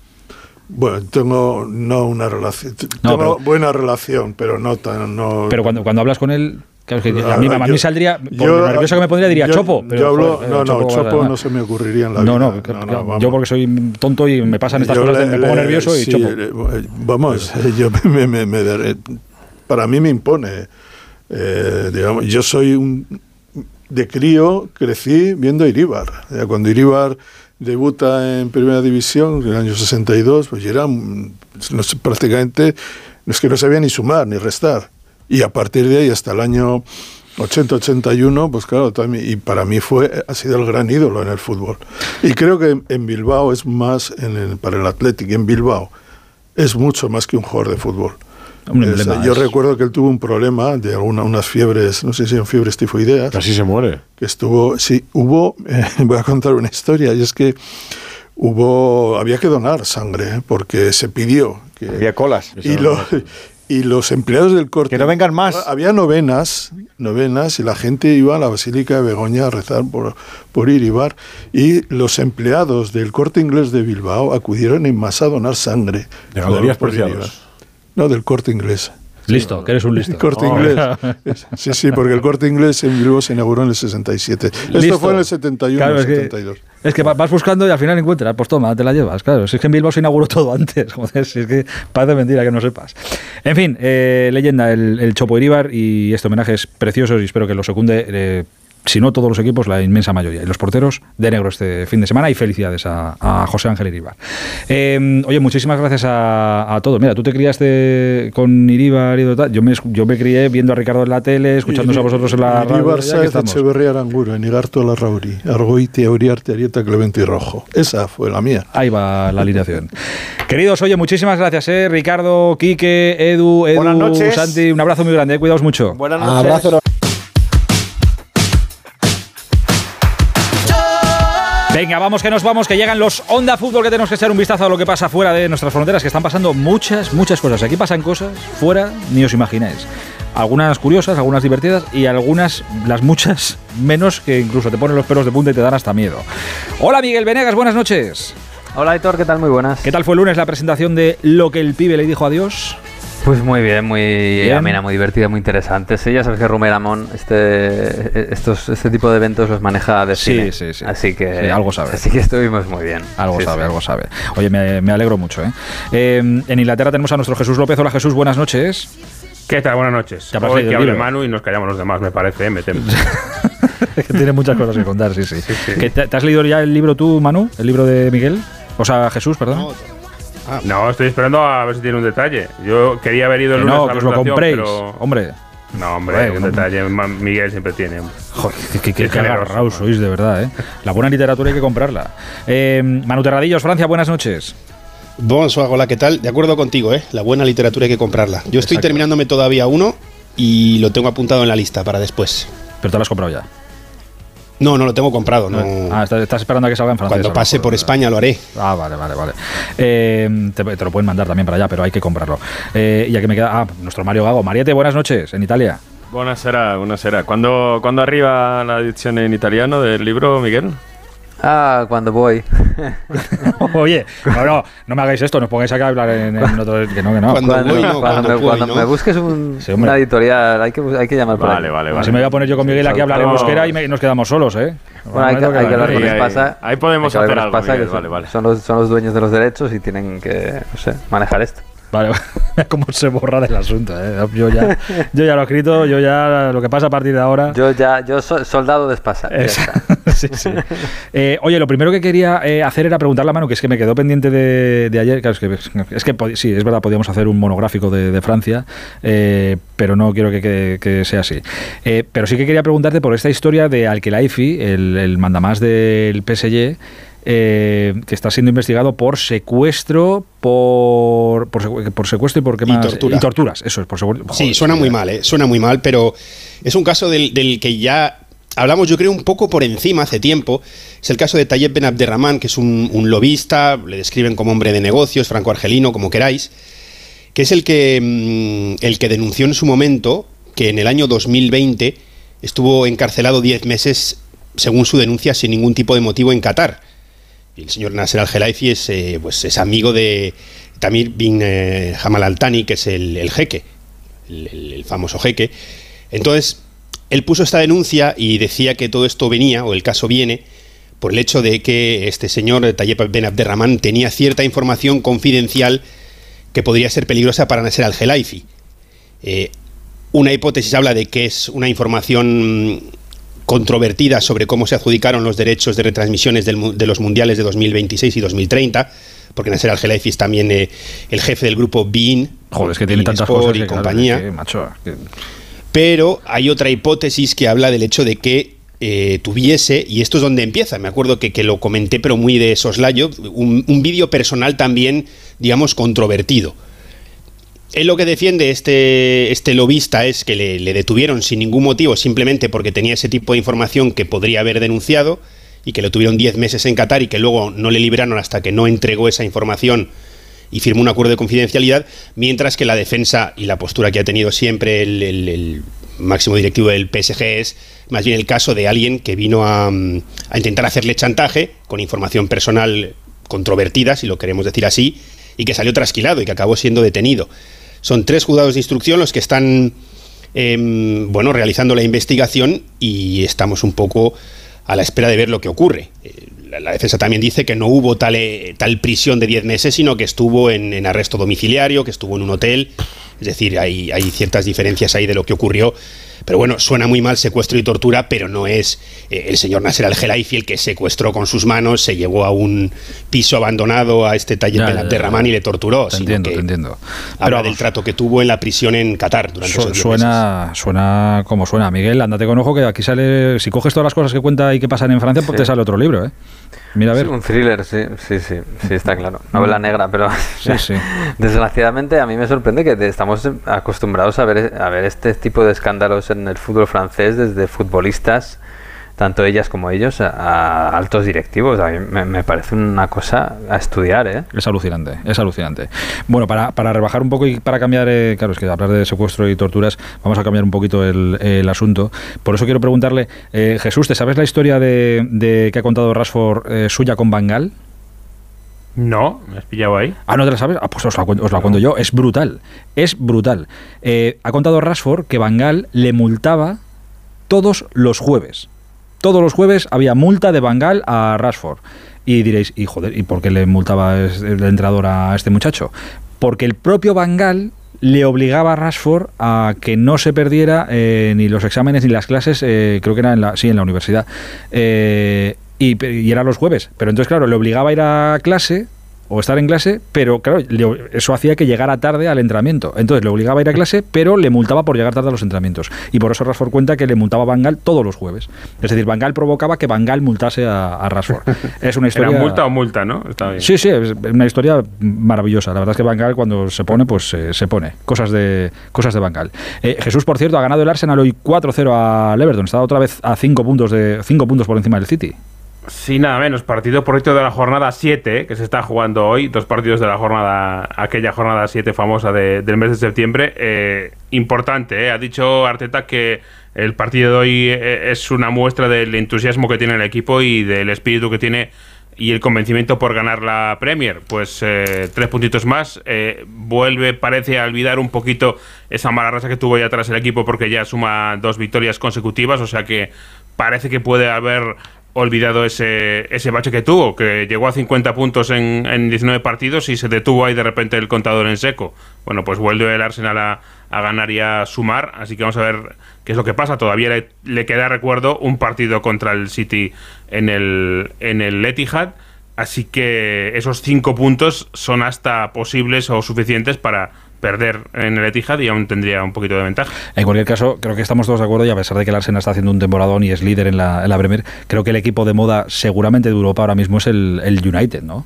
Bueno, tengo no una relación, No, tengo pero- buena relación, pero no tan no. Pero cuando, cuando hablas con él, claro, que a mí, a mí Yo- saldría, por yo- lo nervioso que me pondría, diría yo- Chopo. Pero, yo hablo- joder, no, no, Chopo no se me ocurriría en la No, vida. no, No, no, yo porque soy tonto y me pasan estas Yo cosas, le- me pongo le- nervioso y Chopo. le- vamos, [LAUGHS] yo me, me- me daré- para mí me impone. eh, digamos, yo soy un de crío, crecí viendo Iríbar. Eh, Cuando Iríbar debuta en Primera División, en el año 62, pues era no prácticamente, no es que no sabía ni sumar ni restar. Y a partir de ahí hasta el año 80-81, pues claro, también, y para mí fue, ha sido el gran ídolo en el fútbol. Y creo que en Bilbao es más, en el- para el Athletic, en Bilbao, es mucho más que un jugador de fútbol. Un Es- yo recuerdo que él tuvo un problema de alguna, unas fiebres, no sé si eran fiebres tifoideas. Casi se muere. Que estuvo, sí, hubo, eh, [LAUGHS] voy a contar una historia, y es que hubo, había que donar sangre, ¿eh? porque se pidió. Que, Había colas. y, lo- [LAUGHS] y los empleados del corte. Que no vengan más. Había novenas, novenas, y la gente iba a la Basílica de Begoña a rezar por, por Iribar. Y los empleados del corte inglés de Bilbao acudieron en masa a donar sangre. De Galerías. Iribar. No, del corte inglés. Listo, que eres un listo. [LAUGHS] El corte Oh. inglés. [LAUGHS] Sí, sí, porque el corte inglés en Bilbao se inauguró en el 67. Esto Listo. fue en el 71, Claro, es que- 72. Es que va- vas buscando y al final encuentras, pues toma, te la llevas, claro. Si es que en Bilbao se inauguró todo [LAUGHS] antes, joder, si es que parece mentira que no sepas. En fin, eh, leyenda, el, el Chopo Iríbar y este homenaje es precioso y espero que lo secunde, eh, si no todos los equipos, la inmensa mayoría. Y los porteros de negro este fin de semana y felicidades a, a José Ángel Iríbar. Eh, oye, muchísimas gracias a, a todos. Mira, tú te criaste con Iríbar y tal. Yo me, yo me crié viendo a Ricardo en la tele, escuchándonos a vosotros en la radio. Que Sáez. Echeverría Aranguro, Enigarto Larrauri, Argoiti, Auriarte, Arieta, Clemente y Rojo. Esa fue la mía. Ahí va la alineación. Queridos, oye, muchísimas gracias, eh. Ricardo, Quique, Edu, Edu, Buenas noches. Santi, un abrazo muy grande, eh. cuidaos mucho. Buenas noches. Abrazo. Venga, vamos que nos vamos, que llegan los Onda Fútbol, que tenemos que echar un vistazo a lo que pasa fuera de nuestras fronteras, que están pasando muchas, muchas cosas. Aquí pasan cosas fuera, ni os imagináis. Algunas curiosas, algunas divertidas y algunas, las muchas, menos que incluso te ponen los pelos de punta y te dan hasta miedo. Hola Miguel Venegas, buenas noches. Hola Héctor, ¿qué tal? Muy buenas. ¿Qué tal fue el lunes la presentación de Lo que el pibe le dijo adiós? Pues muy bien, muy Bien. amena, muy divertida, muy interesante. Sí, ya sabes que Rumeramón este, estos, este tipo de eventos los maneja de Sí, cine. sí, sí. Así que, Sí, algo sabe. Así que estuvimos muy bien. Algo Sí, sabe, sí. algo sabe. Oye, me, me alegro mucho. ¿eh? Eh, En Inglaterra tenemos a nuestro Jesús López. Hola Jesús, buenas noches. ¿Qué tal? Buenas noches. ¿Qué habrás Hoy leído que el hable libro? Manu y nos callamos los demás, me parece, ¿eh? me temo. [LAUGHS] que tiene muchas cosas que contar, sí, sí. ¿Que te, te has leído ya el libro tú, Manu? ¿El libro de Miguel? O sea, Jesús, perdón. No, estoy esperando a ver si tiene un detalle. Yo quería haber ido el lunes no, a la que os lo compréis. pero- Hombre. No, hombre, Joder, un no- detalle. Miguel siempre tiene. hombre. Joder, qué, qué, sois, de verdad, ¿eh? La buena literatura hay que comprarla. Eh, Manu Terradillos, Francia, buenas noches. Bonsoir, hola, ¿qué tal? De acuerdo contigo, ¿eh? La buena literatura hay que comprarla. Yo estoy Exacto. terminándome todavía uno y lo tengo apuntado en la lista para después. Pero te lo has comprado ya. No, no lo tengo comprado, no. Ah, estás, estás esperando a que salga en francés. Cuando pase por. España lo haré. Ah, vale, vale, vale. Eh, te, te lo pueden mandar también para allá, pero hay que comprarlo. Eh, ya que me queda. Ah, nuestro Mario Gago. Mariette, buenas noches, en Italia. Buonasera, buonasera. ¿Cuándo, ¿Cuándo arriba la edición en italiano del libro, Miguel? Ah, cuando voy. [LAUGHS] Oye, no, no, no me hagáis esto, no os pongáis acá a hablar en, en otro. Que no, que no. Cuando, cuando me, cuando me busques un- Sí, una editorial, hay que, hay que llamar por Vale, ahí. vale, vale. Así me voy a poner yo con Miguel aquí a hablar en euskera y me- nos quedamos solos, ¿eh? Bueno, hay que, hay que hablar con Ahí- Espasa. ahí podemos que hablar hacer con algo, Espasa, que Miguel, son, vale, vale. Son, los, son los dueños de los derechos y tienen que, no sé, manejar esto. Vale, [LAUGHS] cómo se borra del asunto, ¿eh? Yo ya, yo ya lo he escrito, yo ya lo que pasa a partir de ahora. Yo ya, yo soy soldado de Espasa. [LAUGHS] sí, sí. Eh, oye, lo primero que quería eh, hacer era preguntarle a Manu, que es que me quedó pendiente de, de ayer. Claro, es que, es que sí, es verdad, podíamos hacer un monográfico de, de Francia, eh, pero no quiero que, que- que sea así. Eh, pero sí que quería preguntarte por esta historia de Al-Khelaifi, el, el mandamás del PSG. Eh, que está siendo investigado por secuestro, por, por, secu- por secuestro y por qué Y más tortura. y torturas. Eso es, por secuestro. Sí, Joder, suena tío. muy mal, ¿eh? suena muy mal, pero es un caso del, del que ya hablamos, yo creo, un poco por encima hace tiempo. Es el caso de Tayeb Ben Abderrahman, que es un, un lobista, le describen como hombre de negocios, franco-argelino, como queráis, que es el que, mm, el que denunció en su momento que en el año 2020 estuvo encarcelado 10 meses, según su denuncia, sin ningún tipo de motivo en Qatar. El señor Nasser al-Khelaifi es, eh, pues, es amigo de Tamir bin eh, Hamal al-Thani, que es el, jeque, el, famoso jeque. Entonces, él puso esta denuncia y decía que todo esto venía, o el caso viene, por el hecho de que este señor Tayyip Ben Abderrahman tenía cierta información confidencial que podría ser peligrosa para Nasser al-Khelaifi. Eh, una hipótesis habla de que es una información mm, controvertida sobre cómo se adjudicaron los derechos de retransmisiones del de los mundiales de 2026 y 2030, porque Nasser Al-Khelaifi es también eh, el jefe del grupo BIN. Joder, es que tiene tantas Sport cosas y que, compañía. que, macho, que- Pero hay otra hipótesis que habla del hecho de que eh, tuviese, y esto es donde empieza, me acuerdo que, que lo comenté, pero muy de soslayo, un, un vídeo personal también, digamos, controvertido. Él lo que defiende este, este lobista es que le, detuvieron sin ningún motivo, simplemente porque tenía ese tipo de información que podría haber denunciado y que lo tuvieron 10 meses en Qatar y que luego no le liberaron hasta que no entregó esa información y firmó un acuerdo de confidencialidad, mientras que la defensa y la postura que ha tenido siempre el, el- máximo directivo del PSG es más bien el caso de alguien que vino a, a intentar hacerle chantaje con información personal controvertida, si lo queremos decir así, y que salió trasquilado y que acabó siendo detenido. Son tres juzgados de instrucción los que están em, bueno, realizando la investigación y estamos un poco a la espera de ver lo que ocurre. Eh, La, defensa también dice que no hubo tal, eh, tal prisión de 10 meses, sino que estuvo en, en arresto domiciliario, que estuvo en un hotel. Es decir, hay, hay ciertas diferencias ahí de lo que ocurrió. Pero bueno, suena muy mal secuestro y tortura, pero no es eh, el señor Nasser al-Khelaifi el que secuestró con sus manos, se llevó a un piso abandonado a este ya, ya. Abderrahman y le torturó. Te entiendo, que te entiendo. Habla Pero del trato que tuvo en la prisión en Qatar durante Su- esos 10 suena, suena como suena. Miguel, ándate con ojo que aquí sale. Si coges todas las cosas que cuenta y que pasan en Francia, pues Sí. te sale otro libro, ¿eh? Mira a ver. Sí, un thriller, sí, sí, sí, sí, está claro. Novela negra, pero Sí, sí. [LAUGHS] desgraciadamente a mí me sorprende que estamos acostumbrados a ver, a ver este tipo de escándalos en el fútbol francés desde futbolistas, tanto ellas como ellos, a, altos directivos. A mí me, me parece una cosa a estudiar, ¿eh? Es alucinante, es alucinante. Bueno, para, para rebajar un poco y para cambiar, eh, claro, es que hablar de secuestro y torturas, vamos a cambiar un poquito el, el asunto. Por eso quiero preguntarle, eh, Jesús, ¿te sabes la historia de, de que ha contado Rashford eh, suya con Bangal? No, me has pillado ahí. Ah, ¿no te la sabes? Ah, pues os la, cuento- os la cuento yo. Es brutal. Es brutal. Eh, ha contado Rashford que Bangal le multaba todos los jueves. Todos los jueves había multa de Bangal a Rashford. Y diréis, y joder, ¿y por qué le multaba el entrenador a este muchacho? Porque el propio Bangal le obligaba a Rashford a que no se perdiera eh, ni los exámenes ni las clases, eh, creo que era en la, sí, en la universidad. Eh, y, y era los jueves. Pero entonces, claro, le obligaba a ir a clase o estar en clase, pero claro, le- eso hacía que llegara tarde al entrenamiento. Entonces le obligaba a ir a clase, pero le multaba por llegar tarde a los entrenamientos. Y por eso Rashford cuenta que le multaba a Bangal todos los jueves. Es decir, Bangal provocaba que Bangal multase a, a Rashford. [LAUGHS] Es una historia... ¿Era multa o multa, no? Está bien. Sí, sí, es una historia maravillosa. La verdad es que Bangal cuando se pone, pues eh, se pone. Cosas de cosas de Bangal. Eh, Jesús, por cierto, ha ganado el Arsenal hoy 4-0 al Everton. Está otra vez a 5 puntos, de, cinco puntos por encima del City. Sí, nada menos. Partido por de la jornada 7 que se está jugando hoy. Dos partidos de la jornada, aquella jornada 7 famosa de- del mes de septiembre. Eh, importante, ¿eh? ha dicho Arteta que el partido de hoy eh, es una muestra del entusiasmo que tiene el equipo y del espíritu que tiene y el convencimiento por ganar la Premier, pues eh, tres puntitos más. vuelve, parece, a olvidar un poquito esa mala racha que tuvo ya atrás el equipo porque ya suma dos victorias consecutivas, o sea que parece que puede haber olvidado ese, ese bache que tuvo, que llegó a 50 puntos en, en 19 partidos y se detuvo ahí de repente el contador en seco. Bueno, pues vuelve el Arsenal a, ganar y a sumar, así que vamos a ver qué es lo que pasa. Todavía le, queda, recuerdo, un partido contra el City en el, en el Etihad, así que esos cinco puntos son hasta posibles o suficientes para perder en el Etihad y aún tendría un poquito de ventaja. En cualquier caso, creo que estamos todos de acuerdo y a pesar de que el Arsenal está haciendo un temporadón y es líder en la, en la Premier, creo que el equipo de moda seguramente de Europa ahora mismo es el, el United, ¿no?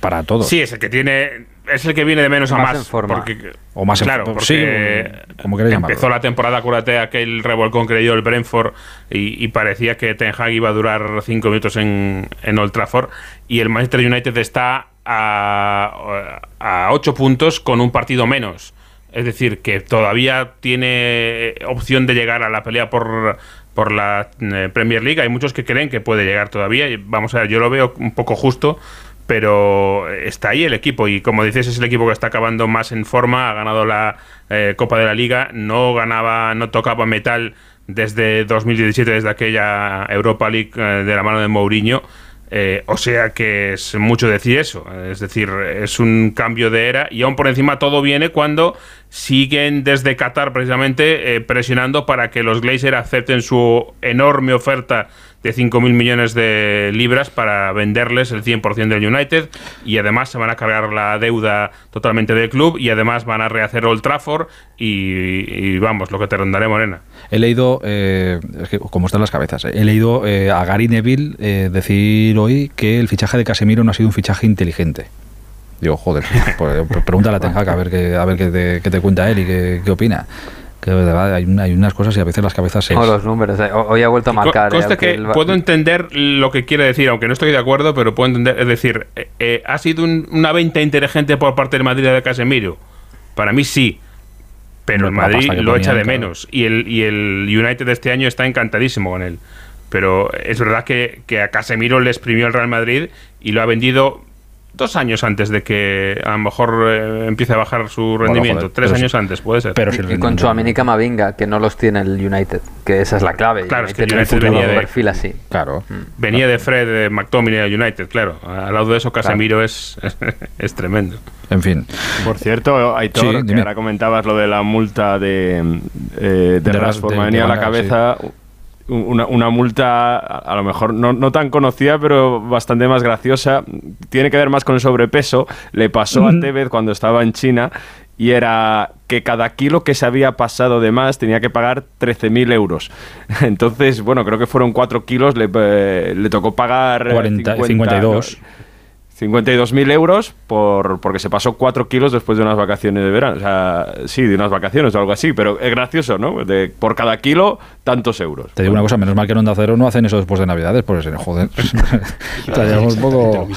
Para todos. Sí, es el que tiene. Es el que viene de menos a Más más. en forma. porque- O más en claro, forma, porque sí, como queréis empezó llamarlo. la temporada, acuérdate, aquel revolcón que le dio el Brentford y, y parecía que Ten Hag iba a durar cinco minutos en, en Old Trafford. Y el Manchester United está a, a ocho puntos con un partido menos. Es decir, que todavía tiene opción de llegar a la pelea por, por la eh, Premier League. Hay muchos que creen que puede llegar todavía. Vamos a ver, yo lo veo un poco justo, pero está ahí el equipo. Y como dices, es el equipo que está acabando más en forma. Ha ganado la eh, Copa de la Liga. No ganaba, no tocaba metal desde 2017, desde aquella Europa League eh, de la mano de Mourinho. Eh, o sea que es mucho decir eso. Es decir, es un cambio de era y aún por encima todo viene cuando siguen desde Qatar precisamente eh, presionando para que los Glazer acepten su enorme oferta de 5.000 millones de libras para venderles el 100% del United y además se van a cargar la deuda totalmente del club y además van a rehacer Old Trafford y, vamos, lo que te rondaré Morena. He leído, eh, es que como están las cabezas, eh, he leído eh, a Gary Neville eh, decir hoy que el fichaje de Casemiro no ha sido un fichaje inteligente. Digo, joder, [LAUGHS] pues, pues pregúntale a Ten a ver qué, a ver qué te, qué te cuenta él y qué, qué opina. Que de verdad hay, un- hay unas cosas y a veces las cabezas se... O los números. eh, ho- Hoy ha vuelto a marcar. Co- eh, conste aunque que el puedo entender lo que quiere decir, aunque no estoy de acuerdo, pero puedo entender. Es decir, eh, eh, ¿ha sido un- una venta inteligente por parte del Madrid de Casemiro? Para mí sí. Pero el Madrid lo echa de claro. menos. Y el, y el United de este año está encantadísimo con él. Pero es verdad que, que a Casemiro le exprimió el Real Madrid y lo ha vendido dos años antes de que a lo mejor eh, empiece a bajar su rendimiento. joder, Tres años sí- antes, puede ser. pero sí y con Chuamini Camavinga, que no los tiene el United, que esa es la clave. Claro, es que el United venía de- perfil así. Claro. Venía de Fred de McTominay a United, claro. Al lado de eso, Casemiro es, es tremendo. En fin. Por cierto, Aitor, Sí, que ahora comentabas lo de la multa de, eh, de, De Ras- Rashford, me venía a la cabeza una, una multa, a lo mejor no, no tan conocida, pero bastante más graciosa. Tiene que ver más con el sobrepeso. Le pasó a Tevez cuando estaba en China y era que cada kilo que se había pasado de más tenía que pagar 13.000 euros. [LAUGHS] Entonces, bueno, creo que fueron 4 kilos, le, eh, le tocó pagar... eh, 40, 50, 52. 52.000 euros por, porque se pasó 4 kilos después de unas vacaciones de verano. O sea, sí, de unas vacaciones o algo así, pero es gracioso, ¿no? De, por cada kilo, tantos euros. Te digo una cosa, menos mal que en Onda Cero no hacen eso después de Navidades, joder. [LAUGHS] [LAUGHS] Estaríamos un poco...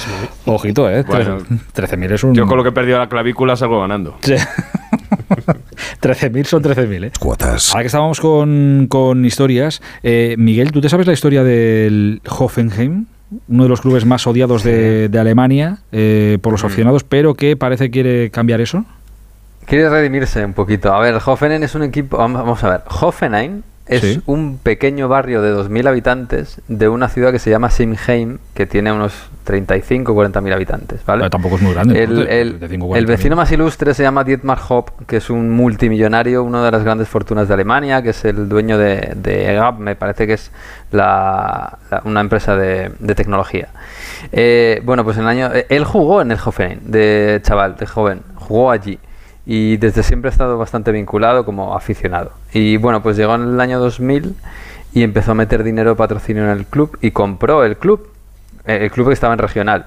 Ojito, ¿eh? Bueno. 13.000 es un... Yo con lo que he perdido la clavícula salgo ganando. 13.000 [LAUGHS] son 13.000, ¿eh? Cuotas. Ahora que estábamos con, con historias, eh, Miguel, ¿tú te sabes la historia del Hoffenheim? Uno de los clubes más odiados de, de Alemania eh, por los aficionados, pero que parece quiere cambiar eso. Quiere redimirse un poquito. A ver, Hoffenheim es un equipo. Vamos vamos a ver. Hoffenheim es Sí. un pequeño barrio de 2.000 habitantes de una ciudad que se llama Simheim, que tiene unos 35 o 40.000 habitantes. ¿vale? Pero tampoco es muy grande. El, el- 35, el 40.000. vecino más ilustre se llama Dietmar Hopp, que es un multimillonario, una de las grandes fortunas de Alemania, que es el dueño de, de Gap, me parece que es la- la- una empresa de, de tecnología. Eh, bueno, pues en el año. eh, Él jugó en el Hoffenheim, de chaval, de joven, jugó allí. Y desde siempre ha estado bastante vinculado como aficionado. Y bueno, pues llegó en el año 2000 y empezó a meter dinero patrocinio en el club y compró el club, eh, el club que estaba en regional.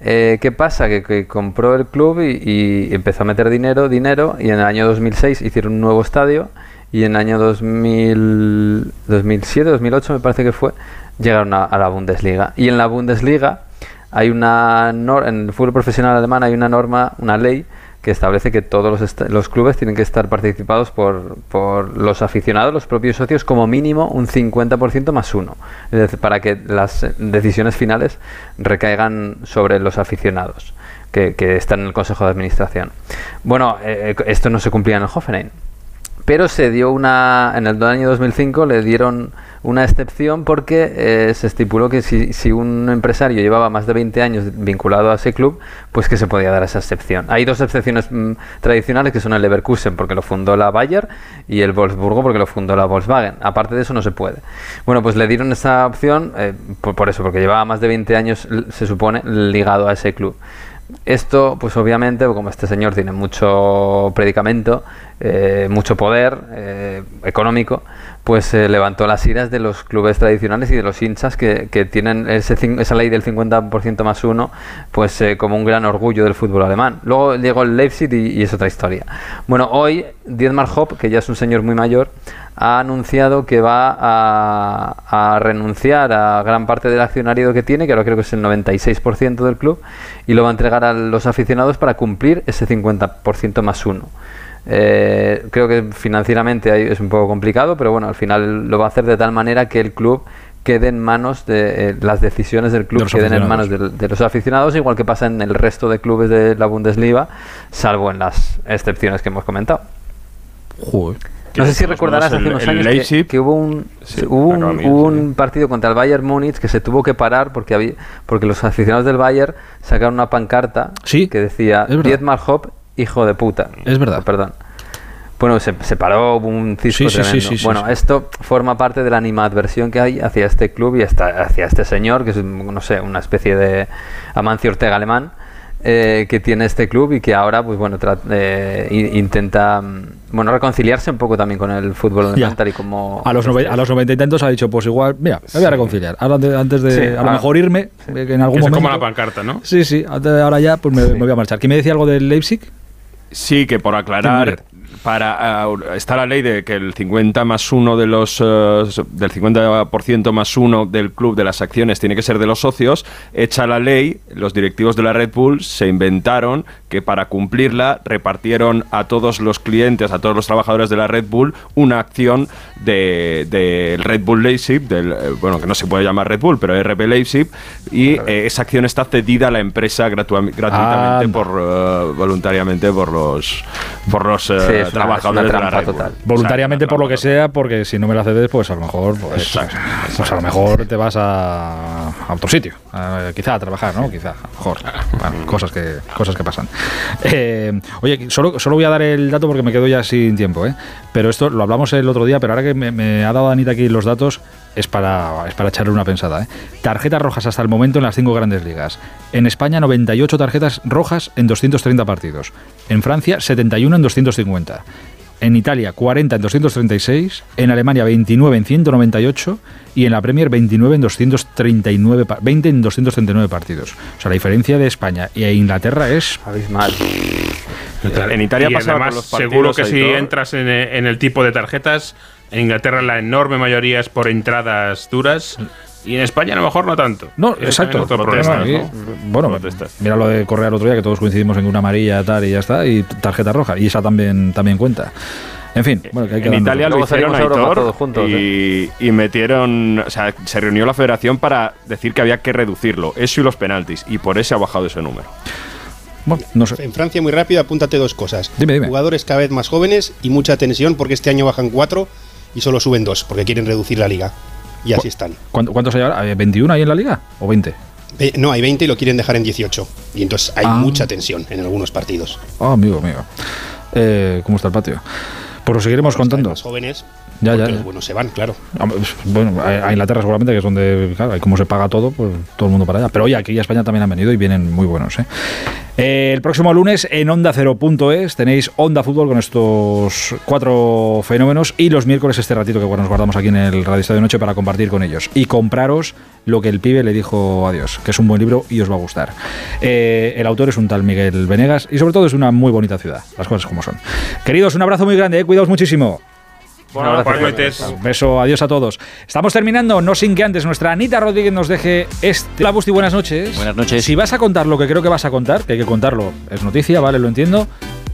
Eh, ¿Qué pasa? Que, que compró el club y, y empezó a meter dinero, dinero, y en el año 2006 hicieron un nuevo estadio, y en el año 2000, 2007, 2008 me parece que fue, llegaron a, a la Bundesliga. Y en la Bundesliga hay una en el fútbol profesional alemán hay una norma, una ley que establece que todos los, clubes tienen que estar participados por, por los aficionados, los propios socios, como mínimo un 50% más uno. Es decir, para que las eh, decisiones finales recaigan sobre los aficionados que, están en el Consejo de Administración. Bueno, eh, esto no se cumplía en el Hoffenheim. Pero se dio una. En el año 2005 le dieron una excepción porque eh, se estipuló que si, si un empresario llevaba más de 20 años vinculado a ese club, pues que se podía dar esa excepción. Hay dos excepciones mm, tradicionales que son el Leverkusen porque lo fundó la Bayer y el Wolfsburgo porque lo fundó la Volkswagen. Aparte de eso no se puede. Bueno, pues le dieron esa opción eh, por, por eso, porque llevaba más de 20 años, se supone, ligado a ese club. Esto, pues obviamente, como este señor tiene mucho predicamento, eh, mucho poder eh, económico, pues levantó las iras de los clubes tradicionales y de los hinchas que, tienen ese, esa ley del 50% más uno, pues eh, como un gran orgullo del fútbol alemán. Luego llegó el Leipzig y, y es otra historia. Bueno, hoy Dietmar Hopp, que ya es un señor muy mayor, ha anunciado que va a, a renunciar a gran parte del accionariado que tiene, que ahora creo que es el 96% del club, y lo va a entregar a los aficionados para cumplir ese 50% más uno. Eh, creo que financieramente es un poco complicado, pero bueno, al final lo va a hacer de tal manera que el club quede en manos de eh, las decisiones del club De queden en manos de, los aficionados, igual que pasa en el resto de clubes de la Bundesliga, salvo en las excepciones que hemos comentado. No sé si recordarás hace el- unos años que- hubo un Sí, hubo un, acaba bien, hubo un partido contra el Bayern Múnich que se tuvo que parar porque había porque los aficionados del Bayern sacaron una pancarta que decía Dietmar Hopp, hijo de puta. Es verdad. Oh, perdón. Bueno, se, se paró hubo un cisco Sí, tremendo. sí, sí, bueno, sí. esto forma parte de la animadversión que hay hacia este club y hasta, hacia este señor, que es, no sé, una especie de Amancio Ortega alemán, eh, que tiene este club y que ahora, pues bueno, eh, intenta, mm, bueno, reconciliarse un poco también con el fútbol alemán, Ya. tal y como... A los, a los noventa y tantos ha dicho, pues igual, mira, me voy a reconciliar. Ahora antes de, Sí, a lo mejor irme, que en algún Que se momento... coma la pancarta, ¿no? Sí, sí, ahora ya, pues me, me voy a marchar. ¿Quién me decía algo del Leipzig? Sí, que por aclarar, para ah, está la ley de que el 50 más 1 de los eh, del 50% más 1 del club de las acciones tiene que ser de los socios. Hecha la ley, los directivos de la Red Bull se inventaron que para cumplirla repartieron a todos los clientes, a todos los trabajadores de la Red Bull una acción de del Red Bull Leipzig, del eh, bueno, que no se puede llamar Red Bull, pero RB Leipzig y eh, esa acción está cedida a la empresa gratuitamente por eh, voluntariamente por los por los Sí, una- trabajadores es una de la trampa Red Bull. total. Voluntariamente por lo que sea, porque si no me la cedes, pues a lo mejor, pues, pues a lo mejor te vas a, a otro sitio, a- quizá a trabajar, ¿no? Quizá, a lo mejor, Bueno, cosas que cosas que pasan. Eh, oye, solo, solo voy a dar el dato porque me quedo ya sin tiempo, ¿eh? Pero esto lo hablamos el otro día, pero ahora que me, me ha dado Anita aquí los datos, es para, es para echarle una pensada, ¿eh? Tarjetas rojas hasta el momento en las cinco grandes ligas. En España, 98 tarjetas rojas en 230 partidos. En Francia, 71 en 250. En Italia 40 en 236, en Alemania 29 en 198 y en la Premier 29 en 239, pa- 20 en 239 partidos. O sea, la diferencia de España y Inglaterra es abismal. En Italia y con además, los seguro que si entras en, eh, en el tipo de tarjetas, en Inglaterra la enorme mayoría es por entradas duras y en España a lo mejor no tanto. No, exacto. es otro Protestas, problema, ¿no? ¿no? Bueno, mira lo de Correa el otro día, que todos coincidimos en una amarilla tal y ya está, y tarjeta roja, y esa también, también cuenta. En fin, bueno, que hay que En Italia lo hicieron Aitor, todos juntos, y, y metieron, o sea, se reunió la federación para decir que había que reducirlo, eso y los penaltis, y por eso ha bajado ese número. Bueno, no sé. En Francia, muy rápido, apúntate dos cosas. Dime, dime. Jugadores cada vez más jóvenes y mucha tensión porque este año bajan cuatro y solo suben dos porque quieren reducir la liga. Y así están. ¿Cuánto- ¿Cuántos hay ahora? ¿Eh, ¿21 ahí en la liga? ¿O 20? Eh, no, hay 20 y lo quieren dejar en 18. Y entonces hay Ah. mucha tensión en algunos partidos. Ah, amigo, amigo. Eh, ¿Cómo está el patio? Pues lo seguiremos contando. Los jóvenes, Ya, ya, ya. los buenos se van, claro. Pues, Bueno, a Inglaterra seguramente, que es donde, claro, ahí como se paga todo, pues todo el mundo para allá. Pero oye, aquí a España también han venido y vienen muy buenos. ¿eh? Eh, el próximo lunes en Onda Cero.es tenéis Onda Fútbol con estos cuatro fenómenos y los miércoles este ratito que bueno, nos guardamos aquí en el Radio Estadio Noche para compartir con ellos. Y compraros lo que el pibe le dijo a Dios, que es un buen libro y os va a gustar. Eh, el autor es un tal Miguel Venegas y sobre todo es una muy bonita ciudad, las cosas como son. Queridos, un abrazo muy grande, ¿eh? cuidaos muchísimo. Un abrazo. Buenas noches. Un beso, adiós a todos. Estamos terminando, no sin que antes nuestra Anita Rodríguez nos deje este. Hola, Busti, buenas noches. Buenas noches. Si vas a contar lo que creo que vas a contar, que hay que contarlo, es noticia, vale, lo entiendo.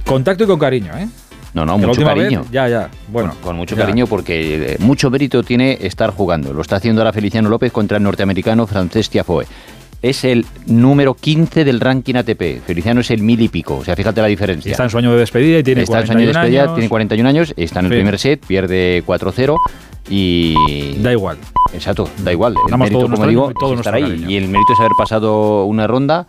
Contacto y con cariño, ¿eh? No, no, Que la mucho cariño. vez- ya, ya. Bueno, Con mucho ya. cariño porque eh, mucho mérito tiene estar jugando. Lo está haciendo ahora Feliciano López contra el norteamericano Francés Tiafoe. Es el número 15 del ranking ATP. Feliciano es el mil y pico. O sea, fíjate la diferencia. Está en sueño de despedida y tiene Está en sueño de 41 despedida, años. tiene 41 años, está en el Sí. primer set, pierde 4-0 y... Da igual. Exacto, da igual. El Damos mérito, como nuestro- digo, todo es estar ahí. cariño. Y el mérito es haber pasado una ronda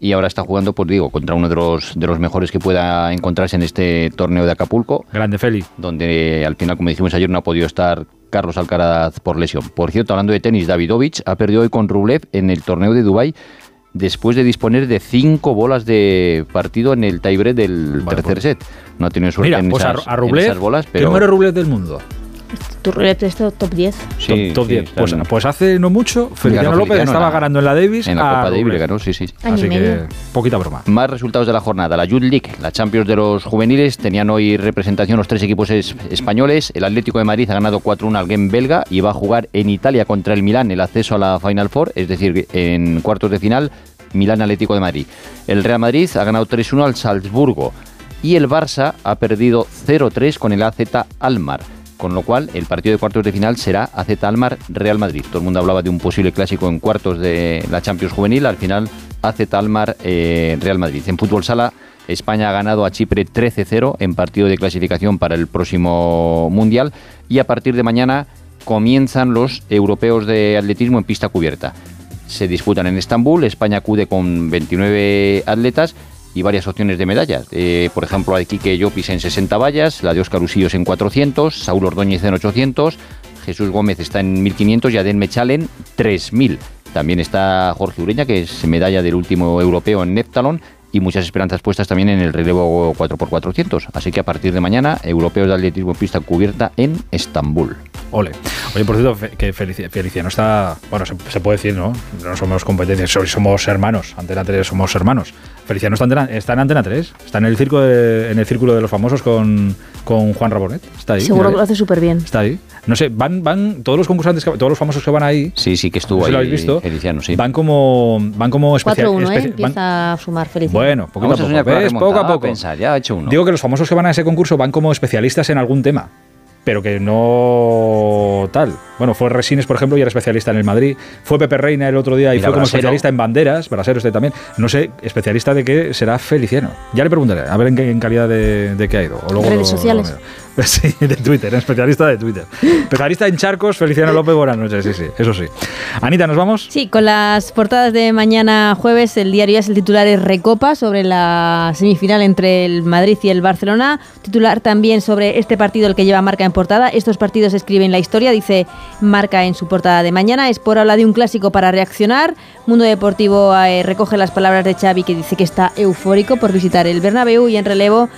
y ahora está jugando, pues digo, contra uno de los, de los mejores que pueda encontrarse en este torneo de Acapulco. Grande Feli. Donde al final, como dijimos ayer, no ha podido estar Carlos Alcaraz por lesión. Por cierto, hablando de tenis, Davidovich ha perdido hoy con Rublev en el torneo de Dubái después de disponer de cinco bolas de partido en el tiebreak del tercer set. No ha tenido suerte Mira, en, pues esas, a en Rublev, esas bolas, ¿qué pero... número Rublev del mundo? Tu ruleta esto top 10. Sí, top, top sí, 10. está Pues, pues hace no mucho, Feliciano López Feliciano estaba la- ganando en la Davis. En la a Copa Davis ganó, sí, sí. Año Así que, poquita broma. Más resultados de la jornada. La Youth League, la Champions de los juveniles, tenían hoy representación los tres equipos es- españoles. El Atlético de Madrid ha ganado 4-1 al Game belga y va a jugar en Italia contra el Milán el acceso a la Final Four, es decir, en cuartos de final, Milán Atlético de Madrid. El Real Madrid ha ganado 3-1 al Salzburgo y el Barça ha perdido 0-3 con el AZ Almar. Con lo cual, el partido de cuartos de final será AZ Almar Real Madrid. Todo el mundo hablaba de un posible clásico en cuartos de la Champions Juvenil. Al final, AZ Almar eh, Real Madrid. En fútbol sala, España ha ganado a Chipre 13-0 en partido de clasificación para el próximo Mundial. Y a partir de mañana comienzan los europeos de atletismo en pista cubierta. Se disputan en Estambul. España acude con 29 atletas y varias opciones de medallas. Eh, por ejemplo, la de Quique Llopis en 60 vallas, la de Óscar Usillos en 400, Saúl Ordóñez en 800, Jesús Gómez está en 1500 y Adén Mechal en 3000. También está Jorge Ureña, que es medalla del último europeo en Neptalon, y muchas esperanzas puestas también en el relevo 4x400. Así que a partir de mañana, europeos de atletismo en pista cubierta en Estambul. Ole. Oye, por cierto, fe- que Felici- Feliciano está. Bueno, se, se puede decir, ¿no? No somos competencias, so- somos hermanos. Antena 3 somos hermanos. Feliciano está en, Antena- está en Antena 3. Está en el, circo de- en el círculo de los famosos con, con Juan Rabonet. Está ahí. Seguro que lo hace súper bien. Está ahí. No sé, van, van todos los concursantes, que- todos los famosos que van ahí. Sí, sí, que estuvo no sé si lo ahí habéis visto. Feliciano, sí. Van como, van como especial. 4-1, ¿eh? especi- Empieza a sumar felicidad. bueno, poquito Vamos a a poco. remontada, Poco a a poco. pensar, ya ha hecho uno. Digo que los famosos que van a ese concurso van como especialistas en algún tema. Pero que no tal. Bueno, fue Resines, por ejemplo, y era especialista en el Madrid. Fue Pepe Reina el otro día y Mira, fue como Brasero. especialista en banderas. Brasero este también. No sé, especialista de qué será Feliciano. Ya le preguntaré, a ver en qué en calidad de, de qué ha ido. O luego Redes lo- sociales. lo. [LAUGHS] Sí, de Twitter, ¿eh? especialista de Twitter. Especialista en charcos, Feliciano López, buenas noches, sí, sí, eso sí. Anita, ¿nos vamos? Sí, con las portadas de mañana jueves, el diario es el titular es Recopa sobre la semifinal entre el Madrid y el Barcelona. Titular también sobre este partido el que lleva marca en portada. Estos partidos escriben la historia, dice marca en su portada de mañana. Es por habla de un clásico para reaccionar. Mundo Deportivo eh, recoge las palabras de Xavi que dice que está eufórico por visitar el Bernabéu y en relevo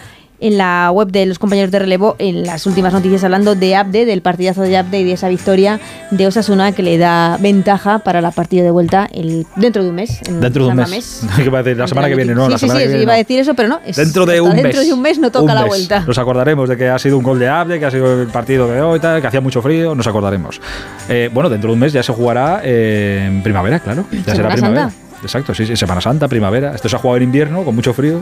en la web de los compañeros de relevo en las últimas noticias hablando de Abde, del partidazo de Abde y de esa victoria de Osasuna que le da ventaja para la partida de vuelta el, dentro de un mes. en Dentro de un mes. [LAUGHS] La semana que viene, no, sí, la sí, semana sí, que viene. iba a decir eso, pero no. es Dentro de un mes. Dentro de un mes no toca la vuelta. Nos acordaremos de que ha sido un gol de Abde, que ha sido el partido de hoy, tal, que hacía mucho frío. Nos acordaremos. Eh, bueno, dentro de un mes ya se jugará eh, en primavera, claro. Ya será primavera. Santa. Exacto, sí, sí, Semana Santa, primavera. Esto se ha jugado en invierno, con mucho frío.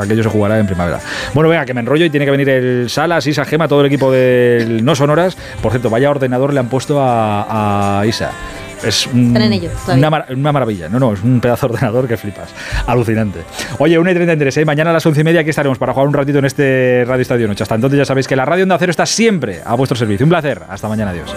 aquello se jugará en primavera. Bueno, venga, que me enrollo y tiene que venir el Salas, Isa Gema, todo el equipo del No Sonoras. Por cierto, vaya ordenador le han puesto a, a Isa. Es un- ello, una, mar- una maravilla. No, no, es un pedazo de ordenador que flipas. Alucinante. Oye, 1 y 33, ¿eh? mañana a las 11 y media aquí estaremos para jugar un ratito en este Radio Estadio Noche. Hasta entonces ya sabéis que la radio Onda Cero está siempre a vuestro servicio. Un placer. Hasta mañana. Adiós.